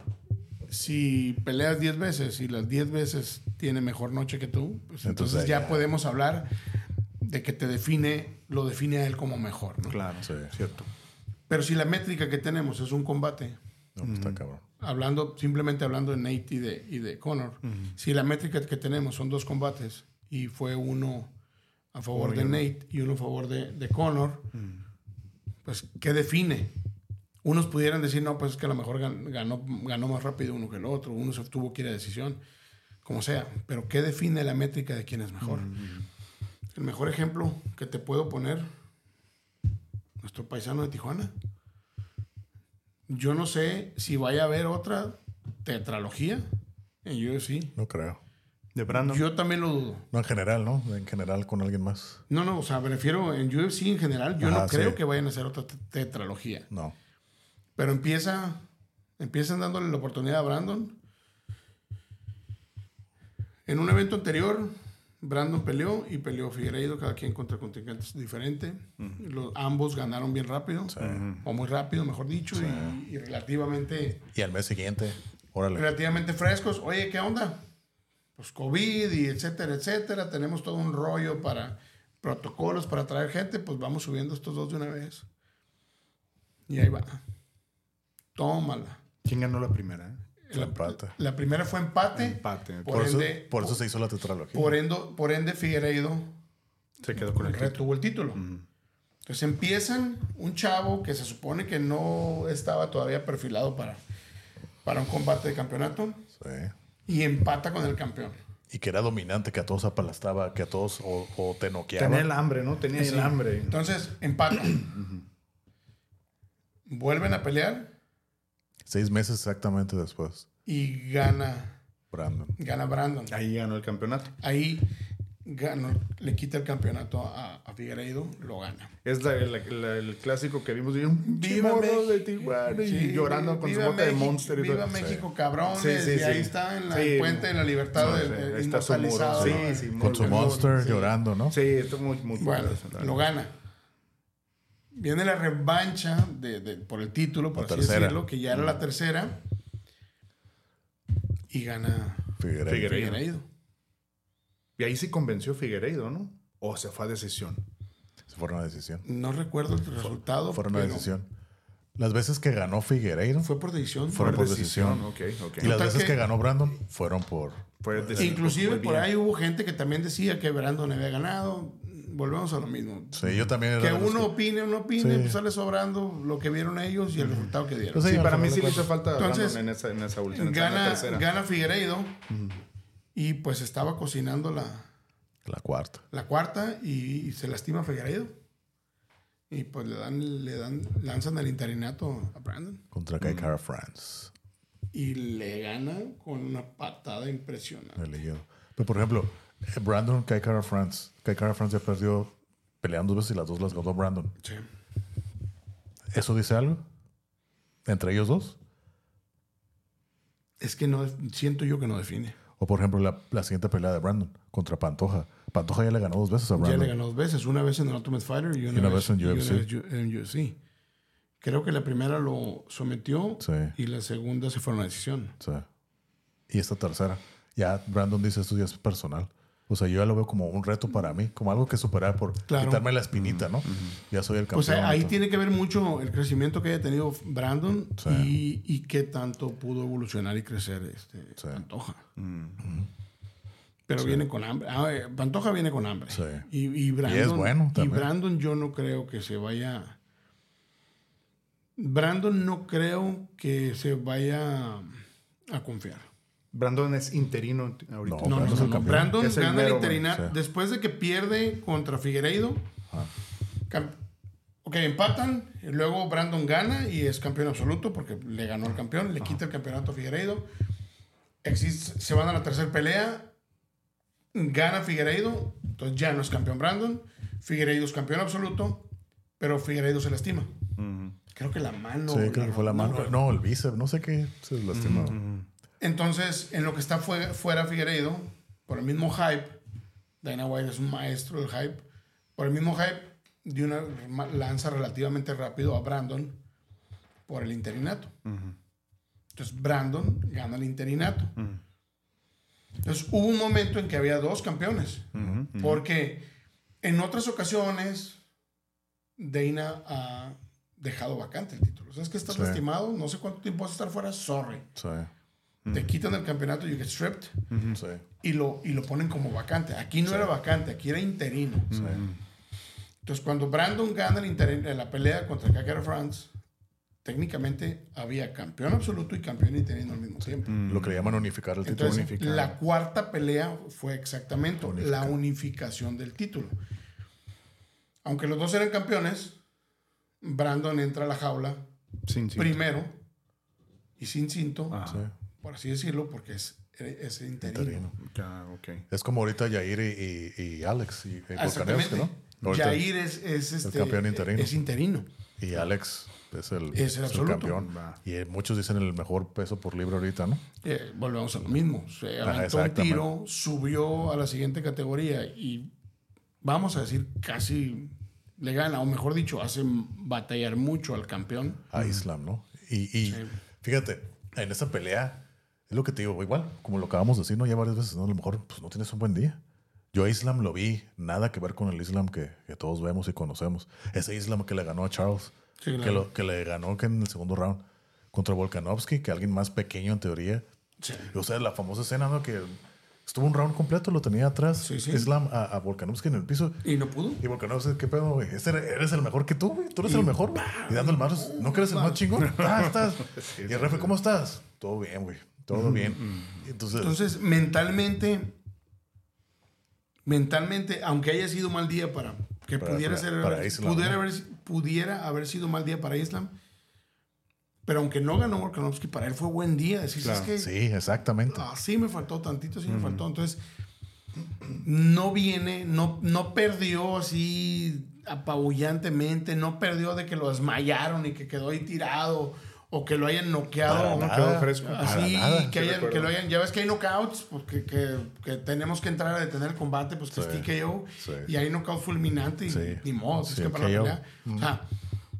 si peleas 10 veces y las 10 veces tiene mejor noche que tú, pues entonces, Entonces ya ya. podemos hablar de que te define, lo define a él como mejor. ¿no? Claro, Sí. cierto. Pero si la métrica que tenemos es un combate, No, pues está cabrón. hablando, simplemente hablando de Nate y de, y de Conor, si la métrica que tenemos son dos combates y fue uno a favor de Nate y uno a favor de, de Conor, pues, ¿qué define? Unos pudieran decir, no, pues es que a lo mejor gan- ganó, ganó más rápido uno que el otro, uno se tuvo que ir a decisión, como sea, pero ¿qué define la métrica de quién es mejor? El mejor ejemplo que te puedo poner, nuestro paisano de Tijuana. Yo no sé si vaya a haber otra tetralogía en UFC. No creo. De Brandon. Yo también lo dudo. No, en general, ¿no? En general con alguien más. No, no, o sea, me refiero en UFC en general. Yo Ajá, no creo sí. que vayan a hacer otra te- tetralogía. No. Pero empieza, empiezan dándole la oportunidad a Brandon. En un evento anterior, Brandon peleó y peleó Figueiredo, cada quien contra contingentes diferentes. Los, ambos ganaron bien rápido, o muy rápido, mejor dicho, y, y relativamente, Y al mes siguiente, órale. relativamente frescos. Oye, ¿qué onda? Pues COVID y etcétera, etcétera. Tenemos todo un rollo para protocolos para traer gente, pues vamos subiendo estos dos de una vez. Y ahí va. Tómala. ¿Quién ganó la primera? eh? Fue empate. La primera fue empate. Empate. Por, Por, eso, ende, por eso se hizo la tetralogía. por, endo- por ende, Figueiredo Se quedó con el título. retuvo el título. Entonces empiezan un chavo que se supone que no estaba todavía perfilado para, para un combate de campeonato Sí. y empata con el campeón. Y que era dominante, que a todos apalastaba, que a todos o, o te noqueaba. Tenía el hambre, ¿no? Tenía el hambre. Entonces empatan. Vuelven a pelear Seis meses exactamente después. y gana, Brandon. gana Brandon. Ahí ganó el campeonato. Ahí ganó, le quita el campeonato a, a Figueiredo, lo gana. Es la- la- la- el clásico que vimos Viva México. de Tijuana y llorando con su bote de Monster y Viva todo. México, cabrones. Sí, sí, y ahí está en la Sí. el puente de la libertad ahí está su muro. ¿no? Con su monster Sí. llorando, ¿no? Sí, esto muy, muy Bueno, lo gana. Viene la revancha de, de- por el título, por La así tercera. decirlo, que ya era la tercera. Y gana Figueiredo. Figueiredo. Figueiredo. Y ahí sí convenció Figueiredo, ¿no? O se fue a decisión. Se fue una decisión. No recuerdo el resultado. Fue una decisión. Las veces que ganó Figueiredo Fue por decisión. Fueron por decisión. decisión. Ok, ok. y las veces que- que ganó Brandon fueron por... Fue decisión. Inclusive por ahí hubo gente que también decía que Brandon había ganado. Volvemos a lo mismo. Sí, yo también era Que uno opine o no opine, Sí. pues sale sobrando lo que vieron ellos y el resultado que dieron. Pues sí, Sí, al para mí sí le hizo falta Entonces, Brandon en esa, en esa última gana, gana Figueiredo y pues estaba cocinando la, La cuarta. la cuarta y, se lastima Figueiredo. Y pues le dan, le dan, lanzan el interinato a Brandon. Contra Kai Kara France. Y le gana con una patada impresionante. Pero por ejemplo, eh, Brandon, Kai Kara France. Kai Kara France ya perdió peleando dos veces y las dos las ganó Brandon. Sí. ¿Eso dice algo? ¿Entre ellos dos? Es que no siento yo que no define. O por ejemplo, la, la siguiente pelea de Brandon contra Pantoja. Pantoja ya le ganó dos veces a Ya Brandon. le ganó dos veces, una vez en el Ultimate Fighter y una, una vez, vez en y una UFC. vez yu- en UFC. Creo que la primera lo sometió Sí. y la segunda se fue a una decisión. Sí. Y esta tercera. Ya Brandon dice esto ya es personal. O sea, yo ya lo veo como un reto para mí, como algo que superar por Claro. quitarme la espinita, ¿no? Ya soy el campeón. Pues ahí, ahí entonces- tiene que ver mucho el crecimiento que haya tenido Brandon Sí. y, y qué tanto pudo evolucionar y crecer este Sí. Pantoja. Pero viene con hambre. Ah, eh, Pantoja viene con hambre. Sí. Y, y Brandon, bueno y también. Brandon yo no creo que se vaya... Brandon no creo que se vaya a confiar. Brandon es interino ahorita. No, No, no, no, el. Brandon Es el gana el mero, interinato. sí. Después de que pierde contra Figueiredo. cam- Ok, empatan. y luego Brandon gana y es campeón absoluto porque le ganó al campeón. Le quita el campeonato a Figueiredo. Existe- se van a la tercera pelea. Gana Figueiredo. Entonces ya no es campeón Brandon. Figueiredo es campeón absoluto. Pero Figueiredo se lastima. Creo que la mano. Sí, creo que fue la mano. No, el bíceps, no sé qué se lastimó. Entonces, en lo que está fue- fuera Figueiredo, por el mismo hype, Dana White es un maestro del hype, por el mismo hype, de una lanza relativamente rápido a Brandon por el interinato. Entonces, Brandon gana el interinato. Entonces, hubo un momento en que había dos campeones, porque en otras ocasiones, Dana ha dejado vacante el título. ¿Sabes que estás Sí. lastimado? No sé cuánto tiempo vas a estar fuera. Sorry Sí, te quitan el campeonato, you get stripped, sí. y lo, y lo ponen como vacante. Aquí no era vacante, aquí era interino. Entonces, cuando Brandon gana el interino, la pelea contra Kakara France, técnicamente había campeón absoluto y campeón interino al mismo tiempo. Lo que le llaman unificar el título. Entonces, unificado. la cuarta pelea fue exactamente la unificación del título. Aunque los dos eran campeones, Brandon entra a la jaula Sin, primero y sin cinto, Sí, por así decirlo, porque es, es interino. interino. Ah. Es como ahorita Yair y, y- y Alex y, y. ¿no? Ahorita- Jair es, es, este, campeón interino. Es interino. Y Alex es el, Es el campeón. Y eh, muchos dicen el mejor peso por libra ahorita, ¿no? Eh, volvemos a lo mismo. Se aventó un tiro, subió a la siguiente categoría y vamos a decir casi le gana, o mejor dicho, hace batallar mucho al campeón. A Islam, ¿no? Y, y fíjate, en esa pelea, es lo que te digo, igual, como lo acabamos de decir, ¿no? Ya varias veces, ¿no? A lo mejor pues, no tienes un buen día. Yo a Islam lo vi, nada que ver con el Islam que, que todos vemos y conocemos. Ese Islam que le ganó a Charles, Sí, claro. que, lo, que le ganó que en el segundo round contra Volkanovski, que alguien más pequeño en teoría. Sí. O sea, la famosa escena, ¿no? Que estuvo un round completo, lo tenía atrás Sí, sí. Islam a, a Volkanovski en el piso. Y no pudo. Y Volkanovski, ¿qué pedo, güey? Ese eres eres el mejor que tú, güey. Tú eres el mejor, güey. Y dando el más, ¿no que eres el más chingón? Ah, estás. y el refe, ¿cómo estás? Todo bien, güey. Todo bien. Entonces, Entonces, mentalmente, mentalmente, aunque haya sido mal día para que Para- pudiera para- ser, para Islam, pudiera, ¿no? haber, pudiera haber sido mal día para Islam, pero aunque no ganó Volkanovski, para él fue buen día. Decir, Claro. es que sí, exactamente. Ah, sí me faltó tantito, sí me faltó. Entonces, no viene, no, no perdió así apabullantemente, no perdió de que lo desmayaron y que quedó ahí tirado o que lo hayan noqueado. Para nada, fresco. para Así, nada. que, hayan, lo hayan, ya ves que hay knockouts, porque que, que tenemos que entrar a detener el combate, pues que Sí, es TKO, sí. y hay knockout fulminante y Sí. ni modo, es que para la pelea. O sea,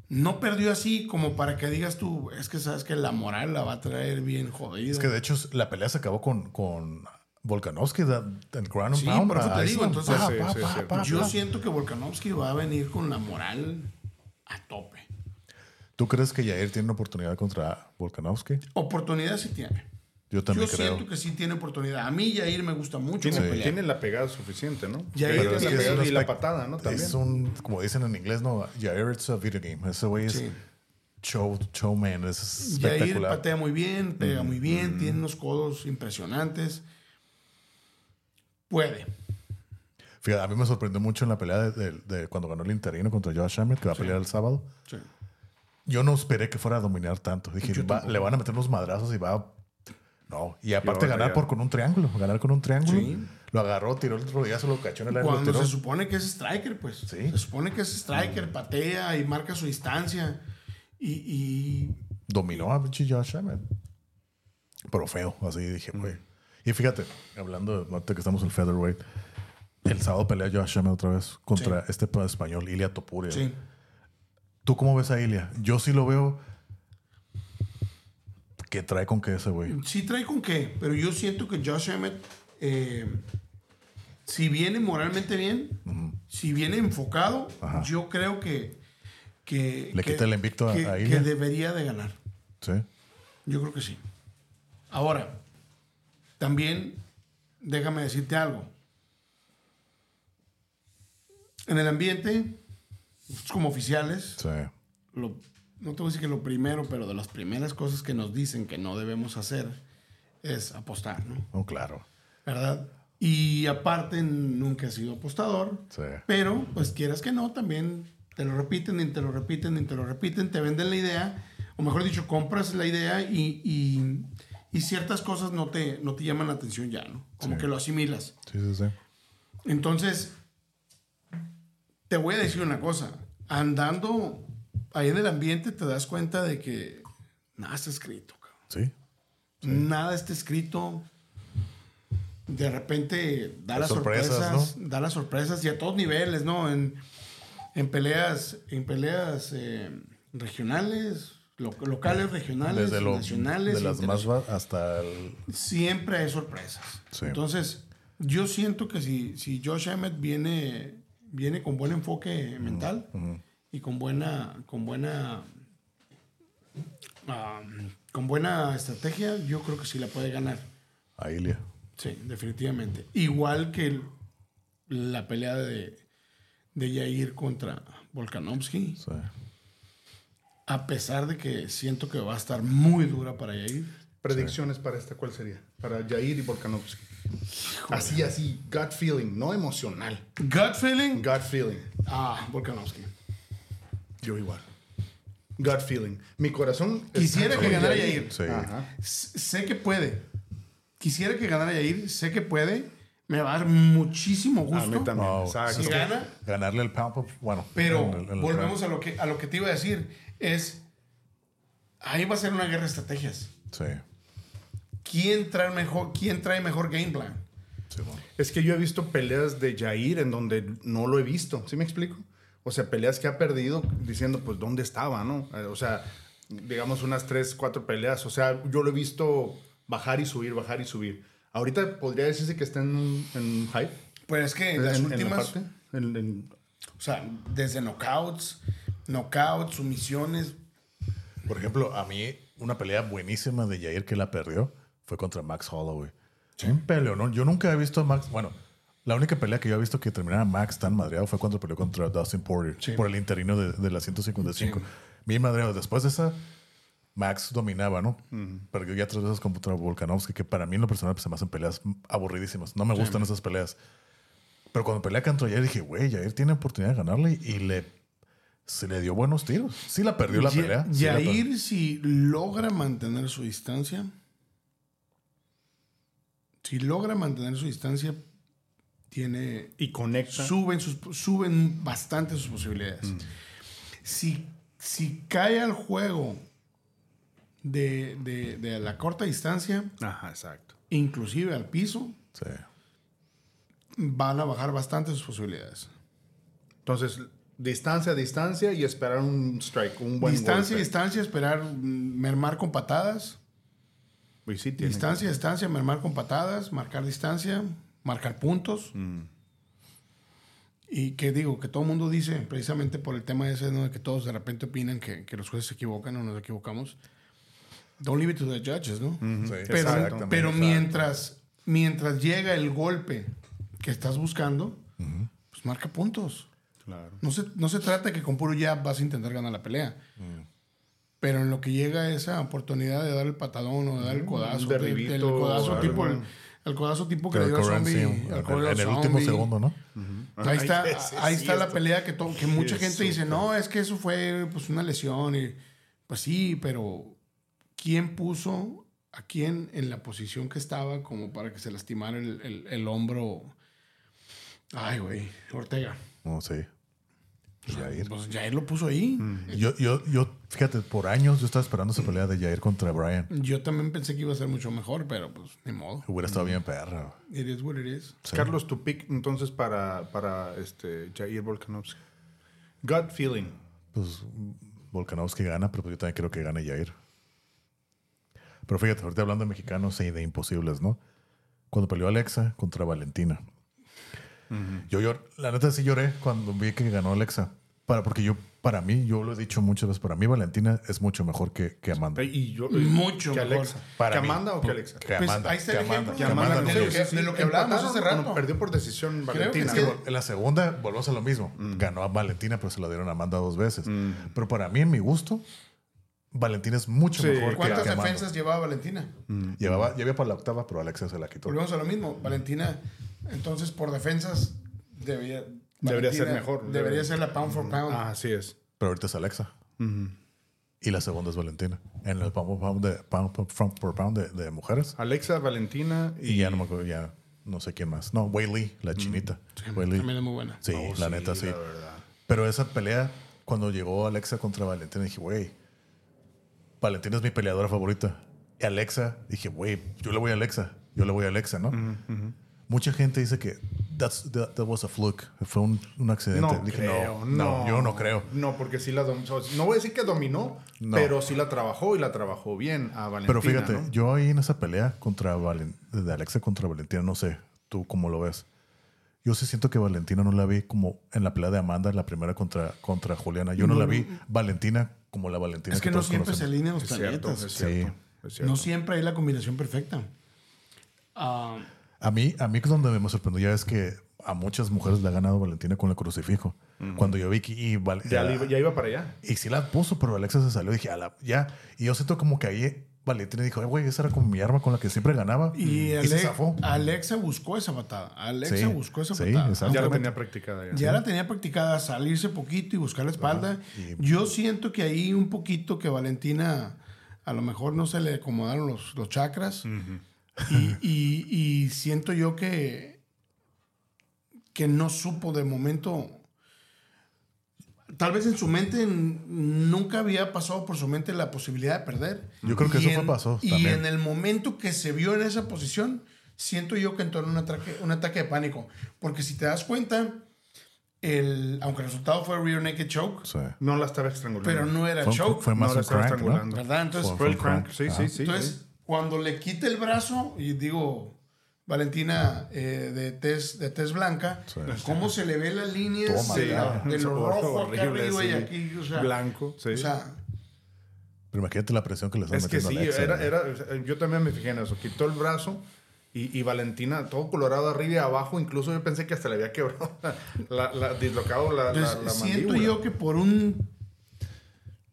no perdió así como para que digas tú, es que sabes que la moral la va a traer bien jodida. Es que de hecho la pelea se acabó con, con Volkanovski, el ground and Sí, pound. por eso a te digo, entonces- Pa, pa, pa, Yo siento que Volkanovski va a venir con la moral a tope. ¿Tú crees que Jair tiene una oportunidad contra Volkanovski? Oportunidad sí tiene. Yo también Yo creo. siento que sí tiene oportunidad. A mí Yair me gusta mucho. Tiene, tiene la pegada suficiente, ¿no? Ya Tiene la es es pegada un y la patada, ¿no? También. Es un, como dicen en inglés, no, Jair it's a video game. Ese güey es Sí. show, showman, es Yair espectacular. patea muy bien, pega muy bien, tiene unos codos impresionantes. Puede. Fíjate, a mí me sorprendió mucho en la pelea de, de- de cuando ganó el interino contra Josh Emmett, que va a pelear el sábado. Sí. Yo no esperé que fuera a dominar tanto. Dije, va- le van a meter unos madrazos y va a... No, y aparte ganar por con un triángulo, ganar con un triángulo. Sí. Lo agarró, tiró el rodillazo, lo cachó en el aire, Cuando se supone que es striker, pues. Sí. Se supone que es striker, patea y marca su distancia. Y, y Dominó a Josh Emmett. Pero feo, así dije, güey. Y fíjate, hablando de que estamos en el featherweight, el sábado pelea Josh Emmett otra vez contra este pa- español, Ilia Topuria. sí. ¿Tú cómo ves a Ilia? Yo sí lo veo que trae con qué ese güey. Sí trae con qué, pero yo siento que Josh Emmett eh, si viene moralmente bien, si viene enfocado, Ajá. yo creo que. que Le que- quita el invicto a- que- a que Ilya. debería de ganar. Sí. Yo creo que sí. Ahora, también déjame decirte algo. En el ambiente, nosotros como oficiales, Sí. lo- no te voy a decir que lo primero, pero de las primeras cosas que nos dicen que no debemos hacer es apostar, ¿no? Oh, claro. ¿Verdad? Y aparte, nunca he sido apostador, Sí. pero pues quieras que no, también te lo repiten y te lo repiten y te lo repiten, te venden la idea, o mejor dicho, compras la idea y, y- y ciertas cosas no te, no te llaman la atención ya, ¿no? Como Sí. que lo asimilas. Sí, sí, sí. Entonces, te voy a decir una cosa. Andando ahí en el ambiente te das cuenta de que nada está escrito. cabrón. Sí. Nada está escrito. De repente da las sorpresas, sorpresas, da las sorpresas y a todos niveles, ¿no? En, en peleas, en peleas eh, regionales, lo- locales, regionales, Desde lo, nacionales, de las más hasta el... siempre hay sorpresas. Sí. Entonces, yo siento que si, si Josh Emmett viene, viene con buen enfoque mental y con buena, con buena, ah, con buena estrategia, yo creo que sí la puede ganar. a Ilya. Sí, definitivamente. Igual que el- la pelea de, de Yair contra Volkanovski, Sí. a pesar de que siento que va a estar muy dura para Yair. Predicciones para esta, ¿cuál sería? Para Jair y Volkanovski. Así, así, gut feeling, no emocional. Gut feeling. Gut feeling. Ah, Volkanovski. Yo igual. Gut feeling. Mi corazón. Quisiera que ganara Yair. Sí. Sé que puede. Quisiera que ganara Yair. Sé que puede. Me va a dar muchísimo A gusto. mí también. Exacto. Si gana, Ganarle el pound bueno. pero el- el volvemos a lo, que, a lo que te iba a decir. Es. Ahí va a ser una guerra de estrategias. Sí. ¿Quién trae mejor, quién trae mejor game plan? Sí, bueno. Es que yo he visto peleas de Jair en donde no lo he visto. ¿Sí me explico? O sea, peleas que ha perdido diciendo, pues, ¿dónde estaba, no? Eh, O sea, digamos unas tres, cuatro peleas. O sea, yo lo he visto bajar y subir, bajar y subir. Ahorita podría decirse que está en un, en hype. Pues es que En, las en la últimas. parte. En- en- o sea, desde knockouts, knockouts, sumisiones. Por ejemplo, a mí una pelea buenísima de Jair que la perdió fue contra Max Holloway. Un peleo, ¿no? Yo nunca he visto a Max. Bueno, la única pelea que yo he visto que terminara Max tan madreado fue cuando peleó contra Dustin Poirier por el interino de, de la 155. Bien madreado. Después de esa, Max dominaba, ¿no? Perdió ya tres veces contra Volkanovski, que para mí en lo personal pues, se me hacen peleas aburridísimas. No me gustan esas peleas. Pero cuando pelea contra Jair dije, güey, Jair tiene oportunidad de ganarle y le, se le dio buenos tiros. Sí la perdió la pelea. sí perdió. Yair, si logra mantener su distancia, si logra mantener su distancia, tiene y conecta. suben, sus, suben bastante sus posibilidades. Si, si cae al juego de, de- de la corta distancia, Ajá, exacto. inclusive al piso, Sí. van a bajar bastante sus posibilidades. Entonces, distancia, distancia y esperar un strike, un buen distancia, golpe. distancia, esperar mm, mermar con patadas. Y sí tiene. Distancia, distancia, mermar con patadas, marcar distancia, marcar puntos. Y que digo, que todo el mundo dice, precisamente por el tema ese, ¿no? de que todos de repente opinan que, que los jueces se equivocan o nos equivocamos. Don't leave it to the judges, ¿no? Sí, Pero, exactamente. pero mientras, mientras llega el golpe que estás buscando, pues marca puntos. Claro. No se, no se trata que con puro jab vas a intentar ganar la pelea. Pero en lo que llega esa oportunidad de dar el patadón o de dar el codazo, un de- derribito el codazo o tipo, el, el codazo tipo que le dio al sí, zombie. en, al Curran en el último zombie. segundo, ¿no? Ahí está, Ay, ahí sí está la pelea que, que mucha gente dice, no, es que eso fue pues una lesión. Y, pues sí, pero ¿quién puso a quién en la posición que estaba como para que se lastimara el, el- el hombro? Ay, güey, Ortega. No, sí. Jair. Pues Jair lo puso ahí. Yo, yo, yo, fíjate, por años yo estaba esperando esa pelea de Jair contra Brian. Yo también pensé que iba a ser mucho mejor, pero pues ni modo. Hubiera estado bien perra. It is what it is. Carlos, tu pick entonces para, para este, Jair Volkanovski. Gut feeling. Pues Volkanovski gana, pero pues yo también creo que gane Jair. Pero fíjate, ahorita hablando de mexicanos y de imposibles, ¿no? Cuando peleó Alexa contra Valentina. Yo llor- la neta sí lloré cuando vi que ganó Alexa. Para, porque yo, para mí, yo lo he dicho muchas veces, para mí Valentina es mucho mejor que, que Amanda. Y yo, Mucho que mejor. Alexa. Para ¿Que mí. Amanda o que Alexa? Que Pues, Amanda. ahí está que el Amanda. ejemplo. que Que Amanda Amanda, de lo que- de lo que hablamos hace Bueno, rato. perdió por decisión Creo que Valentina. es En la segunda volvemos a lo mismo. Ganó a Valentina, pero se la dieron a Amanda dos veces. Pero para mí, en mi gusto, Valentina es mucho Sí. mejor que, ¿Cuántas que defensas llevaba Valentina? Llevaba, ya había para la octava, pero Alexa se la quitó. Volvemos a lo mismo. Valentina, entonces por defensas debería, Debería ser mejor. Debería Debería. ser la pound for pound. Ah, así es. Pero ahorita es Alexa. Y la segunda es Valentina. En el pound for pound, de, pound for pound por pound de, de mujeres. Alexa, Valentina y, Y ya no me acuerdo, ya no sé quién más. No, Wei Lee, la chinita. Wei Lee. También es muy buena. Sí, Oh, la sí, neta sí. la verdad. Pero esa pelea, cuando llegó Alexa contra Valentina, dije, güey, Valentina es mi peleadora favorita. Y Alexa, dije, güey, yo le voy a Alexa. Yo le voy a Alexa, ¿no? Mucha gente dice que that's, that, that was a fluke. Fue un, un accidente. No dije, creo, no, no, yo no creo. No, porque sí la dominó. No voy a decir que dominó, No. pero sí la trabajó y la trabajó bien a Valentina. Pero fíjate, ¿no? yo ahí en esa pelea contra Valen- de Alexa contra Valentina, no sé, tú cómo lo ves. Yo sí siento que Valentina no la vi como en la pelea de Amanda, en la primera contra, contra Juliana. Yo no, la vi Valentina como la Valentina Es que no todos siempre se alinean los Es cierto, es cierto. es cierto. No siempre hay la combinación perfecta. Ah, A mí, a mí es donde me sorprendió ya es que a muchas mujeres le ha ganado Valentina con el crucifijo. Cuando yo vi que y, Val- Ya, iba- ya iba para allá. y sí la puso, pero Alexa se salió. Dije, a la, ya. Y yo siento como que ahí Valentina dijo, "Eh, güey, esa era como mi arma con la que siempre ganaba. y se Ale- zafó. Alexa buscó esa patada. Alexa Sí, buscó esa sí, patada. exacto. Ya la tenía practicada ya. Ya la tenía practicada, salirse poquito y buscar la espalda. Y- Yo siento que ahí un poquito que Valentina a lo mejor no se le acomodaron los, los chakras. Y, y- y siento yo que, que no supo de momento. Tal vez en su mente nunca había pasado por su mente la posibilidad de perder. Yo creo que Y eso fue en- pasó Y también. en el momento que se vio en esa posición, siento yo que entró en un ataque, un ataque de pánico. Porque si te das cuenta, el, aunque el resultado fue rear naked choke, Sí. No la estaba estrangulando. pero no era Fue, choke. fue más No la un estaba crank. ¿Verdad? Entonces, Fue- Fue el un crank. crank. Sí, Ajá. sí, sí. entonces sí. Cuando le quita el brazo, y digo, Valentina eh, de tez, de tez blanca, Sí. cómo se le ve las líneas Toma, de, la- lo rojo acá arriba y sí. aquí, o sea, Blanco, sí. o sea, Pero imagínate la presión que le están Es que metiendo sí, a Alexa. era, ¿no? era, yo también me fijé en eso. Quitó el brazo y, y Valentina, todo colorado arriba y abajo. Incluso yo pensé que hasta le había quebrado, la, la- dislocado la, la, entonces, la siento mandíbula. yo que por un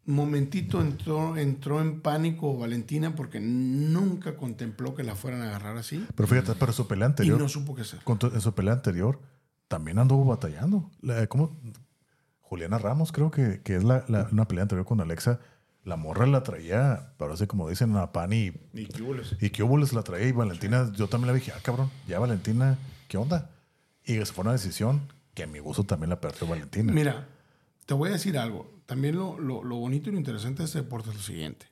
momentito entró, entró en pánico Valentina porque nunca contempló que la fueran a agarrar así Pero fíjate, pero su pelea y anterior, no supo qué hacer. en su pelea anterior, también anduvo batallando. La- ¿Cómo? Juliana Ramos, creo que, que es la, la- una pelea anterior con Alexa. La morra la traía, parece como dicen, a pan y, Y qué hules. y la traía. Y Valentina, yo también le dije, ah, cabrón, ya Valentina, ¿qué onda? Y se fue una decisión que a mi gusto también la perdió Valentina. Mira, te voy a decir algo. También lo, lo- lo bonito y lo interesante de este deporte es lo siguiente.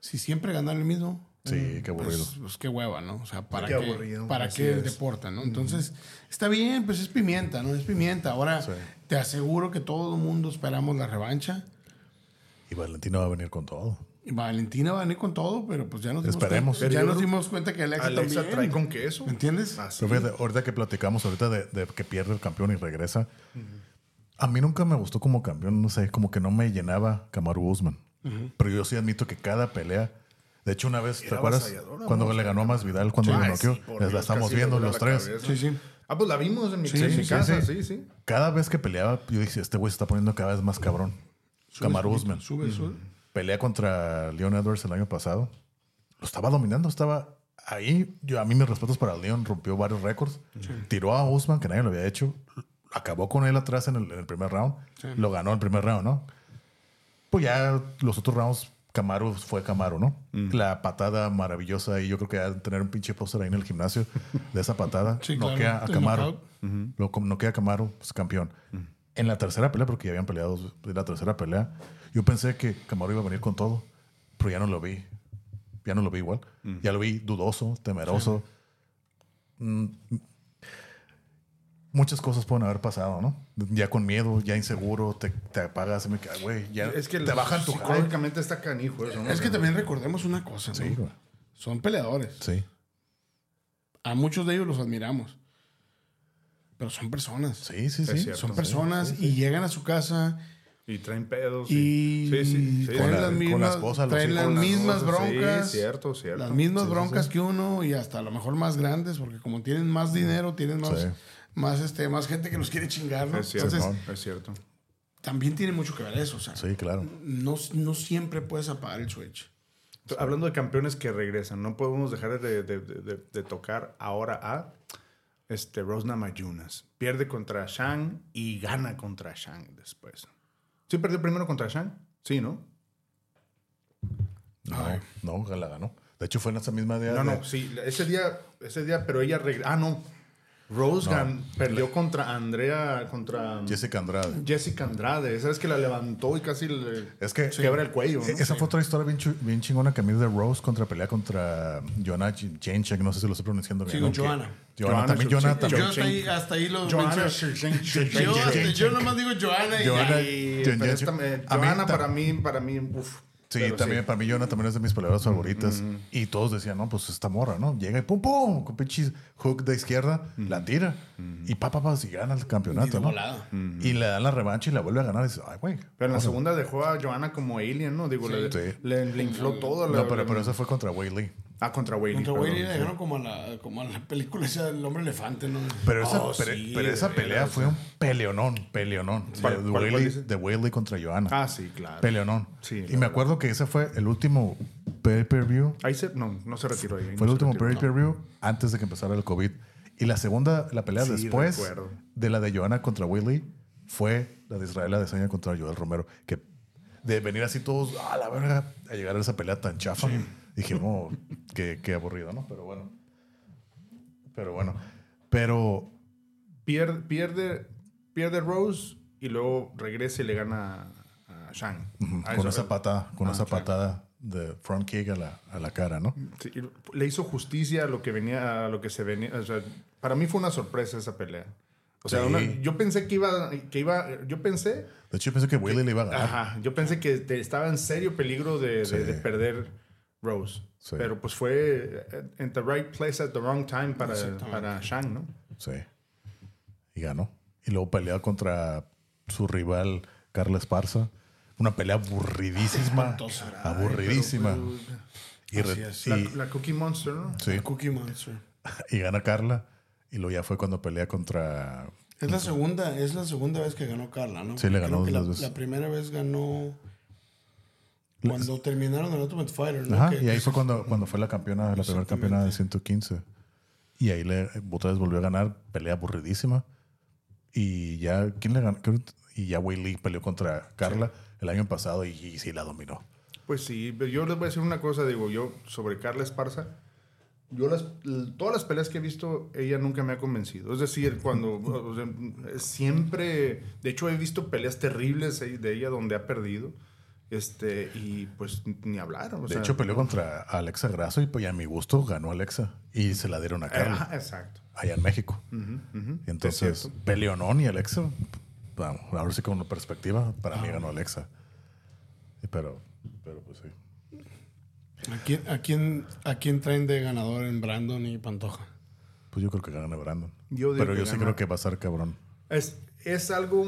Si siempre ganar el mismo, Sí, qué aburrido. pues, pues qué hueva, ¿no? O sea, ¿para Qué qué, aburrido, ¿para qué es. deporte, no? Entonces, está bien, pues es pimienta, ¿no? Es pimienta. Ahora, Sí. te aseguro que todo el mundo esperamos la revancha. Y Valentina va a venir con todo. Y Valentina va a venir con todo, pero pues ya nos dimos Esperemos. cuenta, ya nos dimos cuenta que Alexa, Alexa también. trae con queso. ¿Me entiendes? Así. Pero fíjate, ahorita que platicamos ahorita de, de que pierde el campeón y regresa, a mí nunca me gustó como campeón, no sé, como que no me llenaba Kamaru Usman. Pero yo sí admito que cada pelea, de hecho una vez, ¿te Era acuerdas? cuando le ganó a Masvidal, cuando Ay, lo noqueó, sí, la Dios, estamos viendo le los tres. cabeza. Sí, sí. Ah, pues la vimos en mi, Sí, en mi sí, casa, sí. sí, sí. Cada vez que peleaba, yo dije, este güey se está poniendo cada vez más cabrón. Kamaru Usman. Sube, sube. Pelea contra Leon Edwards el año pasado. Lo estaba dominando, estaba ahí. Yo, a mí mis respetos para Leon, rompió varios récords. Tiró a Usman, que nadie lo había hecho. Acabó con él atrás en el, en el primer round. Lo ganó el primer round, ¿no? Pues ya los otros rounds, Camaro fue Camaro, ¿no? La patada maravillosa y yo creo que tener un pinche póster ahí en el gimnasio de esa patada. Sí, claro. noquea a Camaro. knockout. Lo com- noquea a Camaro, pues campeón. En la tercera pelea, porque ya habían peleado en la tercera pelea, yo pensé que Camaro iba a venir con todo, pero ya no lo vi. Ya no lo vi igual. Ya lo vi dudoso, temeroso. Mm, Muchas cosas pueden haber pasado, ¿no? Ya con miedo, ya inseguro, te, te apagas y me güey, ya Es que te bajan tu hype. psicológicamente está canijo eso, ¿no? Es que también recordemos una cosa, ¿no? Sí, güey. Son peleadores. Sí. A muchos de ellos los admiramos. pero son personas. Sí, sí, sí. cierto. Son Sí, personas y llegan a su casa Y traen pedos. y sí, sí, sí. traen, la- las mismas, los traen las mismas cosas, sí, broncas. cierto, cierto. Las mismas broncas sí. que uno y hasta a lo mejor más grandes, porque como tienen más dinero, tienen más, Sí. Más, este, más gente que los quiere chingar, ¿no? Es cierto, Entonces, es cierto. también tiene mucho que ver eso. O sea, Sí, claro. no, no siempre puedes apagar el switch. Hablando de campeones que regresan, no podemos dejar de, de- de- de- de tocar ahora a este, Rose Namajunas. Pierde contra Shang y gana contra Shang después. ¿Sí perdió primero contra Shang? Sí, ¿no? No, no, la ganó. De hecho, fue en esa misma día. No, de- no, sí, ese día, ese día, pero ella regresó. Ah, no. Rose No. gan- perdió contra Andrea, contra Jessica Andrade. Jessica Andrade. Esa es que la levantó y casi le Es que quebra el cuello. ¿no? Esa fue otra historia bien, bien chingona que a mí de Rose contra pelea contra Joanna Janchek, no sé si lo estoy pronunciando bien. Sí, con ¿no? Que- Joanna. Joanna, Joanna también Yo- también. Yo hasta ahí, hasta ahí lo. Shevchenko. Yo, hasta- yo nomás digo Joana y Joanna- ya. Y, eh, a mí Johanna ta- para mí, para mí, uf. Sí, Pero también para mí Joanna también es de mis peleadoras favoritas. Y todos decían, no, pues esta morra, ¿no? Llega y pum, pum, con pinche hook de izquierda, la tira. Y pa, pa, pa, si gana el campeonato, Y ¿no? Y le dan la revancha y la vuelve a ganar. Y dices, ay, güey. Pero en la órale". segunda dejó a Johanna como alien, ¿no? Digo, le, Sí. le, le infló todo. No, le- pero, le- pero eso fue contra Wei Lee. Ah, contra Whaley. Contra Whaley le sí. dejaron como a la, como a la película esa del hombre elefante, ¿no? Pero esa, Oh, pero, sí, pero esa pelea fue un peleonón, peleonón. ¿Cuál- de, Whaley- de Whaley contra Joanna. Ah, sí, claro. Peleonón. Sí, la y me acuerdo que ese fue el último pay-per-view. Ahí se, no, no se retiró ahí. Fue el no se último retiró, no. pay-per-view antes de que empezara el COVID. Y la segunda, la pelea Sí, después recuerdo. de la de Joanna contra Willy fue la de Israel Adesanya contra Joel Romero. Que de venir así todos a la verga a llegar a esa pelea tan chafa. Dije, no, qué, qué aburrido, ¿no? Pero bueno. Pero bueno. Pero Pierde, pierde, pierde Rose y luego regresa y le gana a Shang. A con esa patada, con Ah, esa patada de front kick a la, a la cara, ¿no? Sí, le hizo justicia a lo que venía, a lo que se venía. O sea, para mí fue una sorpresa esa pelea. O sea, Sí. una- yo pensé que iba, que iba, yo pensé, De hecho, yo pensé que Willy le iba a ganar. ajá, yo pensé que te- estaba en serio peligro de, de- Sí. de perder Rose. Sí. Pero pues fue eh, in the right place at the wrong time para, para Shang, ¿no? Sí. Y ganó. Y luego peleó contra su rival Carla Esparza. Una pelea aburridísima. Aburridísima. Y, re- Así es. La, y- la Cookie Monster, ¿no? sí, Cookie Monster. y gana Carla. Y luego ya fue cuando pelea contra. Es la segunda, es la segunda vez que ganó Carla, ¿no? Sí, le ganó dos la, veces. la primera vez ganó cuando terminaron el Ultimate Fighter, ¿no? Ajá, Que- y ahí fue cuando, cuando fue la campeona, la primera campeona de 115. Y ahí le, otra vez volvió a ganar, pelea aburridísima. Y ya, ¿quién le ganó? Y ya Wei Lee peleó contra Carla el año pasado y, y sí la dominó. Pues sí, pero yo les voy a decir una cosa, digo, yo sobre Carla Esparza, yo las, todas las peleas que he visto, ella nunca me ha convencido. Es decir, cuando o sea, siempre, de hecho he visto peleas terribles de ella donde ha perdido, este, y pues ni hablar. o De sea, hecho, peleó contra Alexa Grasso y pues, a mi gusto ganó Alexa. Y se la dieron a Carla, Ajá, exacto. allá en México. Y entonces, cierto. peleonón y Alexa, vamos, ahora sí con una perspectiva, para mí ganó Alexa. Y Pero, pero pues sí. ¿A quién, a, quién, ¿A quién traen de ganador en Brandon y Pantoja? Pues yo creo que gana Brandon. Yo pero yo sí gana- creo que va a ser cabrón. Es, es algo,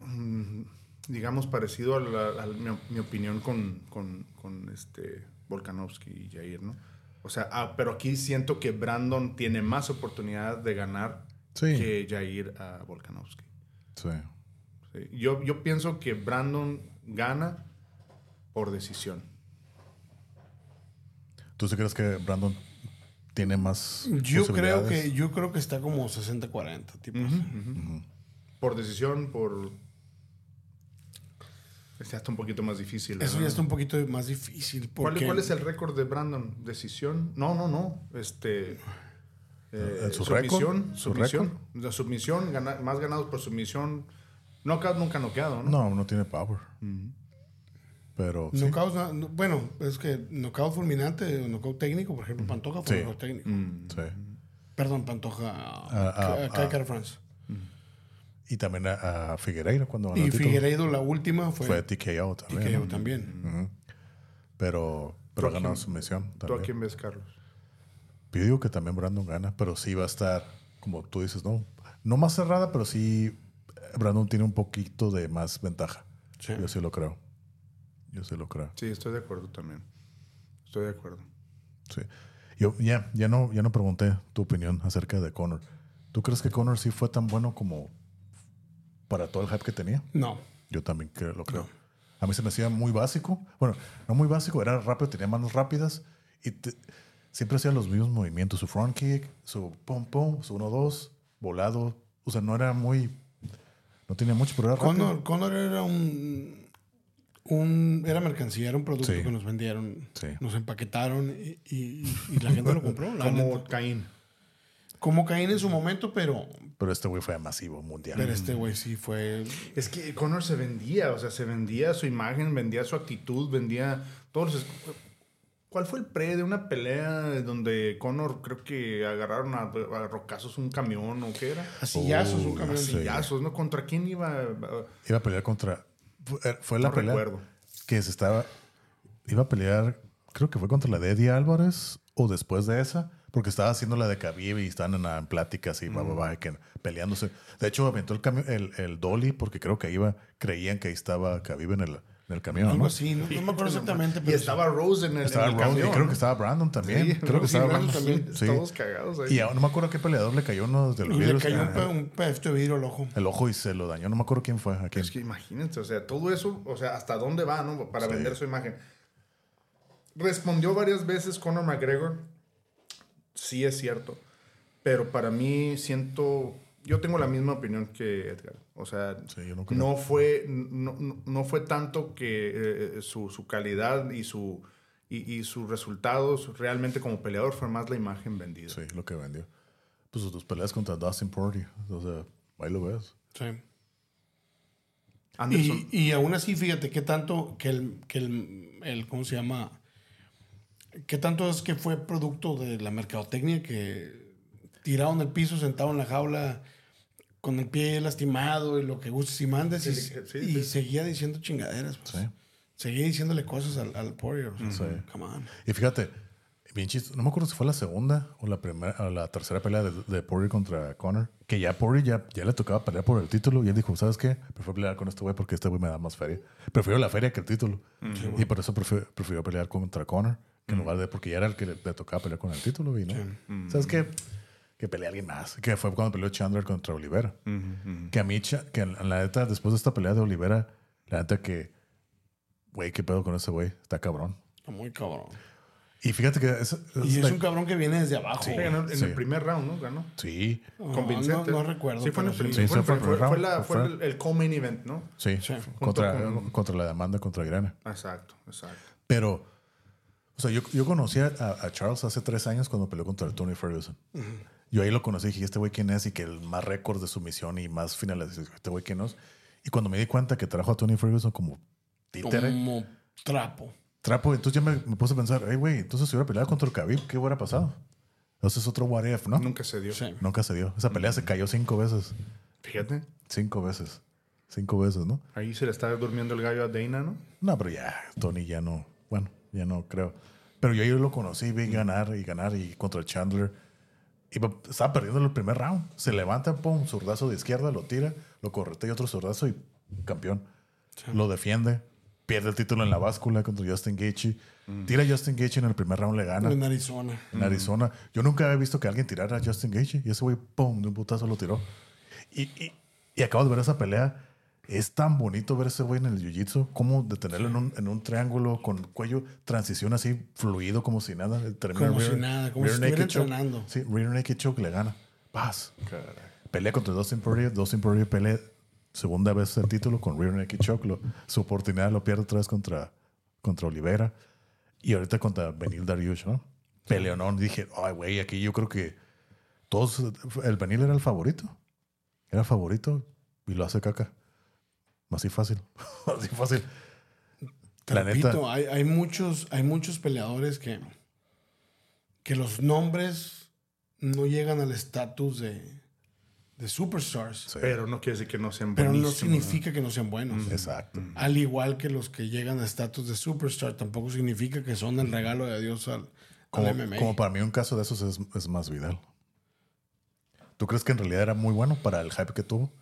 mm, digamos, parecido a, la- a mi, mi opinión con, con, con este Volkanovski y Jair, ¿no? O sea, ah, pero aquí siento que Brandon tiene más oportunidad de ganar Sí. que Jair a Volkanovski. Sí. Sí. Yo, yo pienso que Brandon gana por decisión. ¿Tú sí crees que Brandon tiene más Yo creo que yo creo que está como 60-40, tipo. así. Por decisión, por... Este está un poquito más difícil. Eso ya está un poquito más difícil. ¿Cuál, Porque cuál es el récord de Brandon? ¿Decisión? No, no, no. Este. eh, ¿Su submisión. ¿Su Submisión. La submisión, gana- más ganados por submisión. Knockout nunca noqueado, ¿no? No, no tiene power. Pero sí. Knockout, no- no- bueno, es que knockout fulminante o knockout técnico, por ejemplo, Pantoja fue Sí. knockout técnico. Sí. Perdón, Pantoja. ah, Kai ah. Kara France. Y también a, a Figueiredo cuando ganó Y el. Figueiredo, la última fue, Fue TKO también. TKO ¿no? también. Pero, pero ¿Tú a ganó quién- sumisión ¿Tú a también. quién ves, Carlos? Yo digo que también Brandon gana, pero sí va a estar, como tú dices, ¿no? No más cerrada, pero sí eh, Brandon tiene un poquito de más ventaja. Sí. Yo sí lo creo. Yo sí lo creo. Sí, estoy de acuerdo también. Estoy de acuerdo. Sí. Yo ya, ya no, ya no pregunté tu opinión acerca de Conor. ¿Tú crees que Conor sí fue tan bueno como para todo el hype que tenía? No. Yo también creo, lo creo. A mí se me hacía muy básico. Bueno, no muy básico, era rápido, tenía manos rápidas y te- siempre hacía los mismos movimientos. Su front kick, su pum pum, su 1-2, volado. O sea, no era muy. No tenía mucho, pero era rápido. Conor, Conor era un, un. Era mercancía, era un producto Sí. que nos vendieron. Sí. Nos empaquetaron y, y- y la gente lo compró. la Como. Caín. Como Caín en su momento, pero, Pero este güey fue masivo, mundial. pero este güey sí fue. Es que Conor se vendía, o sea, se vendía su imagen, vendía su actitud, vendía todos los... ¿Cuál fue el pre de una pelea donde Conor creo que agarraron a, a rocazos un camión o qué era? A sillazos, un Oh, camión. Sillazos, ¿no? ¿Contra quién iba? Iba a pelear contra. Fue, eh, fue la No pelea recuerdo. que se estaba. Iba a pelear, creo que fue contra la de Eddie Álvarez o después de esa, porque estaba haciendo la de Khabib y estaban en, en pláticas y va, va, va, que peleándose. De hecho, aventó el, camión, el, el dolly porque creo que iba, creían que ahí estaba Khabib en el, en el camión. Algo ¿no? así, no, no me acuerdo exactamente, Y pero. estaba Rose en el, Estaba en el Rose y camión. creo que estaba Brandon también. Sí, creo que estaba Brandon también. Sí. Todos cagados ahí. Y no me acuerdo qué peleador le cayó uno de los y le vidrios. cayó un, Ah, pe- un pedazo de vidrio al ojo. el ojo y se lo dañó. No me acuerdo quién fue. ¿A quién? Es que imagínense, o sea, todo eso, o sea, hasta dónde va, ¿no? Para Sí. vender su imagen. Respondió varias veces Conor McGregor. Sí es cierto. Pero para mí siento... Yo tengo la misma opinión que Edgar. O sea, Sí, yo no creo. no, fue, no, no- no fue tanto que eh, su, su calidad y, su, y, y sus resultados realmente como peleador fue más la imagen vendida. Sí, lo que vendió. Pues tus peleas contra Dustin Poirier. O sea, ahí lo ves. Sí. Anderson, Y, y aún así, fíjate qué tanto que el, que el, el- ¿cómo se llama? ¿Qué tanto es que fue producto de la mercadotecnia que tirado en el piso, sentado en la jaula, con el pie lastimado y lo que gustes y mandes, y, Sí, sí, y sí. seguía diciendo chingaderas. pues. Sí. Seguía diciéndole cosas al, al Poirier. o sea, Sí. Come on. Y fíjate, bien chistoso. No me acuerdo si fue la segunda o la primera o la tercera pelea de, de Poirier contra Conor. Que ya Poirier ya, ya le tocaba pelear por el título. Y él dijo, ¿sabes qué? Prefiero pelear con este güey porque este güey me da más feria. Prefiero la feria que el título. Y por eso prefirió, prefirió pelear contra Conor. Que en lugar de... Porque ya era el que le, le tocaba pelear con el título. Y no. ¿Sabes qué? Que pelea alguien más. Que fue cuando peleó Chandler contra Olivera. Que a mí, que en la neta, después de esta pelea de Olivera, la neta que... Güey, ¿qué pedo con ese güey? Está cabrón. Está muy cabrón. Y fíjate que es, Y es like- un cabrón que viene desde abajo. Sí, ganó en Sí. el primer round, ¿no? Ganó. Sí, No, Convincente. No, no recuerdo. Sí, fue, en el sí. Fue, fue fue- el primer fue round, la- el, el co-main event, ¿no? sí, Sí. Contra, con- contra la demanda contra Grana. Exacto, exacto. Pero, o sea, yo, yo conocí a, a Charles hace tres años cuando peleó contra el Tony Ferguson. Yo ahí lo conocí y dije, ¿este güey quién es? Y que el más récord de sumisión y más finales. ¿Este güey quién es? Y cuando me di cuenta que trajo a Tony Ferguson como títere, Como trapo. trapo, entonces ya me, me puse a pensar, hey, güey, entonces si hubiera peleado contra el Khabib, ¿qué hubiera pasado? Entonces es otro what if, ¿no? Nunca se dio. Sí. Nunca se dio. Esa pelea se cayó cinco veces. Fíjate, Cinco veces. Cinco veces, ¿no? ahí se le está durmiendo el gallo a Dana, ¿no? No, pero ya, Tony ya no. Bueno, ya no creo. Pero yo, yo lo conocí, vi ganar y ganar y contra Chandler. Iba, estaba perdiendo el primer round. Se levanta, pum, zurdazo de izquierda, lo tira, lo correte y otro zurdazo y campeón. Lo defiende, pierde el título en la báscula contra Justin Gaethje. Tira a Justin Gaethje en el primer round, le gana. En Arizona. En Arizona. Yo nunca había visto que alguien tirara a Justin Gaethje y ese güey, pum, de un putazo lo tiró. Y, y, y acabo de ver esa pelea. Es tan bonito ver ese güey en el jiu-jitsu, como detenerlo en un, en un triángulo con cuello, transición así fluido como si nada. Termina Como rear- si nada, como si estuviera naked choke. entrenando. Sí, rear naked choke le gana. Paz. Pelea contra Dustin Poirier. Dustin Poirier pelea segunda vez el título con rear naked choke. Lo- su oportunidad lo pierde otra vez contra, contra Olivera. Y ahorita contra Benil Dariush, ¿no? Peleonón. Dije, ay, güey, aquí yo creo que todos... El Benil era el favorito. Era el favorito y lo hace caca. Así fácil. Así fácil. Te La repito, neta. hay, hay muchos, hay muchos peleadores que, que los nombres no llegan al estatus de, de superstars. Sí. Pero no quiere decir que no sean Pero no significa que no sean buenos. Exacto. Al igual que los que llegan a estatus de superstar, tampoco significa que son el regalo de Dios al, Como, al MMA. como para mí un caso de esos es, es más Vidal. ¿Tú crees que en realidad era muy bueno para el hype que tuvo?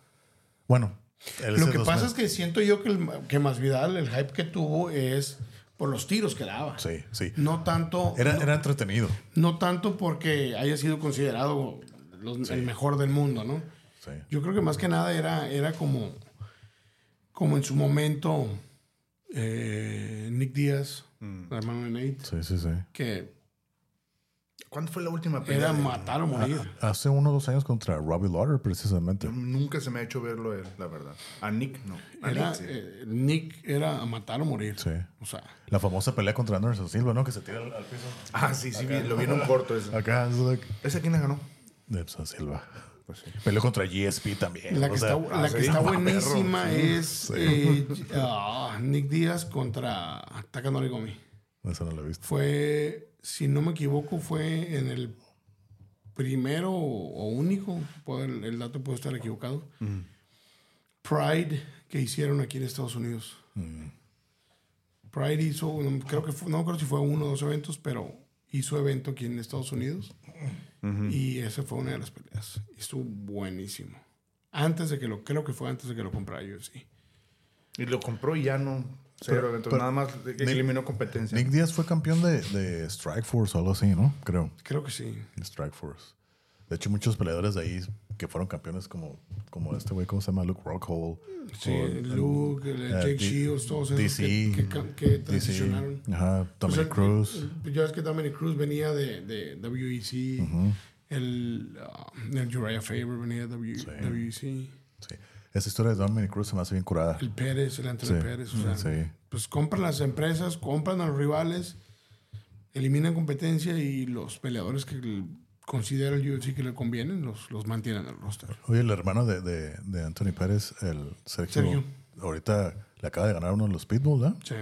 Bueno, él Lo que pasa es que siento yo que, el, que Masvidal, el hype que tuvo es por los tiros que daba. Sí, sí. No tanto, Era, no, era entretenido. no tanto porque haya sido considerado los- el mejor del mundo, ¿no? Sí. Yo creo que más que nada era, era como, como en su momento eh, Nick Díaz, el hermano de Nate, Sí, sí, sí. que ¿Cuándo fue la última pelea? era de- matar o morir. Hace uno o dos años contra Robbie Lawler, precisamente. Nunca se me ha hecho verlo él, la verdad. A Nick, no. A Era, Nick, sí. eh, Nick era a matar o morir. Sí. O sea, La famosa pelea contra Anderson Silva, ¿no? Que se tira al, al piso. Ah, sí, sí, vi- lo vi en un corto ese. Acá, es like, ¿Ese quién le ganó? Anderson Silva. Pues sí. Peleó contra GSP también. la que o sea, está, la ah, que sí. está Ah, buenísima perro, sí. es eh, ah, Nick Díaz contra Takanori Gomi. Eso no lo he visto. Fue, si no me equivoco, fue en el primero o único, el, el dato puede estar equivocado, Pride que hicieron aquí en Estados Unidos. Pride hizo, no, creo que fue, no creo si fue uno o dos eventos, pero hizo evento aquí en Estados Unidos. Y esa fue una de las peleas. Estuvo buenísimo. Antes de que lo, creo que fue antes de que lo comprara UFC. Y lo compró y ya no. Pero- Nada más eliminó competencia. Nick Díaz fue campeón de, de Strike Force o algo así, ¿no? Creo. Creo que sí. Strike Force. De hecho, muchos peleadores de ahí que fueron campeones como, como este güey, ¿cómo se llama? Luke Rockhold. Sí, Luke, el- eh, Jake Shields, todos esos DC. que, que, que DC. transicionaron. Ajá, Dominic el- Cruz. el- Ya es que Dominic Cruz venía de, de WEC. el, uh, el Uriah Faber venía de W- WEC. Sí. Esa historia de Dominic Cruz se me hace bien curada. El Pérez, el Antonio Sí, Pérez. O sea, sí. pues compran las empresas, compran a los rivales, eliminan competencia y los peleadores que considera el UFC que le convienen, los, los mantienen en el roster. Oye, el hermano de, de, de Anthony Pérez, el Sergio, Sergio. ahorita le acaba de ganar uno de los Pitbull, ¿no? Sí,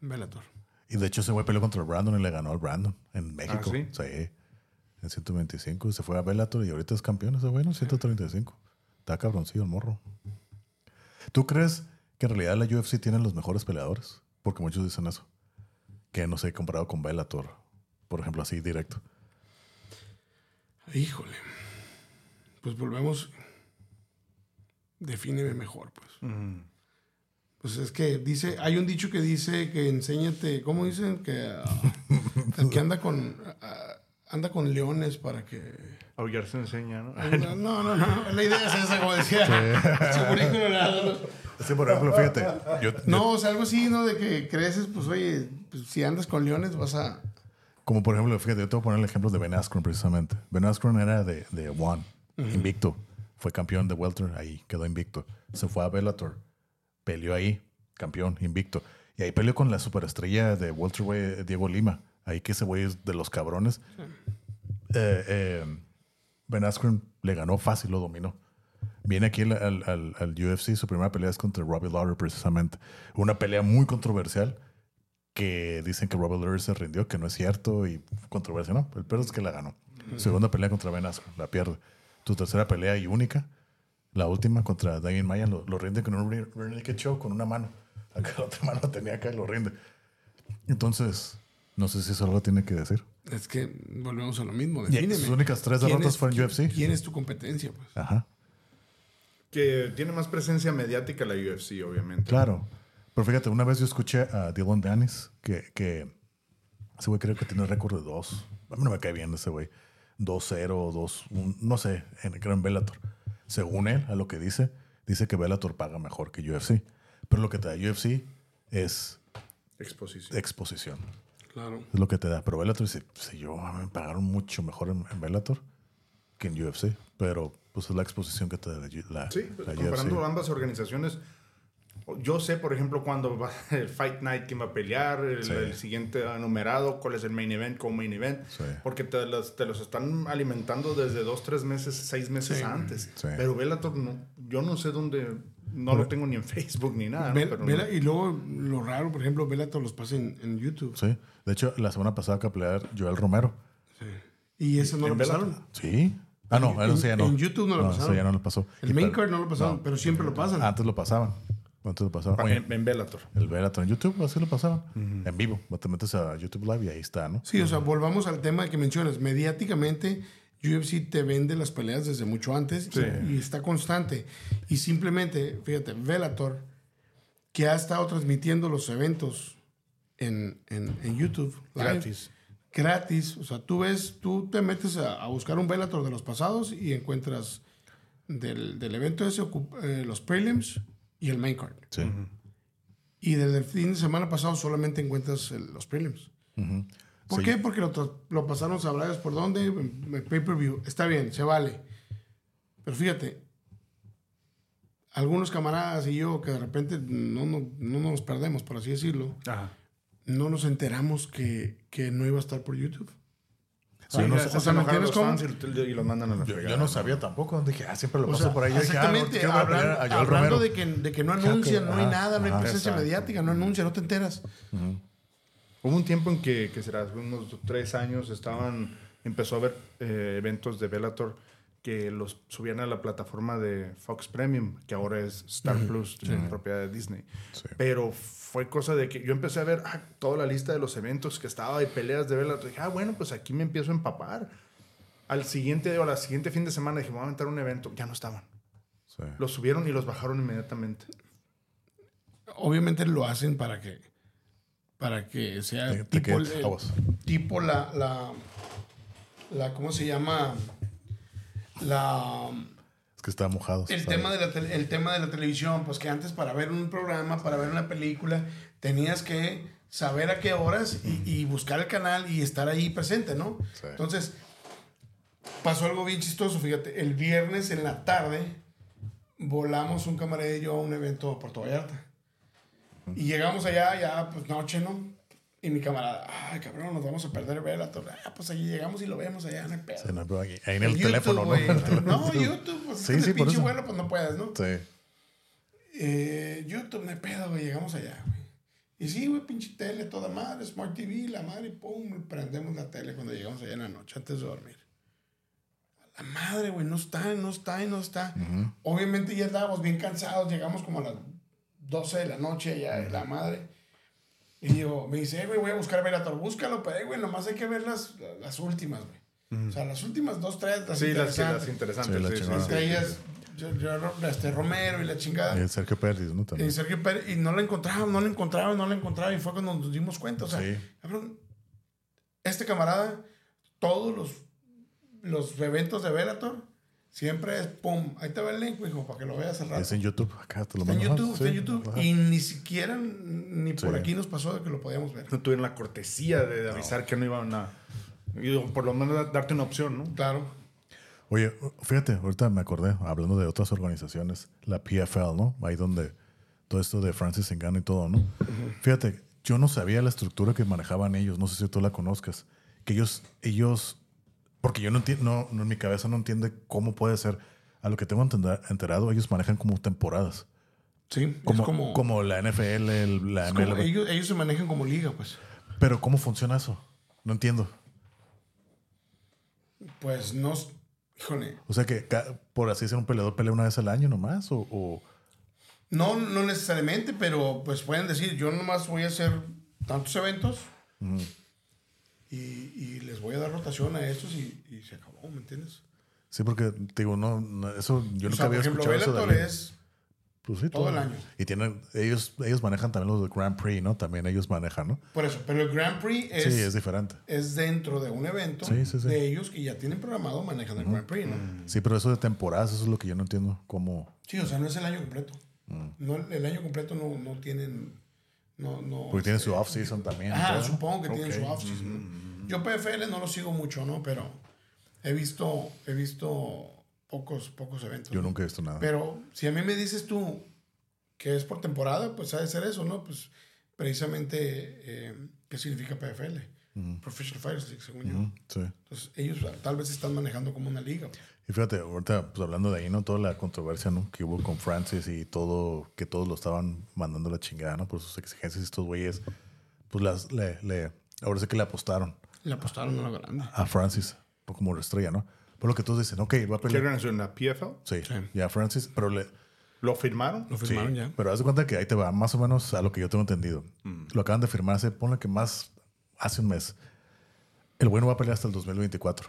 Bellator. Y de hecho ese güey peleó contra el Brandon y le ganó al Brandon en México. ¿sí? sí. En 125. Se fue a Bellator y ahorita es campeón ese güey, ¿no? 135. Está cabroncillo el morro. ¿Tú crees que en realidad la UFC tiene los mejores peleadores? Porque muchos dicen eso. Que no sé, comparado con Bellator. Por ejemplo, así directo. Híjole. Pues volvemos. Defíneme mejor, pues. Pues es que dice, hay un dicho que dice que enséñate, ¿cómo dicen? Que ah, que anda con ah, anda con leones para que Aullar se enseña, ¿no? no, no, no, no, la idea es esa, como decía. No. Sí, por ejemplo, fíjate. Yo, yo- No, o sea, algo así, ¿no? De que creces, pues oye, pues, si andas con leones vas a. Como por ejemplo, fíjate, yo te voy a poner el ejemplo de Ben Askren precisamente. Ben Askren era de, de One, invicto. Fue campeón de Welter, ahí quedó invicto. Se fue a Bellator, peleó ahí, campeón, invicto. Y ahí peleó con la superestrella de Welter, güey, Diego Lima. Ahí que ese güey es de los cabrones. Eh, eh, ben Askren le ganó fácil, lo dominó. Viene aquí al, al- al- al UFC, su primera pelea es contra Robbie Lawler precisamente. Una pelea muy controversial que dicen que Robert Lawler se rindió, que no es cierto y controversia, no. El peor es que la ganó. Segunda pelea contra Ben Askren, la pierde. Tu tercera pelea y única, la última contra Daniel Maya, lo, lo rinde con un rear rear naked choke con una mano. Acá la otra mano tenía acá y lo rinde. Entonces, no sé si eso algo tiene que decir. Es que volvemos a lo mismo. Y Defíneme. sus únicas tres ¿Quién derrotas fueron UFC. ¿Quién es tu competencia? Pues? Ajá, Que tiene más presencia mediática la UFC, obviamente. claro. Pero fíjate, una vez yo escuché a Dylan Dennis que, que ese güey creo que tiene récord de dos. A mí no me cae bien ese güey. 2-0, 2, no sé, en, creo en Bellator. Según él, a lo que dice, dice que Bellator paga mejor que UFC. Pero lo que te da UFC es Exposición. exposición. Claro. Es lo que te da. Pero Bellator dice, si yo me pagaron mucho mejor en, en Bellator que en UFC. Pero pues es la exposición que te da la, Sí, la comparando UFC. ambas organizaciones. Yo sé, por ejemplo, cuando va el Fight Night, quién va a pelear, el, Sí. el siguiente numerado, cuál es el main event, como main event. Sí. Porque te los, te los están alimentando desde dos, tres meses, seis meses Sí. antes. Pero Bellator, no, yo no sé dónde, no lo tengo ni en Facebook ni nada. ¿no? Pero Vela- no. y luego lo raro, por ejemplo, Bellator los pasa en, en YouTube. Sí. De hecho, la semana pasada que pelear Joel Romero. Y eso no ¿En lo pasaron. Sí. Ah, no, En- eso ya no. en YouTube no lo Eso pasaron. ya no lo pasó. El main card no lo pasaron, no. pero siempre lo pasan. Antes lo pasaban. Antes lo pasaban. Oye, En, Bellator. el Bellator en YouTube, así lo pasaban. En vivo. Te metes a YouTube Live y ahí está, ¿no? Sí, o sea, volvamos al tema que mencionas. Mediáticamente, UFC te vende las peleas desde mucho antes y, y está constante. Y simplemente, fíjate, Velator, que ha estado transmitiendo los eventos en, en- en YouTube. live, Gratis. Gratis. O sea, tú ves, tú te metes a, a buscar un Velator de los pasados y encuentras del, del evento ese eh, los prelims y el main card. Sí. Y desde el fin de semana pasado solamente encuentras el- los prelims. ¿Por Sí. qué? Porque lo, lo pasaron, sabrás por dónde, pay-per-view. Está bien, se vale. Pero fíjate, algunos camaradas y yo que de repente no, no, no nos perdemos, por así decirlo, Ajá. no nos enteramos que, que no iba a estar por YouTube. Sí, no o sea, ¿me enojaron entiendes los cómo? fans y, y los mandan a la Yo, no sabía tampoco. Dije, ah, siempre lo O paso sea, por ahí. Yo dije, ah, exactamente, pelear hablando, a hablando de, que, de que no anuncian, que- no hay ajá, nada, no hay presencia mediática, no anuncia, no te enteras. Hubo un tiempo en que, que será unos tres años, estaban, empezó a haber eh, eventos de Bellator que los subían a la plataforma de Fox Premium, que ahora es Star Plus, propiedad de Disney. Sí. Pero fue cosa de que yo empecé a ver ah, toda la lista de los eventos que estaba y peleas de Bellator. Dije, ah, bueno, pues aquí me empiezo a empapar. Al siguiente o al siguiente fin de semana dije, voy a aventar un evento. Ya no estaban. Sí. Los subieron y los bajaron inmediatamente. obviamente lo hacen para que para que sea Te- te tipo, la, la la cómo se llama la Es que está mojado. el tema de la el tema de la televisión pues que antes para ver un programa para ver una película tenías que saber a qué horas y, y buscar el canal y estar ahí presente no Sí. entonces pasó algo bien chistoso fíjate el viernes en la tarde volamos un camarada y yo a un evento a Puerto Vallarta. Y llegamos allá, ya pues noche, ¿no? Y mi camarada, ay cabrón, nos vamos a perder Bellator. Ah, pues allí llegamos y lo vemos allá, no hay pedo. Sí, no, pero aquí- ahí en el YouTube, teléfono, ¿no? el teléfono. No, YouTube, pues Sí, sí, pinche eso. vuelo, pues no puedes, ¿no? Sí. Eh, YouTube, no hay pedo, güey, llegamos allá, güey. Y sí, güey, pinche tele, toda madre, Smart TV, la madre, pum, prendemos la tele cuando llegamos allá en la noche, antes de dormir. A La madre, güey, no está, no está, no está. Obviamente ya estábamos bien cansados, llegamos como a las 12 de la noche ya, de la madre. Y digo, me dice, "Eh, güey, voy a buscar Velator, búscalo, pero, eh, güey, nomás hay que ver las, las últimas, güey. O sea, las últimas dos, tres, las Sí, las, interesantes. las interesantes. Sí, la sí, sí. Entre ellas, yo, yo, este, Romero y la chingada. Y el Sergio Pérez, ¿no? Y También. Sergio Pérez, y no la encontraba, no la encontraba, no la encontraba, y fue cuando nos dimos cuenta. O sea, Sí. cabrón, este camarada, todos los, los eventos de Bellator, siempre es pum, ahí te va el link, hijo, para que lo veas al rato. Es en YouTube. Acá te lo Está en mando. YouTube, está en. YouTube. Ajá. Y ni siquiera, ni por Sí. aquí nos pasó de que lo podíamos ver. No tuvieron la cortesía de avisar que no iban a. y por lo menos da- darte una opción, ¿no? Claro. Oye, fíjate, ahorita me acordé, hablando de otras organizaciones, la PFL, ¿no? Ahí donde todo esto de Francis Ngannou y todo, ¿no? Fíjate, yo no sabía la estructura que manejaban ellos, no sé si tú la conozcas, que ellos, ellos, porque yo no entiendo, no, no, en mi cabeza no entiende cómo puede ser, a lo que tengo enterado, ellos manejan como temporadas, Sí, como, es como, como la NFL, el- la MLB. ellos, ellos se manejan como liga, pues. Pero ¿cómo funciona eso? No entiendo. Pues no, híjole, O sea que, por así decir, un peleador pelea una vez al año nomás, o- o No, no necesariamente, pero pues pueden decir, yo nomás voy a hacer tantos eventos y, y les voy a dar rotación a estos y, y se acabó, ¿me entiendes? Sí, porque te digo, no, no, eso yo o nunca sea, había ejemplo, escuchado eso de es Pues sí, todo el año. Y tienen, ellos, ellos manejan también los Grand Prix, ¿no? También ellos manejan, ¿no? por eso, pero el Grand Prix es, sí, es diferente. es dentro de un evento Sí, de ellos que ya tienen programado manejan el Grand Prix, ¿no? Sí, pero eso de temporadas, eso es lo que yo no entiendo. ¿Cómo? Sí, o sea, no es el año completo. No, el año completo no, no tienen, no, no. Porque tienen su off-season también. Ah, supongo que tienen Ok. su off-season. ¿no? Yo PFL no lo sigo mucho, ¿no? Pero he visto, he visto pocos, pocos eventos. Yo nunca he visto nada. Pero si a mí me dices tú que es por temporada, pues ha de ser eso, ¿no? Pues precisamente, eh, ¿qué significa PFL? Professional Fighters League, según yo. Sí. Entonces, ellos tal vez están manejando como una liga. Y fíjate, ahorita, pues hablando de ahí, ¿no? Toda la controversia, ¿no? Que hubo con Francis y todo, que todos lo estaban mandando a la chingada, ¿no? Por sus exigencias y estos güeyes, pues las, le, le, ahora sí que le apostaron Le apostaron a lo grande. a Francis pues, como la estrella, ¿no? Por lo que todos dicen, ok, va a ¿Qué pelear. organización? ¿La PFL? Sí, Sí. ya Francis, pero le, ¿Lo firmaron? Lo Sí, firmaron ya. Pero haz de cuenta que ahí te va, más o menos a lo que yo tengo entendido. Lo acaban de firmar hace, ponle que más, hace un mes. El bueno va a pelear hasta el 2024.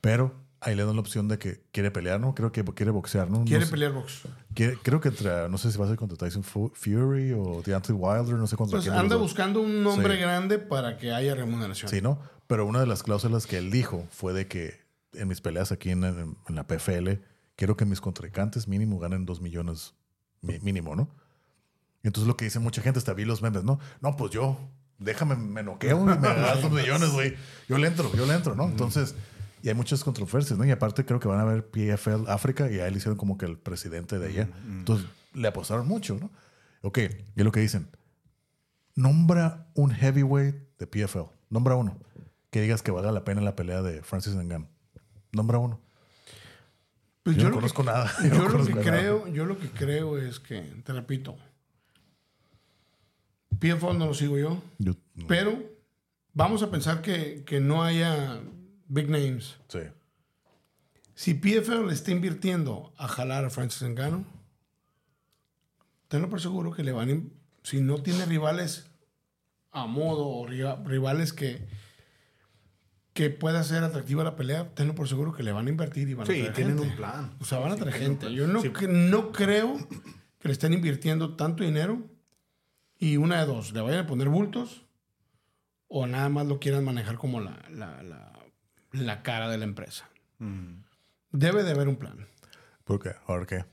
Pero ahí le dan la opción de que quiere pelear, ¿no? Creo que quiere boxear, ¿no? Quiere No sé. pelear box. Quiere- creo que entre, no sé si va a ser contra Tyson Fu- Fury o Deontay Wilder, no sé contra Pues quién anda buscando un nombre Sí. grande para que haya remuneración. Sí, ¿no? Pero una de las cláusulas que él dijo fue de que en mis peleas aquí en, en- en la PFL, quiero que mis contrincantes mínimo ganen 2 millones mi- mínimo, ¿no? Entonces lo que dice mucha gente, hasta vi los memes, ¿no? No, pues yo, déjame, me noqueo y me das 2 millones, güey. Yo le entro, yo le entro, ¿no? Entonces, y hay muchas controversias, ¿no? Y aparte creo que van a ver PFL África y a él hicieron como que el presidente de allá. Entonces, le apostaron mucho, ¿no? Ok, y es lo que dicen. Nombra un heavyweight de PFL. Nombra uno. Que digas que valga la pena la pelea de Francis Ngannou. Nombra uno. Pues Yo no conozco que, nada. Yo, Yo no lo que nada. creo, yo lo que creo es que, te repito, PFL no lo sigo yo, Yo- no. pero vamos a pensar que, que no haya big names. Sí. Si PFL le está invirtiendo a jalar a Francis Ngannou, tenlo por seguro que le van a... Si no tiene rivales a modo o riva- rivales que, que pueda ser atractiva la pelea, tenlo por seguro que le van a invertir y van a Sí, traer tienen gente. un plan. O sea, van a traer gente. Yo no, Sí. cre- no creo que le estén invirtiendo tanto dinero y una de dos, le vayan a poner bultos o nada más lo quieran manejar como la, la, la, la cara de la empresa. Debe de haber un plan. ¿Por qué? Ahora que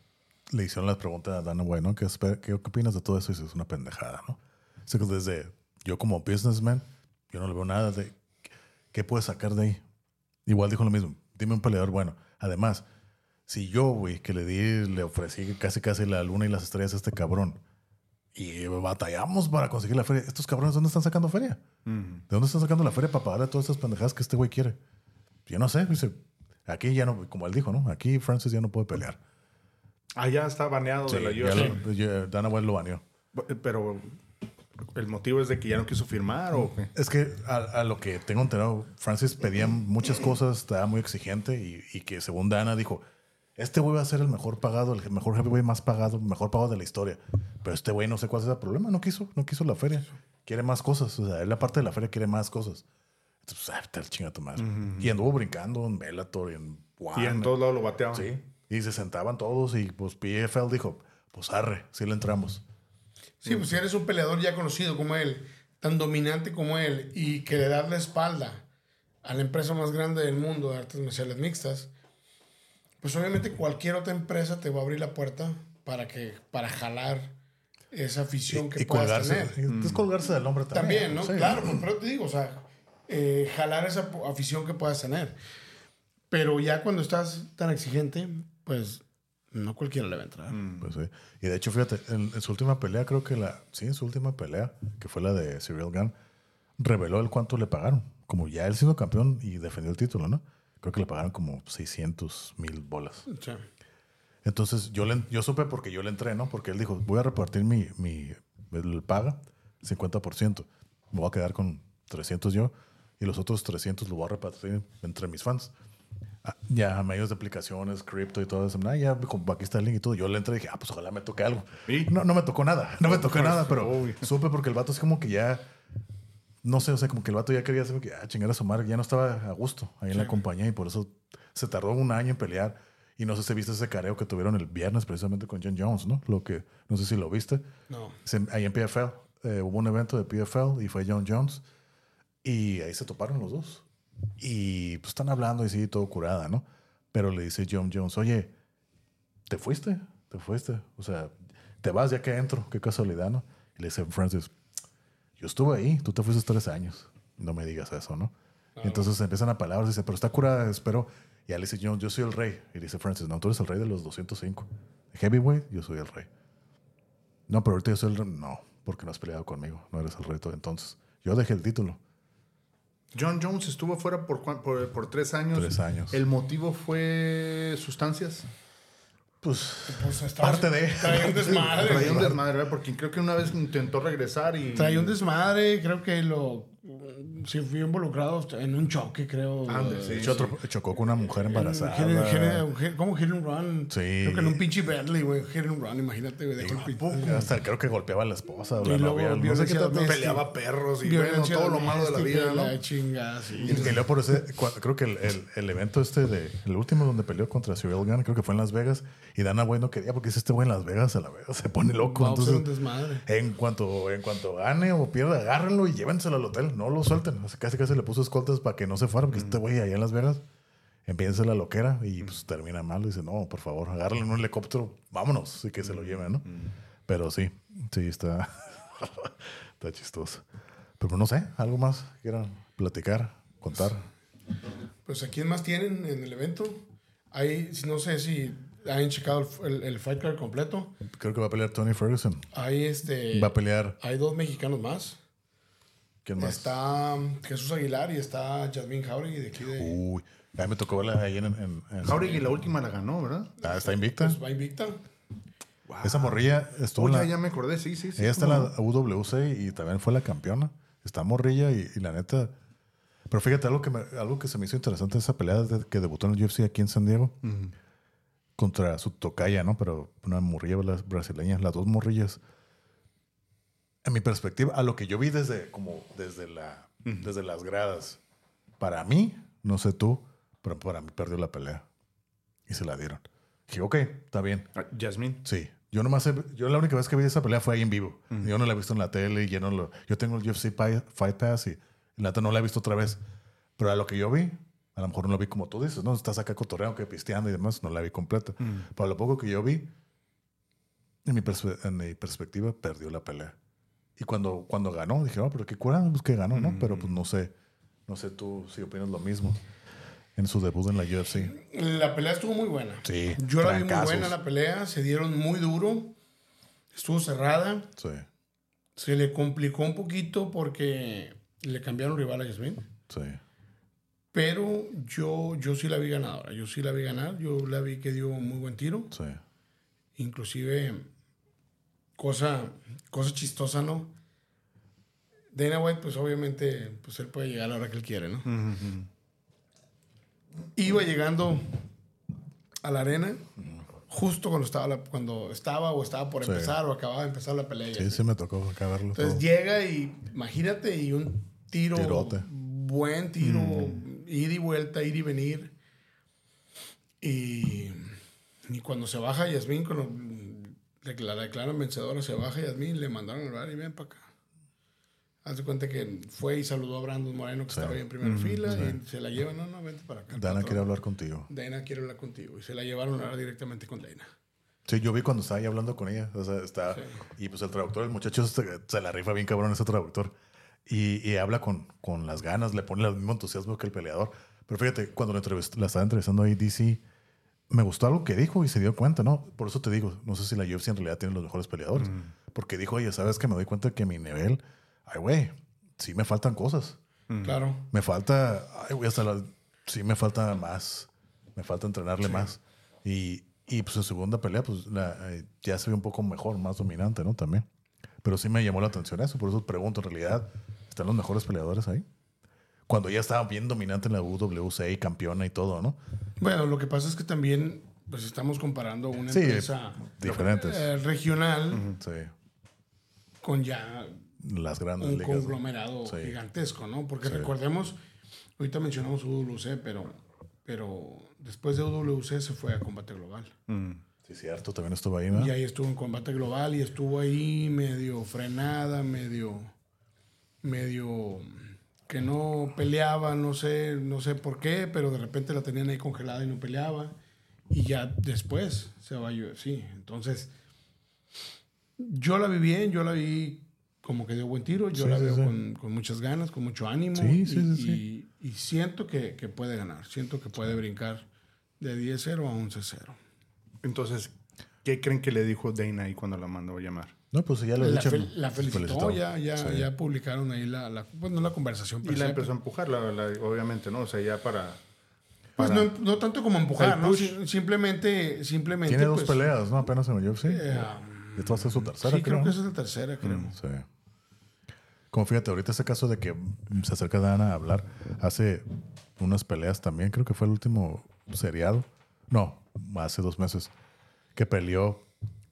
le hicieron las preguntas a Dana White, ¿no? ¿Qué, qué opinas de todo eso? Y dice, es una pendejada, ¿no? O sea, que desde yo como businessman, yo no le veo nada de qué puedes sacar de ahí. Igual dijo lo mismo, dime un peleador bueno. Además, si yo, güey, que le di, le ofrecí casi casi la luna y las estrellas a este cabrón y batallamos para conseguir la feria, ¿estos cabrones dónde están sacando feria? ¿De dónde están sacando la feria para pagar a todas estas pendejadas que este güey quiere? Yo no sé, dice, aquí ya no, como él dijo, ¿no? Aquí Francis ya no puede pelear. Ah, ya está baneado Sí, de la ya UFC. lo- ya Dana White lo baneó. Pero el motivo es de que ya no quiso firmar o qué? Es que a, a lo que tengo enterado, Francis pedía muchas cosas, estaba muy exigente y, y que según Dana dijo, este güey va a ser el mejor pagado, el mejor heavyweight más pagado, mejor pagado de la historia. Pero este güey no sé cuál es el problema, no quiso, no quiso la feria. Quiere más cosas, o sea, él la parte de la feria quiere más cosas. Entonces, ah, te chinga tu madre. Y anduvo brincando en Bellator y en Y en todos lados lo bateaban. Sí, y se sentaban todos y pues PFL dijo, pues arre, sí le entramos. Sí, pues si eres un peleador ya conocido como él, tan dominante como él, y que le das la espalda a la empresa más grande del mundo de artes marciales mixtas, pues obviamente cualquier otra empresa te va a abrir la puerta para que para jalar esa afición que y puedas colgarse, tener. es colgarse del hombre también. También, ¿no? Sí. Claro, pues, pero te digo, o sea, eh, jalar esa afición que puedas tener. Pero ya cuando estás tan exigente, pues no cualquiera le va a entrar. Pues sí. Y de hecho, fíjate, en, en su última pelea, creo que la. Sí, en su última pelea, que fue la de Cyril Gunn, reveló el cuánto le pagaron. Como ya él siendo campeón y defendió el título, ¿no? Creo que le pagaron como 600 mil bolas. Entonces yo, le, yo supe porque yo le entré, ¿no? Porque él dijo, voy a repartir mi, mi el paga, 50%. Me voy a quedar con 300 yo y los otros 300 los voy a repartir entre mis fans. Ah, ya, medios de aplicaciones, cripto y todo eso. Ah, ya, aquí está el link y todo. Yo le entré y dije, ah, pues ojalá me toque algo. ¿Y? No, no me tocó nada. No me tocó nada, pero supe porque el vato es como que ya... No sé, o sea, como que el vato ya quería hacer que, ah, chingar a su madre, ya no estaba a gusto ahí en la compañía y por eso se tardó un año en pelear. Y no sé si viste ese careo que tuvieron el viernes precisamente con John Jones, ¿no? Lo que, no sé si lo viste. no. Ahí en PFL, eh, hubo un evento de PFL y fue John Jones. Y ahí se toparon los dos. Y pues están hablando y sí, todo curada, ¿no? Pero le dice John Jones, oye, ¿te fuiste? ¿Te fuiste? O sea, te vas ya que entro, qué casualidad, ¿no? Y le dice Francis, yo estuve ahí, tú te fuiste tres años. No me digas eso, ¿no? Y entonces empiezan a palabras y dice, pero está curada, espero. Y ya le dice John, yo soy el rey. Y dice Francis, no, tú eres el rey de los 205. Heavyweight, yo soy el rey. No, pero ahorita yo soy el rey. No, porque no has peleado conmigo. No eres el rey todo entonces. Yo dejé el título. John Jones estuvo fuera por, por, por tres años. Tres años. ¿El motivo fue sustancias? Pues, Pues estaba- parte de. Traía un desmadre. Traía un desmadre, ¿verdad? Porque creo que una vez intentó regresar y... Traía un desmadre, creo que lo sí fui involucrado en un choque, creo. Ande, sí. De hecho, otro- chocó con una mujer embarazada. ¿Cómo hit and run? Sí. Creo que en un pinche Bentley, güey. Hit and run, imagínate, güey. Hasta creo que golpeaba a la esposa o la novia. No sé qué tanto. Peleaba perros y bueno, todo lo malo de la vida, ¿no? La chingada, sí. Y peleó por ese. Creo que el, el- el evento este de. El último donde peleó contra Cyril Gunn, creo que fue en Las Vegas. Y Dana White no quería porque dice este güey en Las Vegas, a la Vegas se pone loco. Va a ser un Entonces, desmadre. en cuanto, en cuanto gane o pierda, agárrenlo y llévenselo al hotel. No lo suelten. Casi casi le puso escoltas para que no se fuera, porque este güey allá en Las Vegas empieza la loquera y pues termina mal. Dice, no, por favor, agárrenlo en un helicóptero, vámonos y que se lo lleven, ¿no? Pero sí, sí, está, está chistoso. Pero no sé, algo más que quieran platicar, contar. Pues a quién más tienen en el evento. Ahí, no sé si han checado el, el- el fight card completo. Creo que va a pelear Tony Ferguson. Hay este. Va a pelear. Hay dos mexicanos más. ¿Quién más? Está Jesús Aguilar y está Jasmine Jauregui de aquí de. Uy, a mí me tocó verla ahí en. en, en- Jauregui la última la ganó, ¿verdad? Ah, está invicta. Pues va invicta. Esa morrilla estuvo ya, la- ya me acordé, sí, sí. sí Ella está en la UWC y también fue la campeona. Está morrilla y, y la neta. Pero fíjate, algo que, me- algo que se me hizo interesante esa pelea de- que debutó en el UFC aquí en San Diego contra su tocaya, ¿no? Pero una morrilla bra- brasileña, las dos morrillas. En mi perspectiva, a lo que yo vi desde como desde la desde las gradas, para mí, no sé tú, pero para mí perdió la pelea y se la dieron. Dije, ok, está bien. Ah, Jasmine. Sí. Yo nomás he- yo la única vez que vi esa pelea fue ahí en vivo. Yo no la he visto en la tele y yo no lo, yo tengo el UFC Fight Pass y la no la he visto otra vez. Pero a lo que yo vi, a lo mejor no lo vi como tú dices, ¿no? Estás acá cotorreando, que pisteando y demás, no la vi completa. Pero a lo poco que yo vi, en mi, en mi perspectiva, perdió la pelea. Y cuando, cuando ganó, dije, oh, pero qué cura, pues que ganó, ¿no? Pero pues no sé, no sé tú si opinas lo mismo en su debut en la UFC. La pelea estuvo muy buena. Sí, Yo la vi muy buena la pelea. Se dieron muy duro. Estuvo cerrada. Sí, Se le complicó un poquito porque le cambiaron rival a Jasmine. sí. Pero yo, yo sí la vi ganadora. Yo sí la vi ganar. Yo la vi que dio un muy buen tiro. Sí. Inclusive, cosa, cosa chistosa, ¿no? Dana White, pues obviamente, pues él puede llegar a la hora que él quiere, ¿no? Iba llegando a la arena justo cuando estaba, la- cuando estaba o estaba por Sí. empezar o acababa de empezar la pelea. Sí, sí me tocó acá verlo. Entonces todo. llega y imagínate y un tiro, Tirote. buen tiro, ir y vuelta, ir y venir. Y, y cuando se baja Yasmín, cuando le- la declaran vencedora, se baja Yasmín, le mandaron al bar y ven para acá. Haz de cuenta que fue y saludó a Brandon Moreno, que estaba ahí en primera fila, y se la llevan, no, no, vente para acá. Dana quiere hablar contigo. Dana quiere hablar contigo. Y se la llevaron a hablar directamente con Dana. Sí, yo vi cuando estaba ahí hablando con ella. O sea, está. Y pues el traductor, el muchacho se, se la rifa bien cabrón ese traductor. Y, y habla con, con las ganas, le pone el mismo entusiasmo que el peleador. Pero fíjate, cuando la, la estaba entrevistando ahí, DC, me gustó algo que dijo y se dio cuenta, ¿no? Por eso te digo, no sé si la UFC en realidad tiene los mejores peleadores. Porque dijo, oye, ¿sabes que me doy cuenta que mi nivel, ay, güey, sí me faltan cosas. Claro. Me falta, ay, güey, hasta la, sí me falta más, me falta entrenarle más. Y, y pues en segunda pelea, pues la, eh, ya se ve un poco mejor, más dominante, ¿no? También. Pero sí me llamó la atención eso, por eso pregunto, ¿en realidad están los mejores peleadores ahí? Cuando ya estaba bien dominante en la UWC y campeona y todo, ¿no? Bueno, lo que pasa es que también pues estamos comparando una Sí, empresa diferentes. eh, regional Sí, con ya las grandes un conglomerado Sí. gigantesco, ¿no? Porque recordemos, ahorita mencionamos UWC, pero, pero después de UWC se fue a combate global. Sí, cierto, también estuvo ahí, ¿no? Y ahí estuvo en combate global y estuvo ahí medio frenada, medio, medio que no peleaba, no sé, no sé por qué, pero de repente la tenían ahí congelada y no peleaba. Y ya después se va a sí. Entonces, yo la vi bien, yo la vi como que dio buen tiro, yo Sí, la sí, veo sí. Con, con muchas ganas, con mucho ánimo. Sí, y, sí, sí, y- y siento que, que puede ganar, siento que puede brincar de 10-0 a 11-0. Entonces, ¿qué creen que le dijo Dana ahí cuando la mandó a llamar? No, pues ya lo he La, dicho. fel- la felicitó, felicitó. ya, ya, Sí. ya publicaron ahí la, la, bueno, la conversación. Y la empezó a empujar, la- la- obviamente, ¿no? O sea, ya para... Pues para- no, no tanto como empujar, ¿no? Simplemente, simplemente. Tiene dos pues, peleas, ¿no? Apenas en el UFC. eh, Esto va a ser su tercera, sí, creo creo. que esa es la tercera, creo. Sí. Como fíjate, ahorita ese caso de que se acerca Dana a hablar, hace unas peleas también, creo que fue el último seriado. No, hace dos meses, que peleó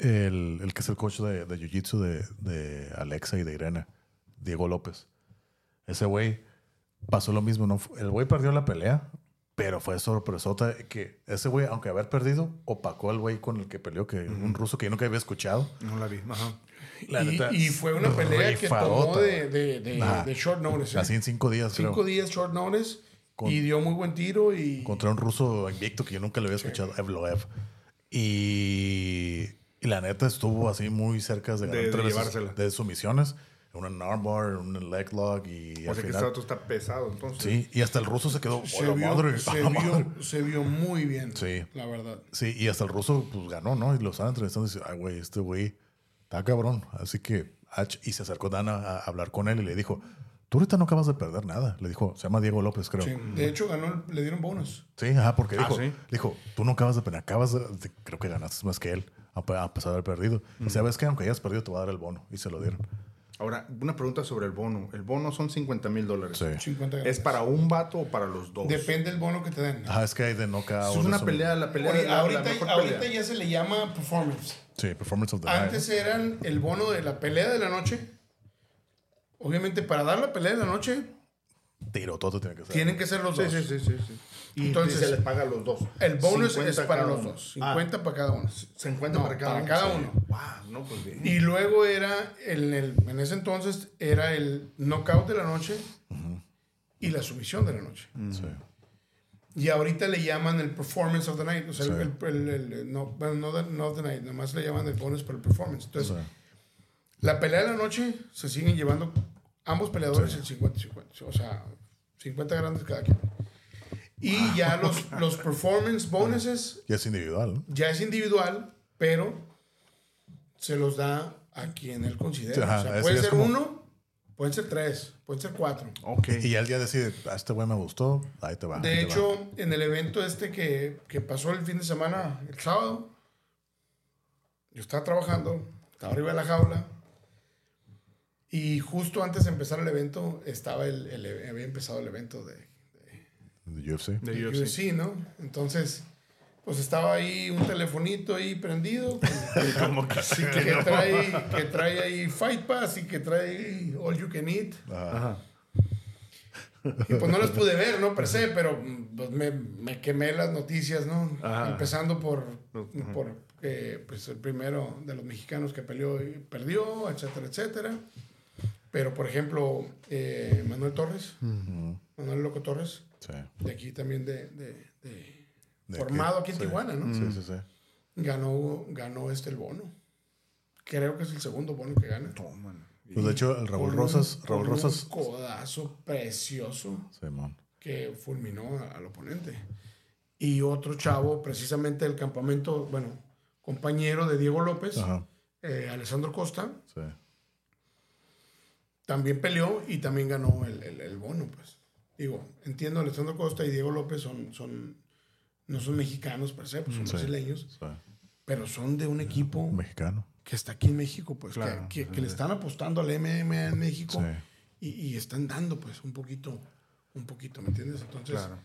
el, el que es el coach de, de Jiu-Jitsu de, de Alexa y de Irene, Diego López. Ese güey pasó lo mismo. ¿no? El güey perdió la pelea, pero fue sorpresota que ese güey, aunque haber perdido, opacó al güey con el que peleó, que un ruso que yo nunca había escuchado. No la vi. Ajá. La y, neta, y fue una pelea que tomó de, de, de, short notice. ¿eh? Así en cinco días, creo. Cinco días short notice. Con- y dio muy buen tiro y... contra un ruso invicto que yo nunca le había escuchado, Evloev. Y, y la neta estuvo así muy cerca de, De- ganar de tres veces llevársela. de sumisiones. Una armbar, un leg lock y O al sea que final- este vato está pesado, entonces. Sí, y hasta el ruso se quedó. se, "Hola, vio, madre, se, a la madre". vio, se vio muy bien. Sí. La verdad. Sí, y hasta el ruso pues ganó, ¿no? Y lo estaban entrevistando y dice, ay, güey, este güey está cabrón. Así que, y se acercó Dana a hablar con él y le dijo, tú ahorita no acabas de perder nada. Le dijo, se llama Diego López, creo. Sí. Sí, De hecho, ganó, le dieron bonus. ajá, porque Ah, dijo, ¿sí? dijo, tú no acabas de perder, acabas de, de- creo que ganaste más que él, a, pe- a pesar de haber perdido. Y sabes que aunque hayas perdido, te va a dar el bono. Y se lo dieron. Ahora, una pregunta sobre el bono. El bono son 50 mil dólares. Sí. 50 ¿Es para un vato o para los dos? Depende del bono que te den. Ajá, es que hay de knockout. Es una pelea, la pelea Ahorita, la- la ahorita, mejor ahorita pelea. ya se le llama performance. Sí, performance of the Antes night. eran el bono de la pelea de la noche. Obviamente, para dar la pelea de la noche, Tiro, todo tiene que ser. tienen que ser los Sí, dos. sí, sí, sí, sí. Y Entonces, se les paga a los dos. El bonus 50 es para los dos. Ah, 50 para cada uno. 50 No, para cada para uno. cada uno. Wow, no, pues bien. Y luego era, el, el- en ese entonces, era el knockout de la noche y la sumisión de la noche. Sí. Y ahorita le llaman el performance of the night. O sea, Sí. el, el- el- el- no, bueno, no, de- no of the night, nomás le llaman el bonus por el performance. Entonces, Sí. la pelea de la noche se siguen llevando ambos peleadores el 50-50. O sea, 50 grandes cada quien. Y ya los, los performance bonuses Y es individual, ¿no? ya es individual, pero se los da a quien él considere. Ajá, o sea, puede ya ser como- uno, pueden ser tres, pueden ser cuatro. Ok. Y ya el día decide, a este güey me gustó, ahí te va. De te hecho, en el evento este que, que pasó el fin de semana, el sábado, yo estaba trabajando, estaba arriba de la jaula, y justo antes de empezar el evento, estaba el, el- había empezado el evento de, va. De UFC. De UFC. UFC, ¿no? Entonces, pues estaba ahí un telefonito ahí prendido, con- Como que sí que que, no. trae, que trae ahí Fight Pass y que trae All You Can Eat. Ajá. Y pues no las pude ver, ¿no? Per se, pero pues, me, me quemé las noticias, ¿no? Ajá. Empezando por, por que, pues, el primero de los mexicanos que peleó y perdió, etcétera, etcétera. Pero, por ejemplo, eh, Manuel Torres, Manuel Loco Torres, Sí. de aquí también de... de- de- De formado aquí en sí. Tijuana, ¿no? Sí, sí, sí. Ganó, ganó este el bono. Creo que es el segundo bono que gana. Pues de hecho, el Raúl Rosas, un- Raúl Rosas, Un codazo precioso Simón. que fulminó a- al oponente. Y otro chavo, precisamente del campamento, bueno, compañero de Diego López, eh, Alessandro Costa, sí. también peleó y también ganó el, el- el bono, pues. Digo, entiendo, Alessandro Costa y Diego López son, son no son mexicanos per se, pues son Sí. brasileños, sí. pero son de un equipo mexicano. que está aquí en México, pues, que- Claro. que, que le están apostando al MMA en México Sí. y, y están dando, pues, un poquito, un poquito, ¿me entiendes? Entonces, Claro.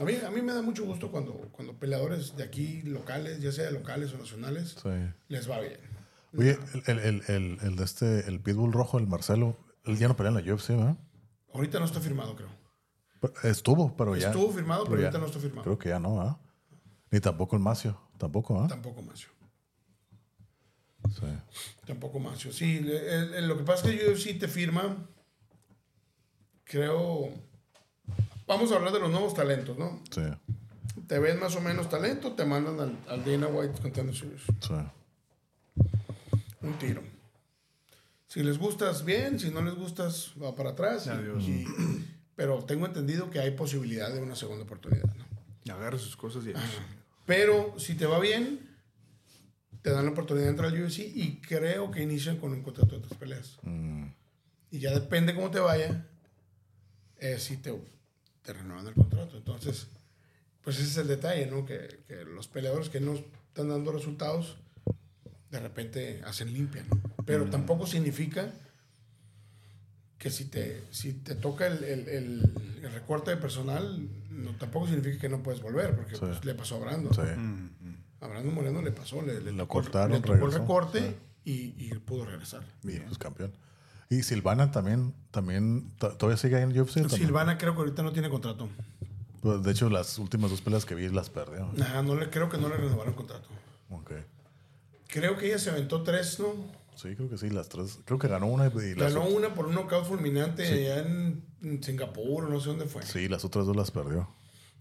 a, mí, a mí me da mucho gusto cuando, cuando peleadores de aquí, locales, ya sea locales o nacionales, les va bien. Oye, el, el, el, el, el de este, el Pitbull rojo, el Marcelo, él ya no pelea en la UFC, ¿verdad? Ahorita no está firmado, creo. Pero- Estuvo, pero ya. Estuvo firmado, pero ya- ahorita no está firmado. Creo que ya no, ¿ah? Ni tampoco el Macio. Tampoco, ¿ah? Tampoco Macio. Sí. Tampoco Macio. Sí, le- el- el- lo que pasa es que UFC te firma, creo... Vamos a hablar de los nuevos talentos, ¿no? Sí. Te ven más o menos talento, te mandan al, al Dana White Contender Series. Sí. Un tiro. Si les gustas, bien. Si no les gustas, va para atrás. Adiós. y- pero tengo entendido que hay posibilidad de una segunda oportunidad. ¿no? Agarra sus cosas y Pero si te va bien, te dan la oportunidad de entrar al UFC y creo que inician con un contrato de tres peleas. Mm, Y ya depende cómo te vaya, eh, si te, te renuevan el contrato. Entonces, pues ese es el detalle, ¿no? Que, que los peleadores que no están dando resultados, de repente hacen limpia, ¿no? Pero tampoco significa que si te, si te toca el, el- el- el recorte de personal, no, tampoco significa que no puedes volver, porque pues, le pasó a Brandon. Sí. A Brandon Moreno le pasó, le, le Lo tocó, cortaron, le tocó el recorte y, y pudo regresar. Y pues campeón. Y Silvana también, también to- todavía sigue ahí en UFC. también? Silvana creo que ahorita no tiene contrato. Pues, de hecho, las últimas dos peleas que vi las perdió. Nada, no le, creo que no le renovaron contrato. Ok. Creo que ella se aventó tres, ¿no? Sí, creo que sí, las tres. Creo que ganó una y las, Ganó una por un knockout fulminante allá en, en Singapur, no sé dónde fue. sí, las otras dos las perdió.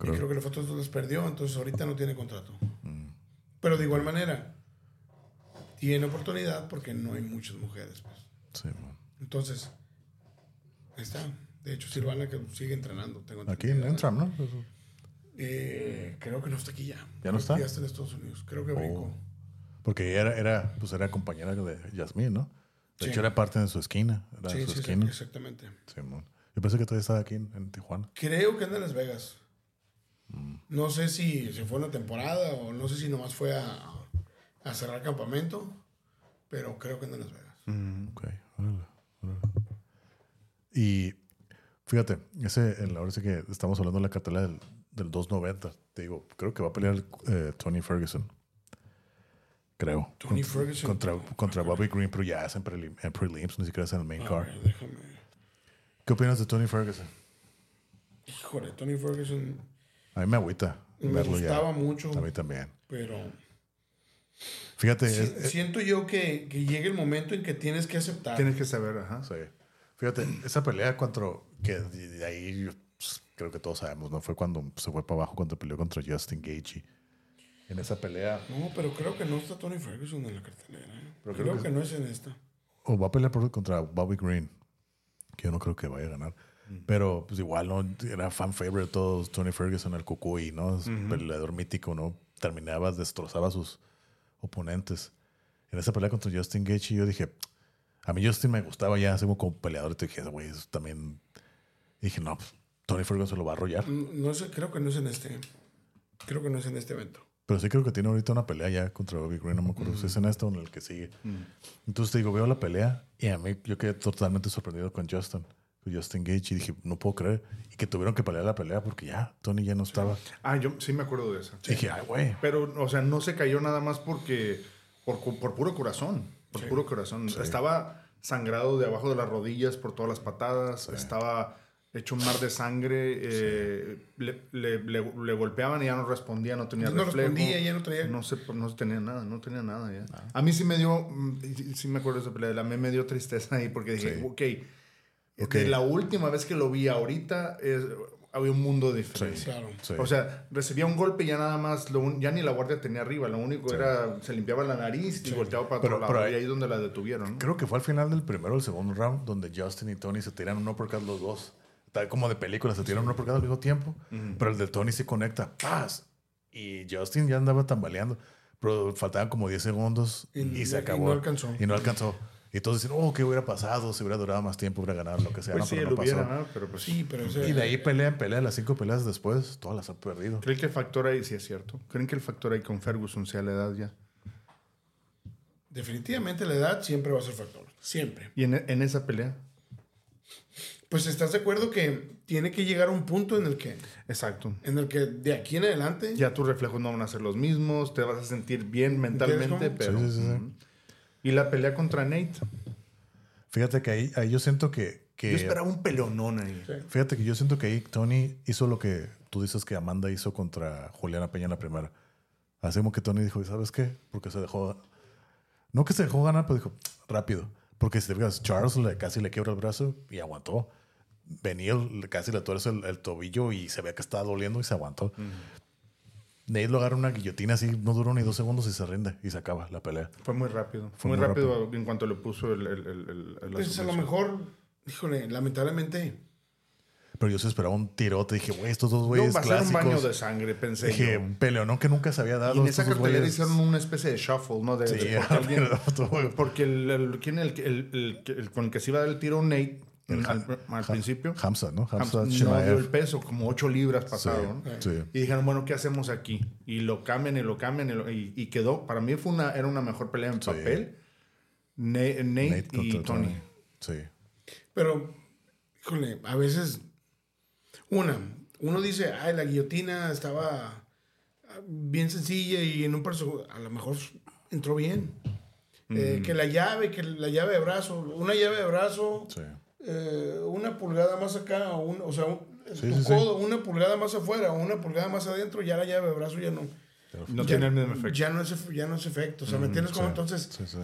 Y creo que las otras dos las perdió, entonces ahorita no tiene contrato. Pero de igual manera, tiene oportunidad porque no hay muchas mujeres. pues. Sí, man. Entonces, ahí está. De hecho, Silvana que sigue entrenando. Tengo Aquí en. Entram, ¿no? Eh, creo que no está aquí ya. ¿Ya no está? Ya está en Estados Unidos. Creo que brincó. Porque ella era, era, pues era compañera de Yasmín, ¿no? De Sí. hecho, era parte de su esquina. Era Sí, su sí, esquina. exactamente. Sí, man. Yo pensé que todavía estaba aquí en, en Tijuana. Creo que anda en Las Vegas. Mm. No sé si se fue una temporada o no sé si nomás fue a, a cerrar campamento, pero creo que anda en Las Vegas. Ok, órale, órale. Y fíjate, ese, el- ahora sí que estamos hablando de la cartela del, del 290. Te digo, creo que va a pelear eh, Tony Ferguson. Creo. Tony Contra- Ferguson. Contra, contra Bobby Green, pero ya es en, prelim- en prelims, ni siquiera es en el main card. ¿Qué opinas de Tony Ferguson? Híjole, Tony Ferguson A mí me agüita me gustaba ya. mucho, A mí también. pero Fíjate, si- es- es- siento yo que, que llegue el momento en que tienes que aceptar. Tienes que saber, ajá. Sí. Fíjate, esa pelea contra. que de de ahí pues, creo que todos sabemos, ¿no? Fue cuando se fue para abajo cuando peleó contra Justin Gaethje. En esa pelea. No, pero creo que no está Tony Ferguson en la cartelera. ¿eh? Pero creo creo que, que- no es en esta. O va a pelear por- contra Bobby Green. Que yo no creo que vaya a ganar. Pero pues igual, ¿no? Era fan favorite de todos. Tony Ferguson, el Cucuy, ¿no? Es Peleador mítico, ¿no? Terminaba, destrozaba a sus oponentes. En esa pelea contra Justin Gaethje yo dije... A mí Justin me gustaba ya, así como como peleador. Y te dije, güey, eso también... Y dije, no, pues, Tony Ferguson se lo va a arrollar. No sé, creo que no es en este. Creo que no es en este evento. Pero sí creo que tiene ahorita una pelea ya contra Bobby Green, no me acuerdo si es en esta o en el que sigue. Entonces te digo, veo la pelea y a mí yo quedé totalmente sorprendido con Justin, con Justin Gage y dije, no puedo creer. Y que tuvieron que pelear la pelea porque ya Tony ya no estaba. Ah, yo sí me acuerdo de esa. Y dije, ay, güey. Pero, o sea, no se cayó nada más porque. Por, por puro corazón. Por puro corazón. Estaba sangrado de abajo de las rodillas por todas las patadas. Estaba hecho un mar de sangre. eh, le, le- le- le golpeaban y ya no respondía, no tenía No reflejo. respondía, ya no traía- No, se, no tenía nada, no tenía nada ya. A mí sí me dio. mm, sí- Sí me acuerdo de esa pelea. A mí me dio tristeza ahí porque dije, Sí. ok. Ok. De la última vez que lo vi ahorita, es, había un mundo diferente. Claro. Sí. O sea, recibía un golpe y ya nada más, lo un- ya ni la guardia tenía arriba, lo único era, se limpiaba la nariz y volteaba para Pero- otro lado. pero ahí- y ahí es donde la detuvieron. ¿no? Creo que fue al final del primero o el segundo round donde Justin y Tony se tiran un uppercut los dos. Tal como de película, se tiran un uppercut al mismo tiempo. Pero el de Tony se conecta. ¡Paz! Y Justin ya andaba tambaleando. Pero faltaban como 10 segundos y, Y se no- y acabó. no alcanzó. Y no alcanzó. Y todos dicen, oh, ¿qué hubiera pasado? Si hubiera durado más tiempo, hubiera ganado lo que sea. Pues no, sí, pero lo no hubiera, pasó. ¿no? pero pues Sí, pero ese- Y de ahí pelea en pelea, las cinco peleas después, todas las ha perdido. ¿Creen que el factor ahí, sí es cierto? ¿Creen que el factor ahí con Ferguson sea la edad ya? definitivamente la edad siempre va a ser factor. Siempre. Y en, en esa pelea, Pues estás de acuerdo que tiene que llegar a un punto en el que, exacto. en el que de aquí en adelante Ya tus reflejos no van a ser los mismos, te vas a sentir bien mentalmente, pero... Sí, sí, sí. Y la pelea contra Nate, Fíjate que ahí, ahí yo siento que... que yo esperaba un peleonón ahí. Fíjate que yo siento que ahí Tony hizo lo que tú dices que Amanda hizo contra Juliana Peña en la primera. Así como que Tony dijo, ¿sabes qué? Porque se dejó... No que se dejó ganar, pero dijo, rápido. Porque si te fijas, Charles le- casi le quiebra el brazo y aguantó. Venía, le- casi le tuerce el, el tobillo y se ve que estaba doliendo y se aguantó. Nate lo agarra una guillotina así, no duró ni dos segundos y se rinde y se acaba la pelea. Fue muy rápido. Fue muy, muy rápido, en cuanto le puso el... el, el, el- la pues a lo mejor, híjole, lamentablemente, Pero yo se esperaba un tirote. Dije, güey, estos dos No, güeyes va a ser un clásicos. baño de sangre, pensé Dije, yo. peleonón que nunca se había dado. Y en esa cartelera güeyes. hicieron una especie de shuffle, ¿no? De, Sí, de- porque, alguien- porque el, el- ¿quién el, el, el- el- con el que se iba a dar el tiro Nate El al, principio? Hamza, ¿no? Hamza Hamza no dio el peso, como 8 libras pasado. ¿no? sí. Y dijeron, bueno, ¿qué hacemos aquí? Y lo cambian y lo cambian y, lo- y- y quedó. Para mí fue una, era una mejor pelea en Sí. papel. Nate, Nate y Tony. Sí. pero híjole, a veces, una, uno dice, ay, la guillotina estaba ah, bien sencilla y en un perso a lo mejor entró bien. Eh, que la llave, que la llave de brazo, una llave de brazo, Sí. Eh, una pulgada más acá, o, un- o sea, un- Sí, tu sí, sí. codo, una pulgada más afuera, o una pulgada más adentro, ya la llave de brazo ya no. No ya, tiene el mismo efecto. Ya no es, ya no es efecto. O sea, ¿me entiendes cómo Sí, entonces? Sí, sí.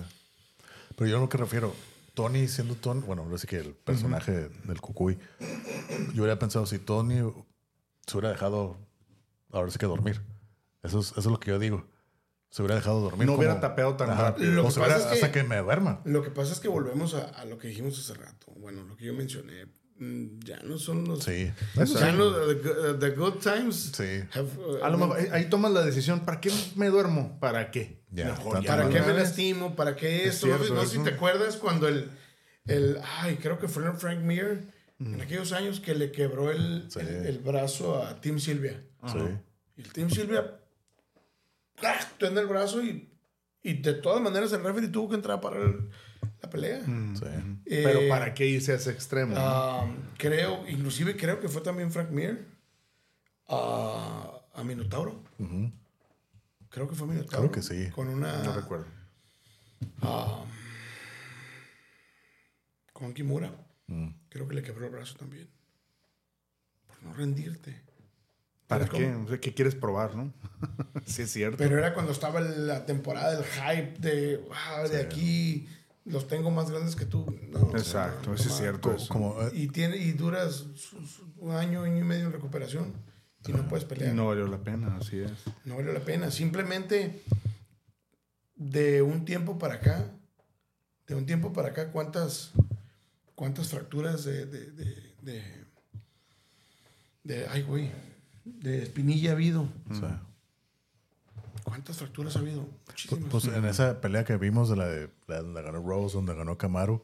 Pero yo a lo que refiero, Tony siendo Tony, bueno, ahora sí que el personaje del Cucuy, yo hubiera pensado si Tony se hubiera dejado, ahora sí que dormir. Eso es, eso es lo que yo digo. Se hubiera dejado dormir. No como- hubiera tapeado tan rápido. Lo que pasa es hasta que- que me duerma. Lo que pasa es que volvemos a, a lo que dijimos hace rato. Bueno, lo que yo mencioné. Mm, Ya no son los. Sí. Ya no, the, good- the good times. Sí. have, uh, A lo mejor ahí- tomas la decisión, ¿para qué me duermo? ¿Para qué? Ya, Mejor ¿Para qué me lastimo? ¿Para qué Es esto? cierto, no sé si te acuerdas cuando el, el. Ay, creo que fue Frank Mir en aquellos años que le quebró el, Sí. el, el brazo a Tim Silvia. Sí. Y el Tim Silvia. Tuenda el brazo y, y de todas maneras el referee tuvo que entrar a parar la pelea. Sí. Eh, Pero ¿para qué irse a ese extremo? Ah, creo, inclusive creo que fue también Frank Mir a, a Minotauro. Creo que fue Minotauro. Creo que sí. Con una. no recuerdo. Con Kimura. Mm. Creo que le quebró el brazo también. Por no rendirte. ¿Para qué? O sea, ¿Qué quieres probar, no? sí, es cierto. Pero era cuando estaba la temporada del hype de, ah, de aquí los tengo más grandes que tú. No, Exacto, no, eso es cierto. Co- eso. Como, eh, Y, tiene, y duras un año, año y medio en recuperación y no puedes Y pelear. no valió la pena, así es. No valió la pena. Simplemente de un tiempo para acá, de un tiempo para acá, ¿cuántas, cuántas fracturas de, de, de, de, de- ay, güey, de espinilla ha habido? ¿Cuántas fracturas ha habido? Pues, Muchísimas. pues en esa pelea que vimos de la de la donde ganó Rose, donde ganó Camaro,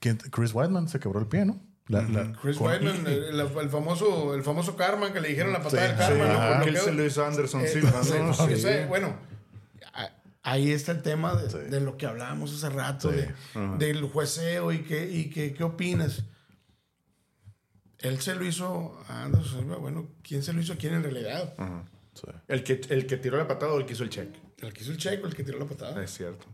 ¿quién- Chris Whiteman se quebró el pie, ¿no? La- la- Chris con- Weidman, el, el famoso, el famoso Karma que le dijeron la patada Sí, del Karma, sí, ¿no? que Anderson Eh, Silva, sí, ¿no? sí, Sí. bueno, a- ahí está el tema de, Sí. de lo que hablábamos hace rato, Sí. de- del jueceo y qué, y qué, qué opinas. Él se lo hizo a Anderson Silva, bueno, ¿quién se lo hizo a quién en realidad? Sí. El que, el que tiró la patada o el que hizo el check. El que hizo el checo, el que tiró la patada. Es cierto.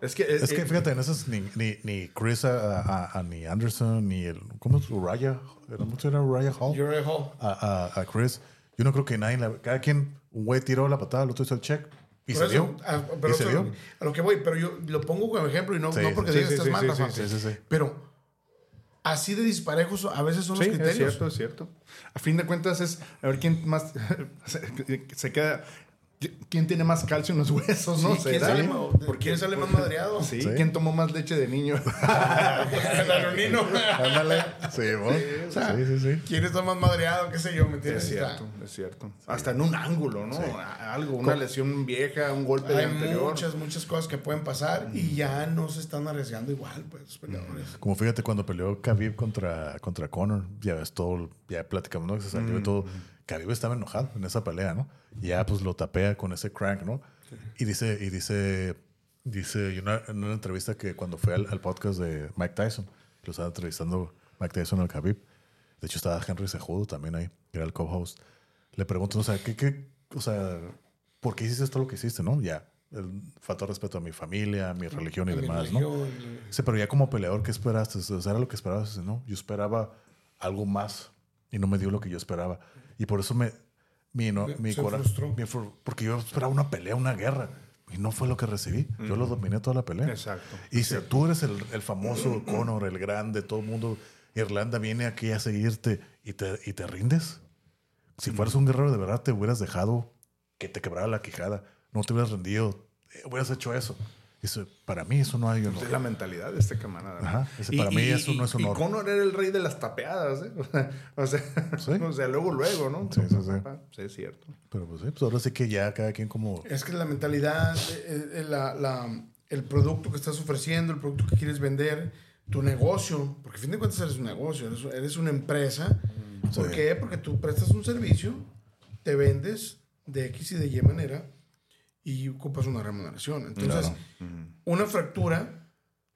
Es que, Es que eh, fíjate, en esas ni, ni, ni Chris, a, a- a- ni Anderson, ni el. ¿Cómo es? ¿Era mucho era Uriah Hall? Uriah Hall. A, Chris. Yo no creo que nadie. la- cada quien, un güey tiró la patada, el otro hizo el check. Y Por se eso, dio. a, pero y se dio. a lo que voy, pero yo lo pongo como ejemplo y no, Sí, no porque sí, digas sí, estás sí, mal, sí, Rafa. sí, sí, sí. Pero así de disparejos a veces son Sí, los es criterios. cierto, es cierto. A fin de cuentas es a ver quién más se queda. ¿Quién tiene más calcio en los huesos, ¿por quién sale más madreado? Sí, Sí. ¿quién tomó más leche de niño? El anonino. Ándale. Sí, vos. O sea, sí, sí, sí. ¿Quién está más madreado? ¿Qué sé yo? ¿Me entiendes? Es cierto, es cierto. Hasta en un ángulo, ¿no? Algo, una lesión vieja, un golpe de Hay anterior. muchas, muchas cosas que pueden pasar y ya no se están arriesgando igual, pues, los peleadores. Como fíjate, cuando peleó Khabib contra, contra Conor, ya ves todo, ya platicamos, ¿no? Que se salió y todo. Khabib estaba enojado en esa pelea, ¿no? Y ya pues lo tapea con ese crank, ¿no? Y dice, y dice, dice y una- en una entrevista que cuando fue al, al podcast de Mike Tyson, lo estaba entrevistando Mike Tyson al Khabib. De hecho, estaba Henry Sejudo también ahí, que era el co-host. Le pregunto, o sea, ¿qué, qué, o sea, ¿por qué hiciste todo lo que hiciste, no? Ya, el, falta respeto a mi familia, a mi religión y A demás, ¿no? religión, Sí, pero ya como peleador, ¿qué esperaste? O sea, era lo que esperabas, ¿no? Yo esperaba algo más y no me dio lo que yo esperaba. Y por eso me... Mi, no, mi cora- frustró. mi fru- porque yo esperaba una pelea, una guerra. Y no fue lo que recibí. Yo lo dominé toda la pelea. Exacto. Y si tú eres el, el famoso Conor, el grande, todo el mundo, Irlanda viene aquí a seguirte y te, y te rindes. Si fueras un guerrero de verdad, te hubieras dejado que te quebrara la quijada. No te hubieras rendido. eh, hubieras hecho eso. Eso, para mí eso no hay honor. Es la mentalidad de este camarada. Ajá, ese para mí eso no es Y honor. Conor era el rey de las tapeadas, ¿eh? O sea, Sí. o sea, luego, luego, ¿no? Sí, sí, sí. Ah, Sí, es cierto. Pero pues sí, pues ahora sí que ya cada quien como... Es que la mentalidad, eh, eh, la- la- el producto que estás ofreciendo, el producto que quieres vender, tu negocio, porque a fin de cuentas eres un negocio, eres, eres una empresa. ¿Por Sí. qué? Porque tú prestas un servicio, te vendes de X y de Y manera y ocupas una remuneración. Entonces, Claro. una fractura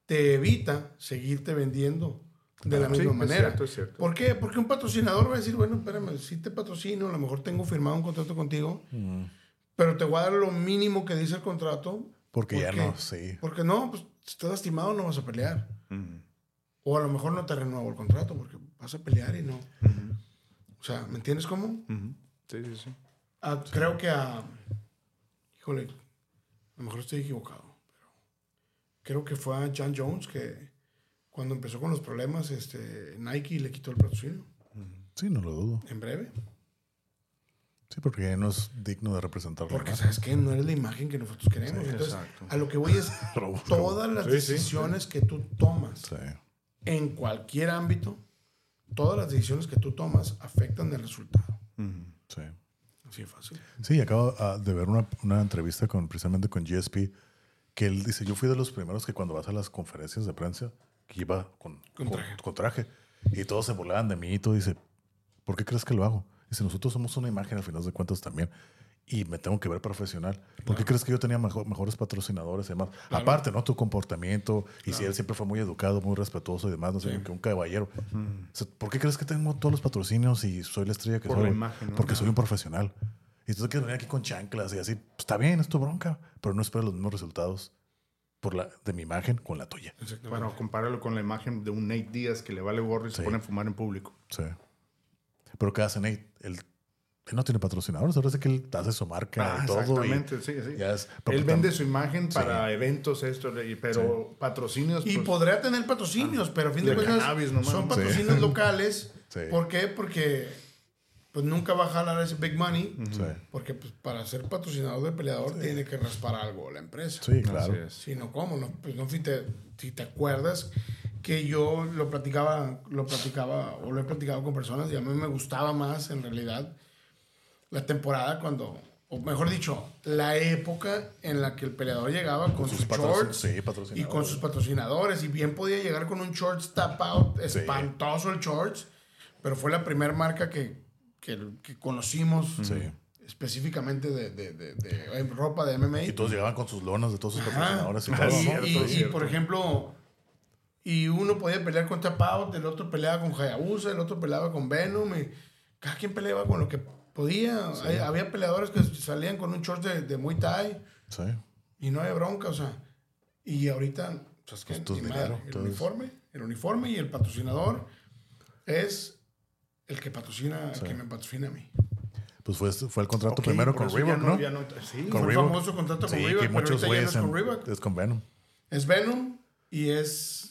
te evita seguirte vendiendo de la Sí, misma es manera. cierto, es cierto. ¿Por qué? Porque un patrocinador va a decir, bueno, espérame, si te patrocino, a lo mejor tengo firmado un contrato contigo, pero te voy a dar lo mínimo que dice el contrato. Porque ya no, sí. Porque no, pues si estás lastimado no vas a pelear. O a lo mejor no te renuevo el contrato porque vas a pelear y no. O sea, ¿me entiendes cómo? Sí, sí, sí. Ah, Creo que a. Híjole, a lo mejor estoy equivocado, pero creo que fue a John Jones que cuando empezó con los problemas, este, Nike le quitó el patrocinio. Sí, no lo dudo. En breve. Sí, porque ya no es digno de representar Porque. ¿sabes qué? No eres la imagen que nosotros queremos. Entonces, exacto. a lo que voy es todas las Sí, sí. decisiones que tú tomas en cualquier ámbito, todas las decisiones que tú tomas afectan el resultado. Sí. Así fácil. Sí, acabo ah, de ver una, una entrevista con precisamente con GSP que él dice, yo fui de los primeros que cuando vas a las conferencias de prensa, que iba con, Con traje. con traje. Y todos se burlaban de mí y todo. Dice, ¿por qué crees que lo hago? Dice, nosotros somos una imagen al final de cuentas también. Y me tengo que ver profesional. ¿Por qué crees que yo tenía mejor- mejores patrocinadores y demás? Aparte, ¿no? Tu comportamiento. Y si él siempre fue muy educado, muy respetuoso y demás, no sé, que un caballero. O sea, ¿Por qué crees que tengo todos los patrocinios y soy la estrella que Por soy? la imagen, ¿no? Porque soy un profesional. Y tú quieres venir aquí con chanclas y así. Pues, está bien, es tu bronca. Pero no esperes los mismos resultados por la, de mi imagen con la tuya. Bueno, compáralo con la imagen de un Nate Díaz que le vale gorro y se Sí. pone a fumar en público. Sí. Pero ¿qué hace Nate? Él, él no tiene patrocinadores. Ahora sí que él hace su marca Ah, y todo. exactamente, y sí, sí. es- Él vende su imagen para eventos, esto, pero patrocinios. Y pues, podría tener patrocinios, pero a fin de, de cuentas son patrocinios locales. Sí. ¿Por qué? Porque pues nunca va a jalar ese big money. Sí. Porque pues, para ser patrocinador de peleador tiene que raspar algo la empresa. Sí, claro. Es. Si no, ¿cómo? No, pues no, si te, si te acuerdas que yo lo platicaba, lo platicaba o lo he platicado con personas y a mí me gustaba más en realidad la temporada cuando, o mejor dicho, la época en la que el peleador llegaba con, sus sus patrocin- shorts sí, y patrocinadores. con sus patrocinadores y bien podía llegar con un shorts tap out, espantoso el shorts, pero fue la primera marca que, que, que conocimos Sí. específicamente de, de- de- de ropa de MMA. Y todos llegaban con sus lonas de todos sus Ajá. patrocinadores y todo, Y, ¿no? y- es y, cierto. por ejemplo, y uno podía pelear con Tap Out, el otro peleaba con Hayabusa, el otro peleaba con Venom, y cada quien peleaba con lo que podía. Hay- había peleadores que salían con un short de, de Muay Thai Sí. y no había bronca, o sea. Y ahorita, pues, que Pues, tu ni dinero, el uniforme, el uniforme y el patrocinador es el que patrocina, el que me patrocina a mí. Pues fue, fue el contrato primero con Reebok, ¿no? sí, Con Fue el famoso contrato con Sí, Reebok, que muchos ya no güeyes es con Reebok. es con Venom. Es Venom y es...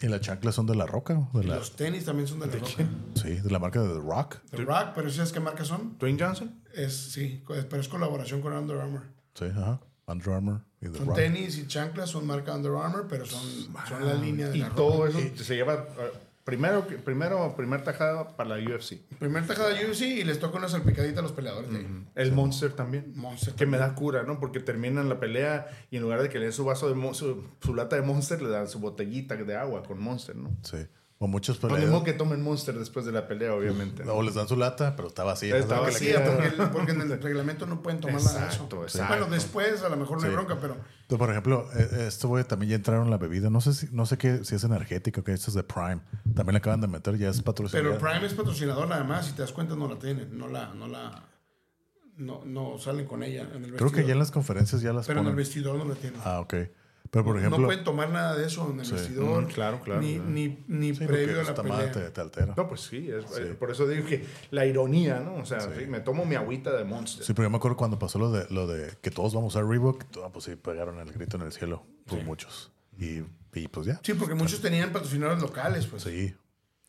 Y las chanclas son de la roca. De y la, los tenis también son de la Roca. sí, de la marca de The Rock. The Rock, pero ¿sabes qué marcas son? Dwayne Johnson. Es, sí, pero es colaboración con Under Armour. Sí, ajá. Under Armour y The Son Rock. tenis y chanclas, son marca Under Armour, pero son, son la línea de Y la todo Roca. eso se lleva. Primero, primero, primer tajada para la UFC. Primer tajada de UFC y les toca una salpicadita a los peleadores de El Monster también. Monster. Que me da cura, ¿no? Porque terminan la pelea y en lugar de que le den su vaso de Mon- su, su lata de Monster, le dan su botellita de agua con Monster, ¿no? Sí. O muchos No, ni peleas. modo que tomen Monster después de la pelea, obviamente. ¿no? O les dan su lata, pero está vacía. Está ¿no? Vacía, porque, porque en el reglamento no pueden tomar nada de eso. exacto. Bueno, después a lo mejor no hay Sí. bronca, pero Entonces, por ejemplo, eh, esto güey también ya entraron en la bebida. No sé si, no sé qué, si es energético, que esto es de Prime. También le acaban de meter, ya es patrocinador. pero Prime es patrocinador nada más, si te das cuenta no la tienen, no la, no la, no, no salen con ella en el Creo que vestidor. ya en las conferencias ya las Pero en el vestidor no la tienen. Ah, ok. Pero por ejemplo, no pueden tomar nada de eso en el vestidor. Mm, claro, claro, Ni, claro. ni, ni sí, previo a la pelea. te, te altera. No, pues sí, es- por eso digo que la ironía, ¿no? O sea, sí, me tomo mi agüita de Monster. Sí, pero yo me acuerdo cuando pasó lo de, lo de que todos vamos a Reebok, ah, pues sí, pegaron el grito en el cielo por muchos. Y, y pues ya. Sí, porque muchos tenían patrocinadores locales, pues. Sí.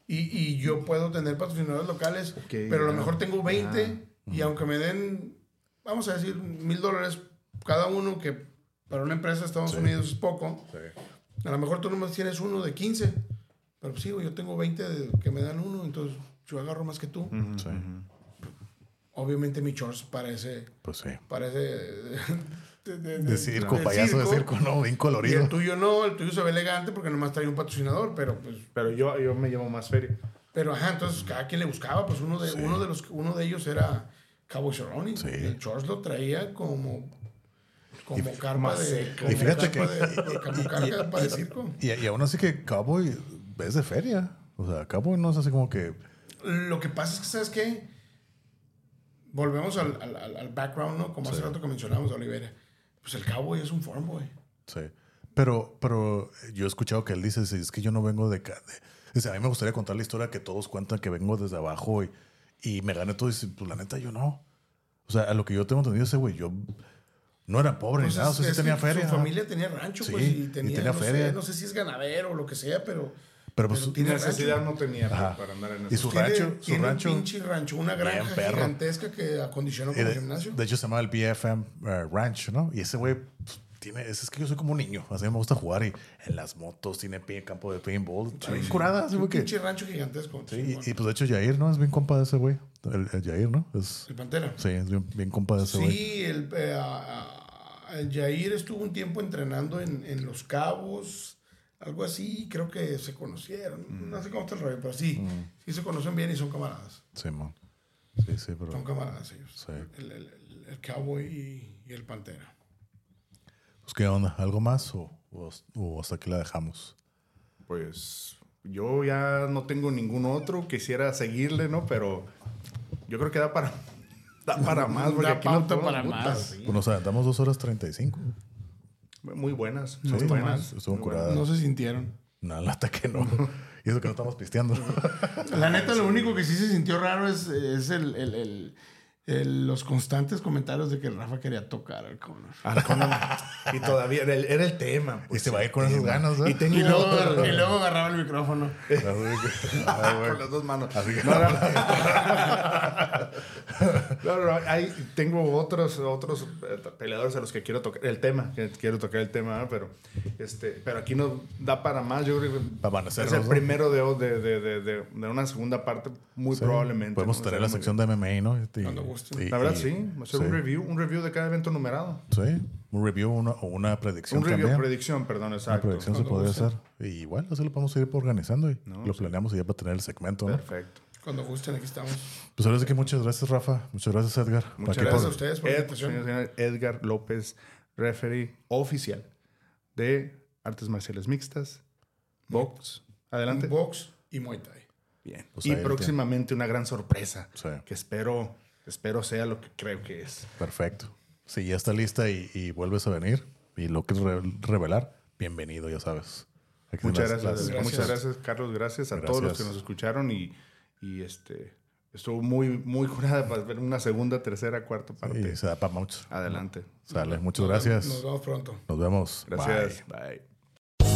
Y, y yo puedo tener patrocinadores locales, pero a lo mejor tengo 20 y aunque me den, vamos a decir, mil dólares cada uno, que para una empresa de Estados Unidos es poco, a lo mejor tú nomás tienes uno de 15, pero pues sí, güey, yo tengo 20 de- que me dan uno, entonces yo agarro más que tú. Sí. Obviamente mi shorts parece, Pues sí. parece de, de- de- De circo, de payaso de circo. circo, ¿no? Bien Y colorido. el tuyo no, el tuyo se ve elegante porque nomás trae un patrocinador, pero pues Pero yo, yo me llevo más feria. Pero ajá, entonces cada quien le buscaba, pues uno de, uno de los uno de ellos era Cowboy Cerrone. Sí. El George lo traía como como carpa más de como Y fíjate carpa que- de, como carpa de circo. Y, y aún así que Cowboy es de feria. O sea, Cowboy no es así como que. Lo que pasa es que, ¿sabes qué? Volvemos al, al- al- background, ¿no? Como hace rato que mencionábamos a Olivera. Pues el cowboy es un farm boy. Sí. Pero, pero yo he escuchado que él dice, "Sí, es que yo no vengo de... de- Dice, a mí me gustaría contar la historia que todos cuentan que vengo desde abajo y, y me gané todo. Y dice, pues la neta yo no. O sea, a lo que yo tengo entendido ese güey, yo no era pobre Pues ni nada. O sea, sí tenía feria. Su familia tenía rancho, Sí, pues, y y tenía, no feria. Sé, no sé si es ganadero o lo que sea, pero. Pero pues tiene Necesidad rancho. no tenía Ajá. para andar en Y eso. su Tiene- rancho, su tiene rancho. un pinche rancho, una granja perro. gigantesca que acondicionó y como de, gimnasio. de hecho se llama el BFM eh, Ranch, ¿no? Y ese güey pues, tiene, es, es que yo soy como un niño, así me gusta jugar y en las motos tiene pin- campo de paintball, está bien curada, así un pinche rancho gigantesco. Sí, y, y, pues de hecho Jair, ¿no? Es bien compa de ese güey. El, el Jair, ¿no? Es, el Pantera. sí, es bien, bien compa de ese güey. Sí, el, eh, Jair estuvo un tiempo entrenando en, en Los Cabos, algo así, creo que se conocieron. Mm. No sé cómo está el rollo, pero sí, sí se conocen bien y son camaradas. Sí, man. Sí, sí, pero... Son camaradas ellos. Sí. El, el- el- el Cowboy y, y el Pantera. Pues, ¿qué onda? ¿Algo más o, o, o hasta aquí la dejamos? Pues yo ya no tengo ningún otro. Quisiera seguirle, ¿no? Pero yo creo que da para, da para más. Porque Da aquí pauta podemos- para más. sí. Pues nos aventamos dos horas 35. Muy buenas. Sí, Muy buenas. estuvo muy buenas. No se sintieron. No, lata que no. y eso que no estamos pisteando. La neta, lo único que sí se sintió raro es, es el, el- el- el- los constantes comentarios de que Rafa quería tocar al Conor. Al y todavía era el, era el tema. pues, y se va a ir con tema. ganas, ¿no? Y luego, otro. y luego agarraba el micrófono. Ah, güey. con las dos manos. Así que- No, no. No, no, hay- tengo otros, otros eh, peleadores a los que quiero tocar el tema, que quiero tocar el tema, pero, este, pero aquí no da para más. Yo creo que es el primero de, de, de, de, una segunda parte, muy Sí, probablemente. Podemos ¿no? tener la sección de MMA, ¿no? Y- Y- La verdad, y- sí. Hacer un sí. review, un review de cada evento numerado. Sí, un review una- o una predicción Un review, también. predicción, perdón, Una exacto. predicción se podría hacer. Y igual, así lo podemos ir organizando y No, lo sí. planeamos y ya para tener el segmento, ¿no? Perfecto. Cuando gusten, aquí estamos. Pues ahora sí que muchas gracias, Rafa. Muchas gracias, Edgar. Muchas Gracias por- a ustedes por la Ed, invitación. señor, señor Edgar López, referee oficial de artes marciales mixtas, box. Adelante. Box y Muay Thai. Bien. Pues y próximamente una gran sorpresa Sí. que espero, espero sea lo que creo que es. Perfecto. Si ya está lista y, y vuelves a venir y lo quieres re- revelar, bienvenido, ya sabes. Aquí Muchas las- gracias, las- Muchas gracias, Carlos. Gracias a todos los que nos escucharon y, y este estuvo muy, muy curada para ver una segunda, tercera, cuarta parte. Sí, se da para mucho. Adelante. Sale, muchas Nos gracias. vemos pronto. Nos vemos. Gracias. Bye. Bye.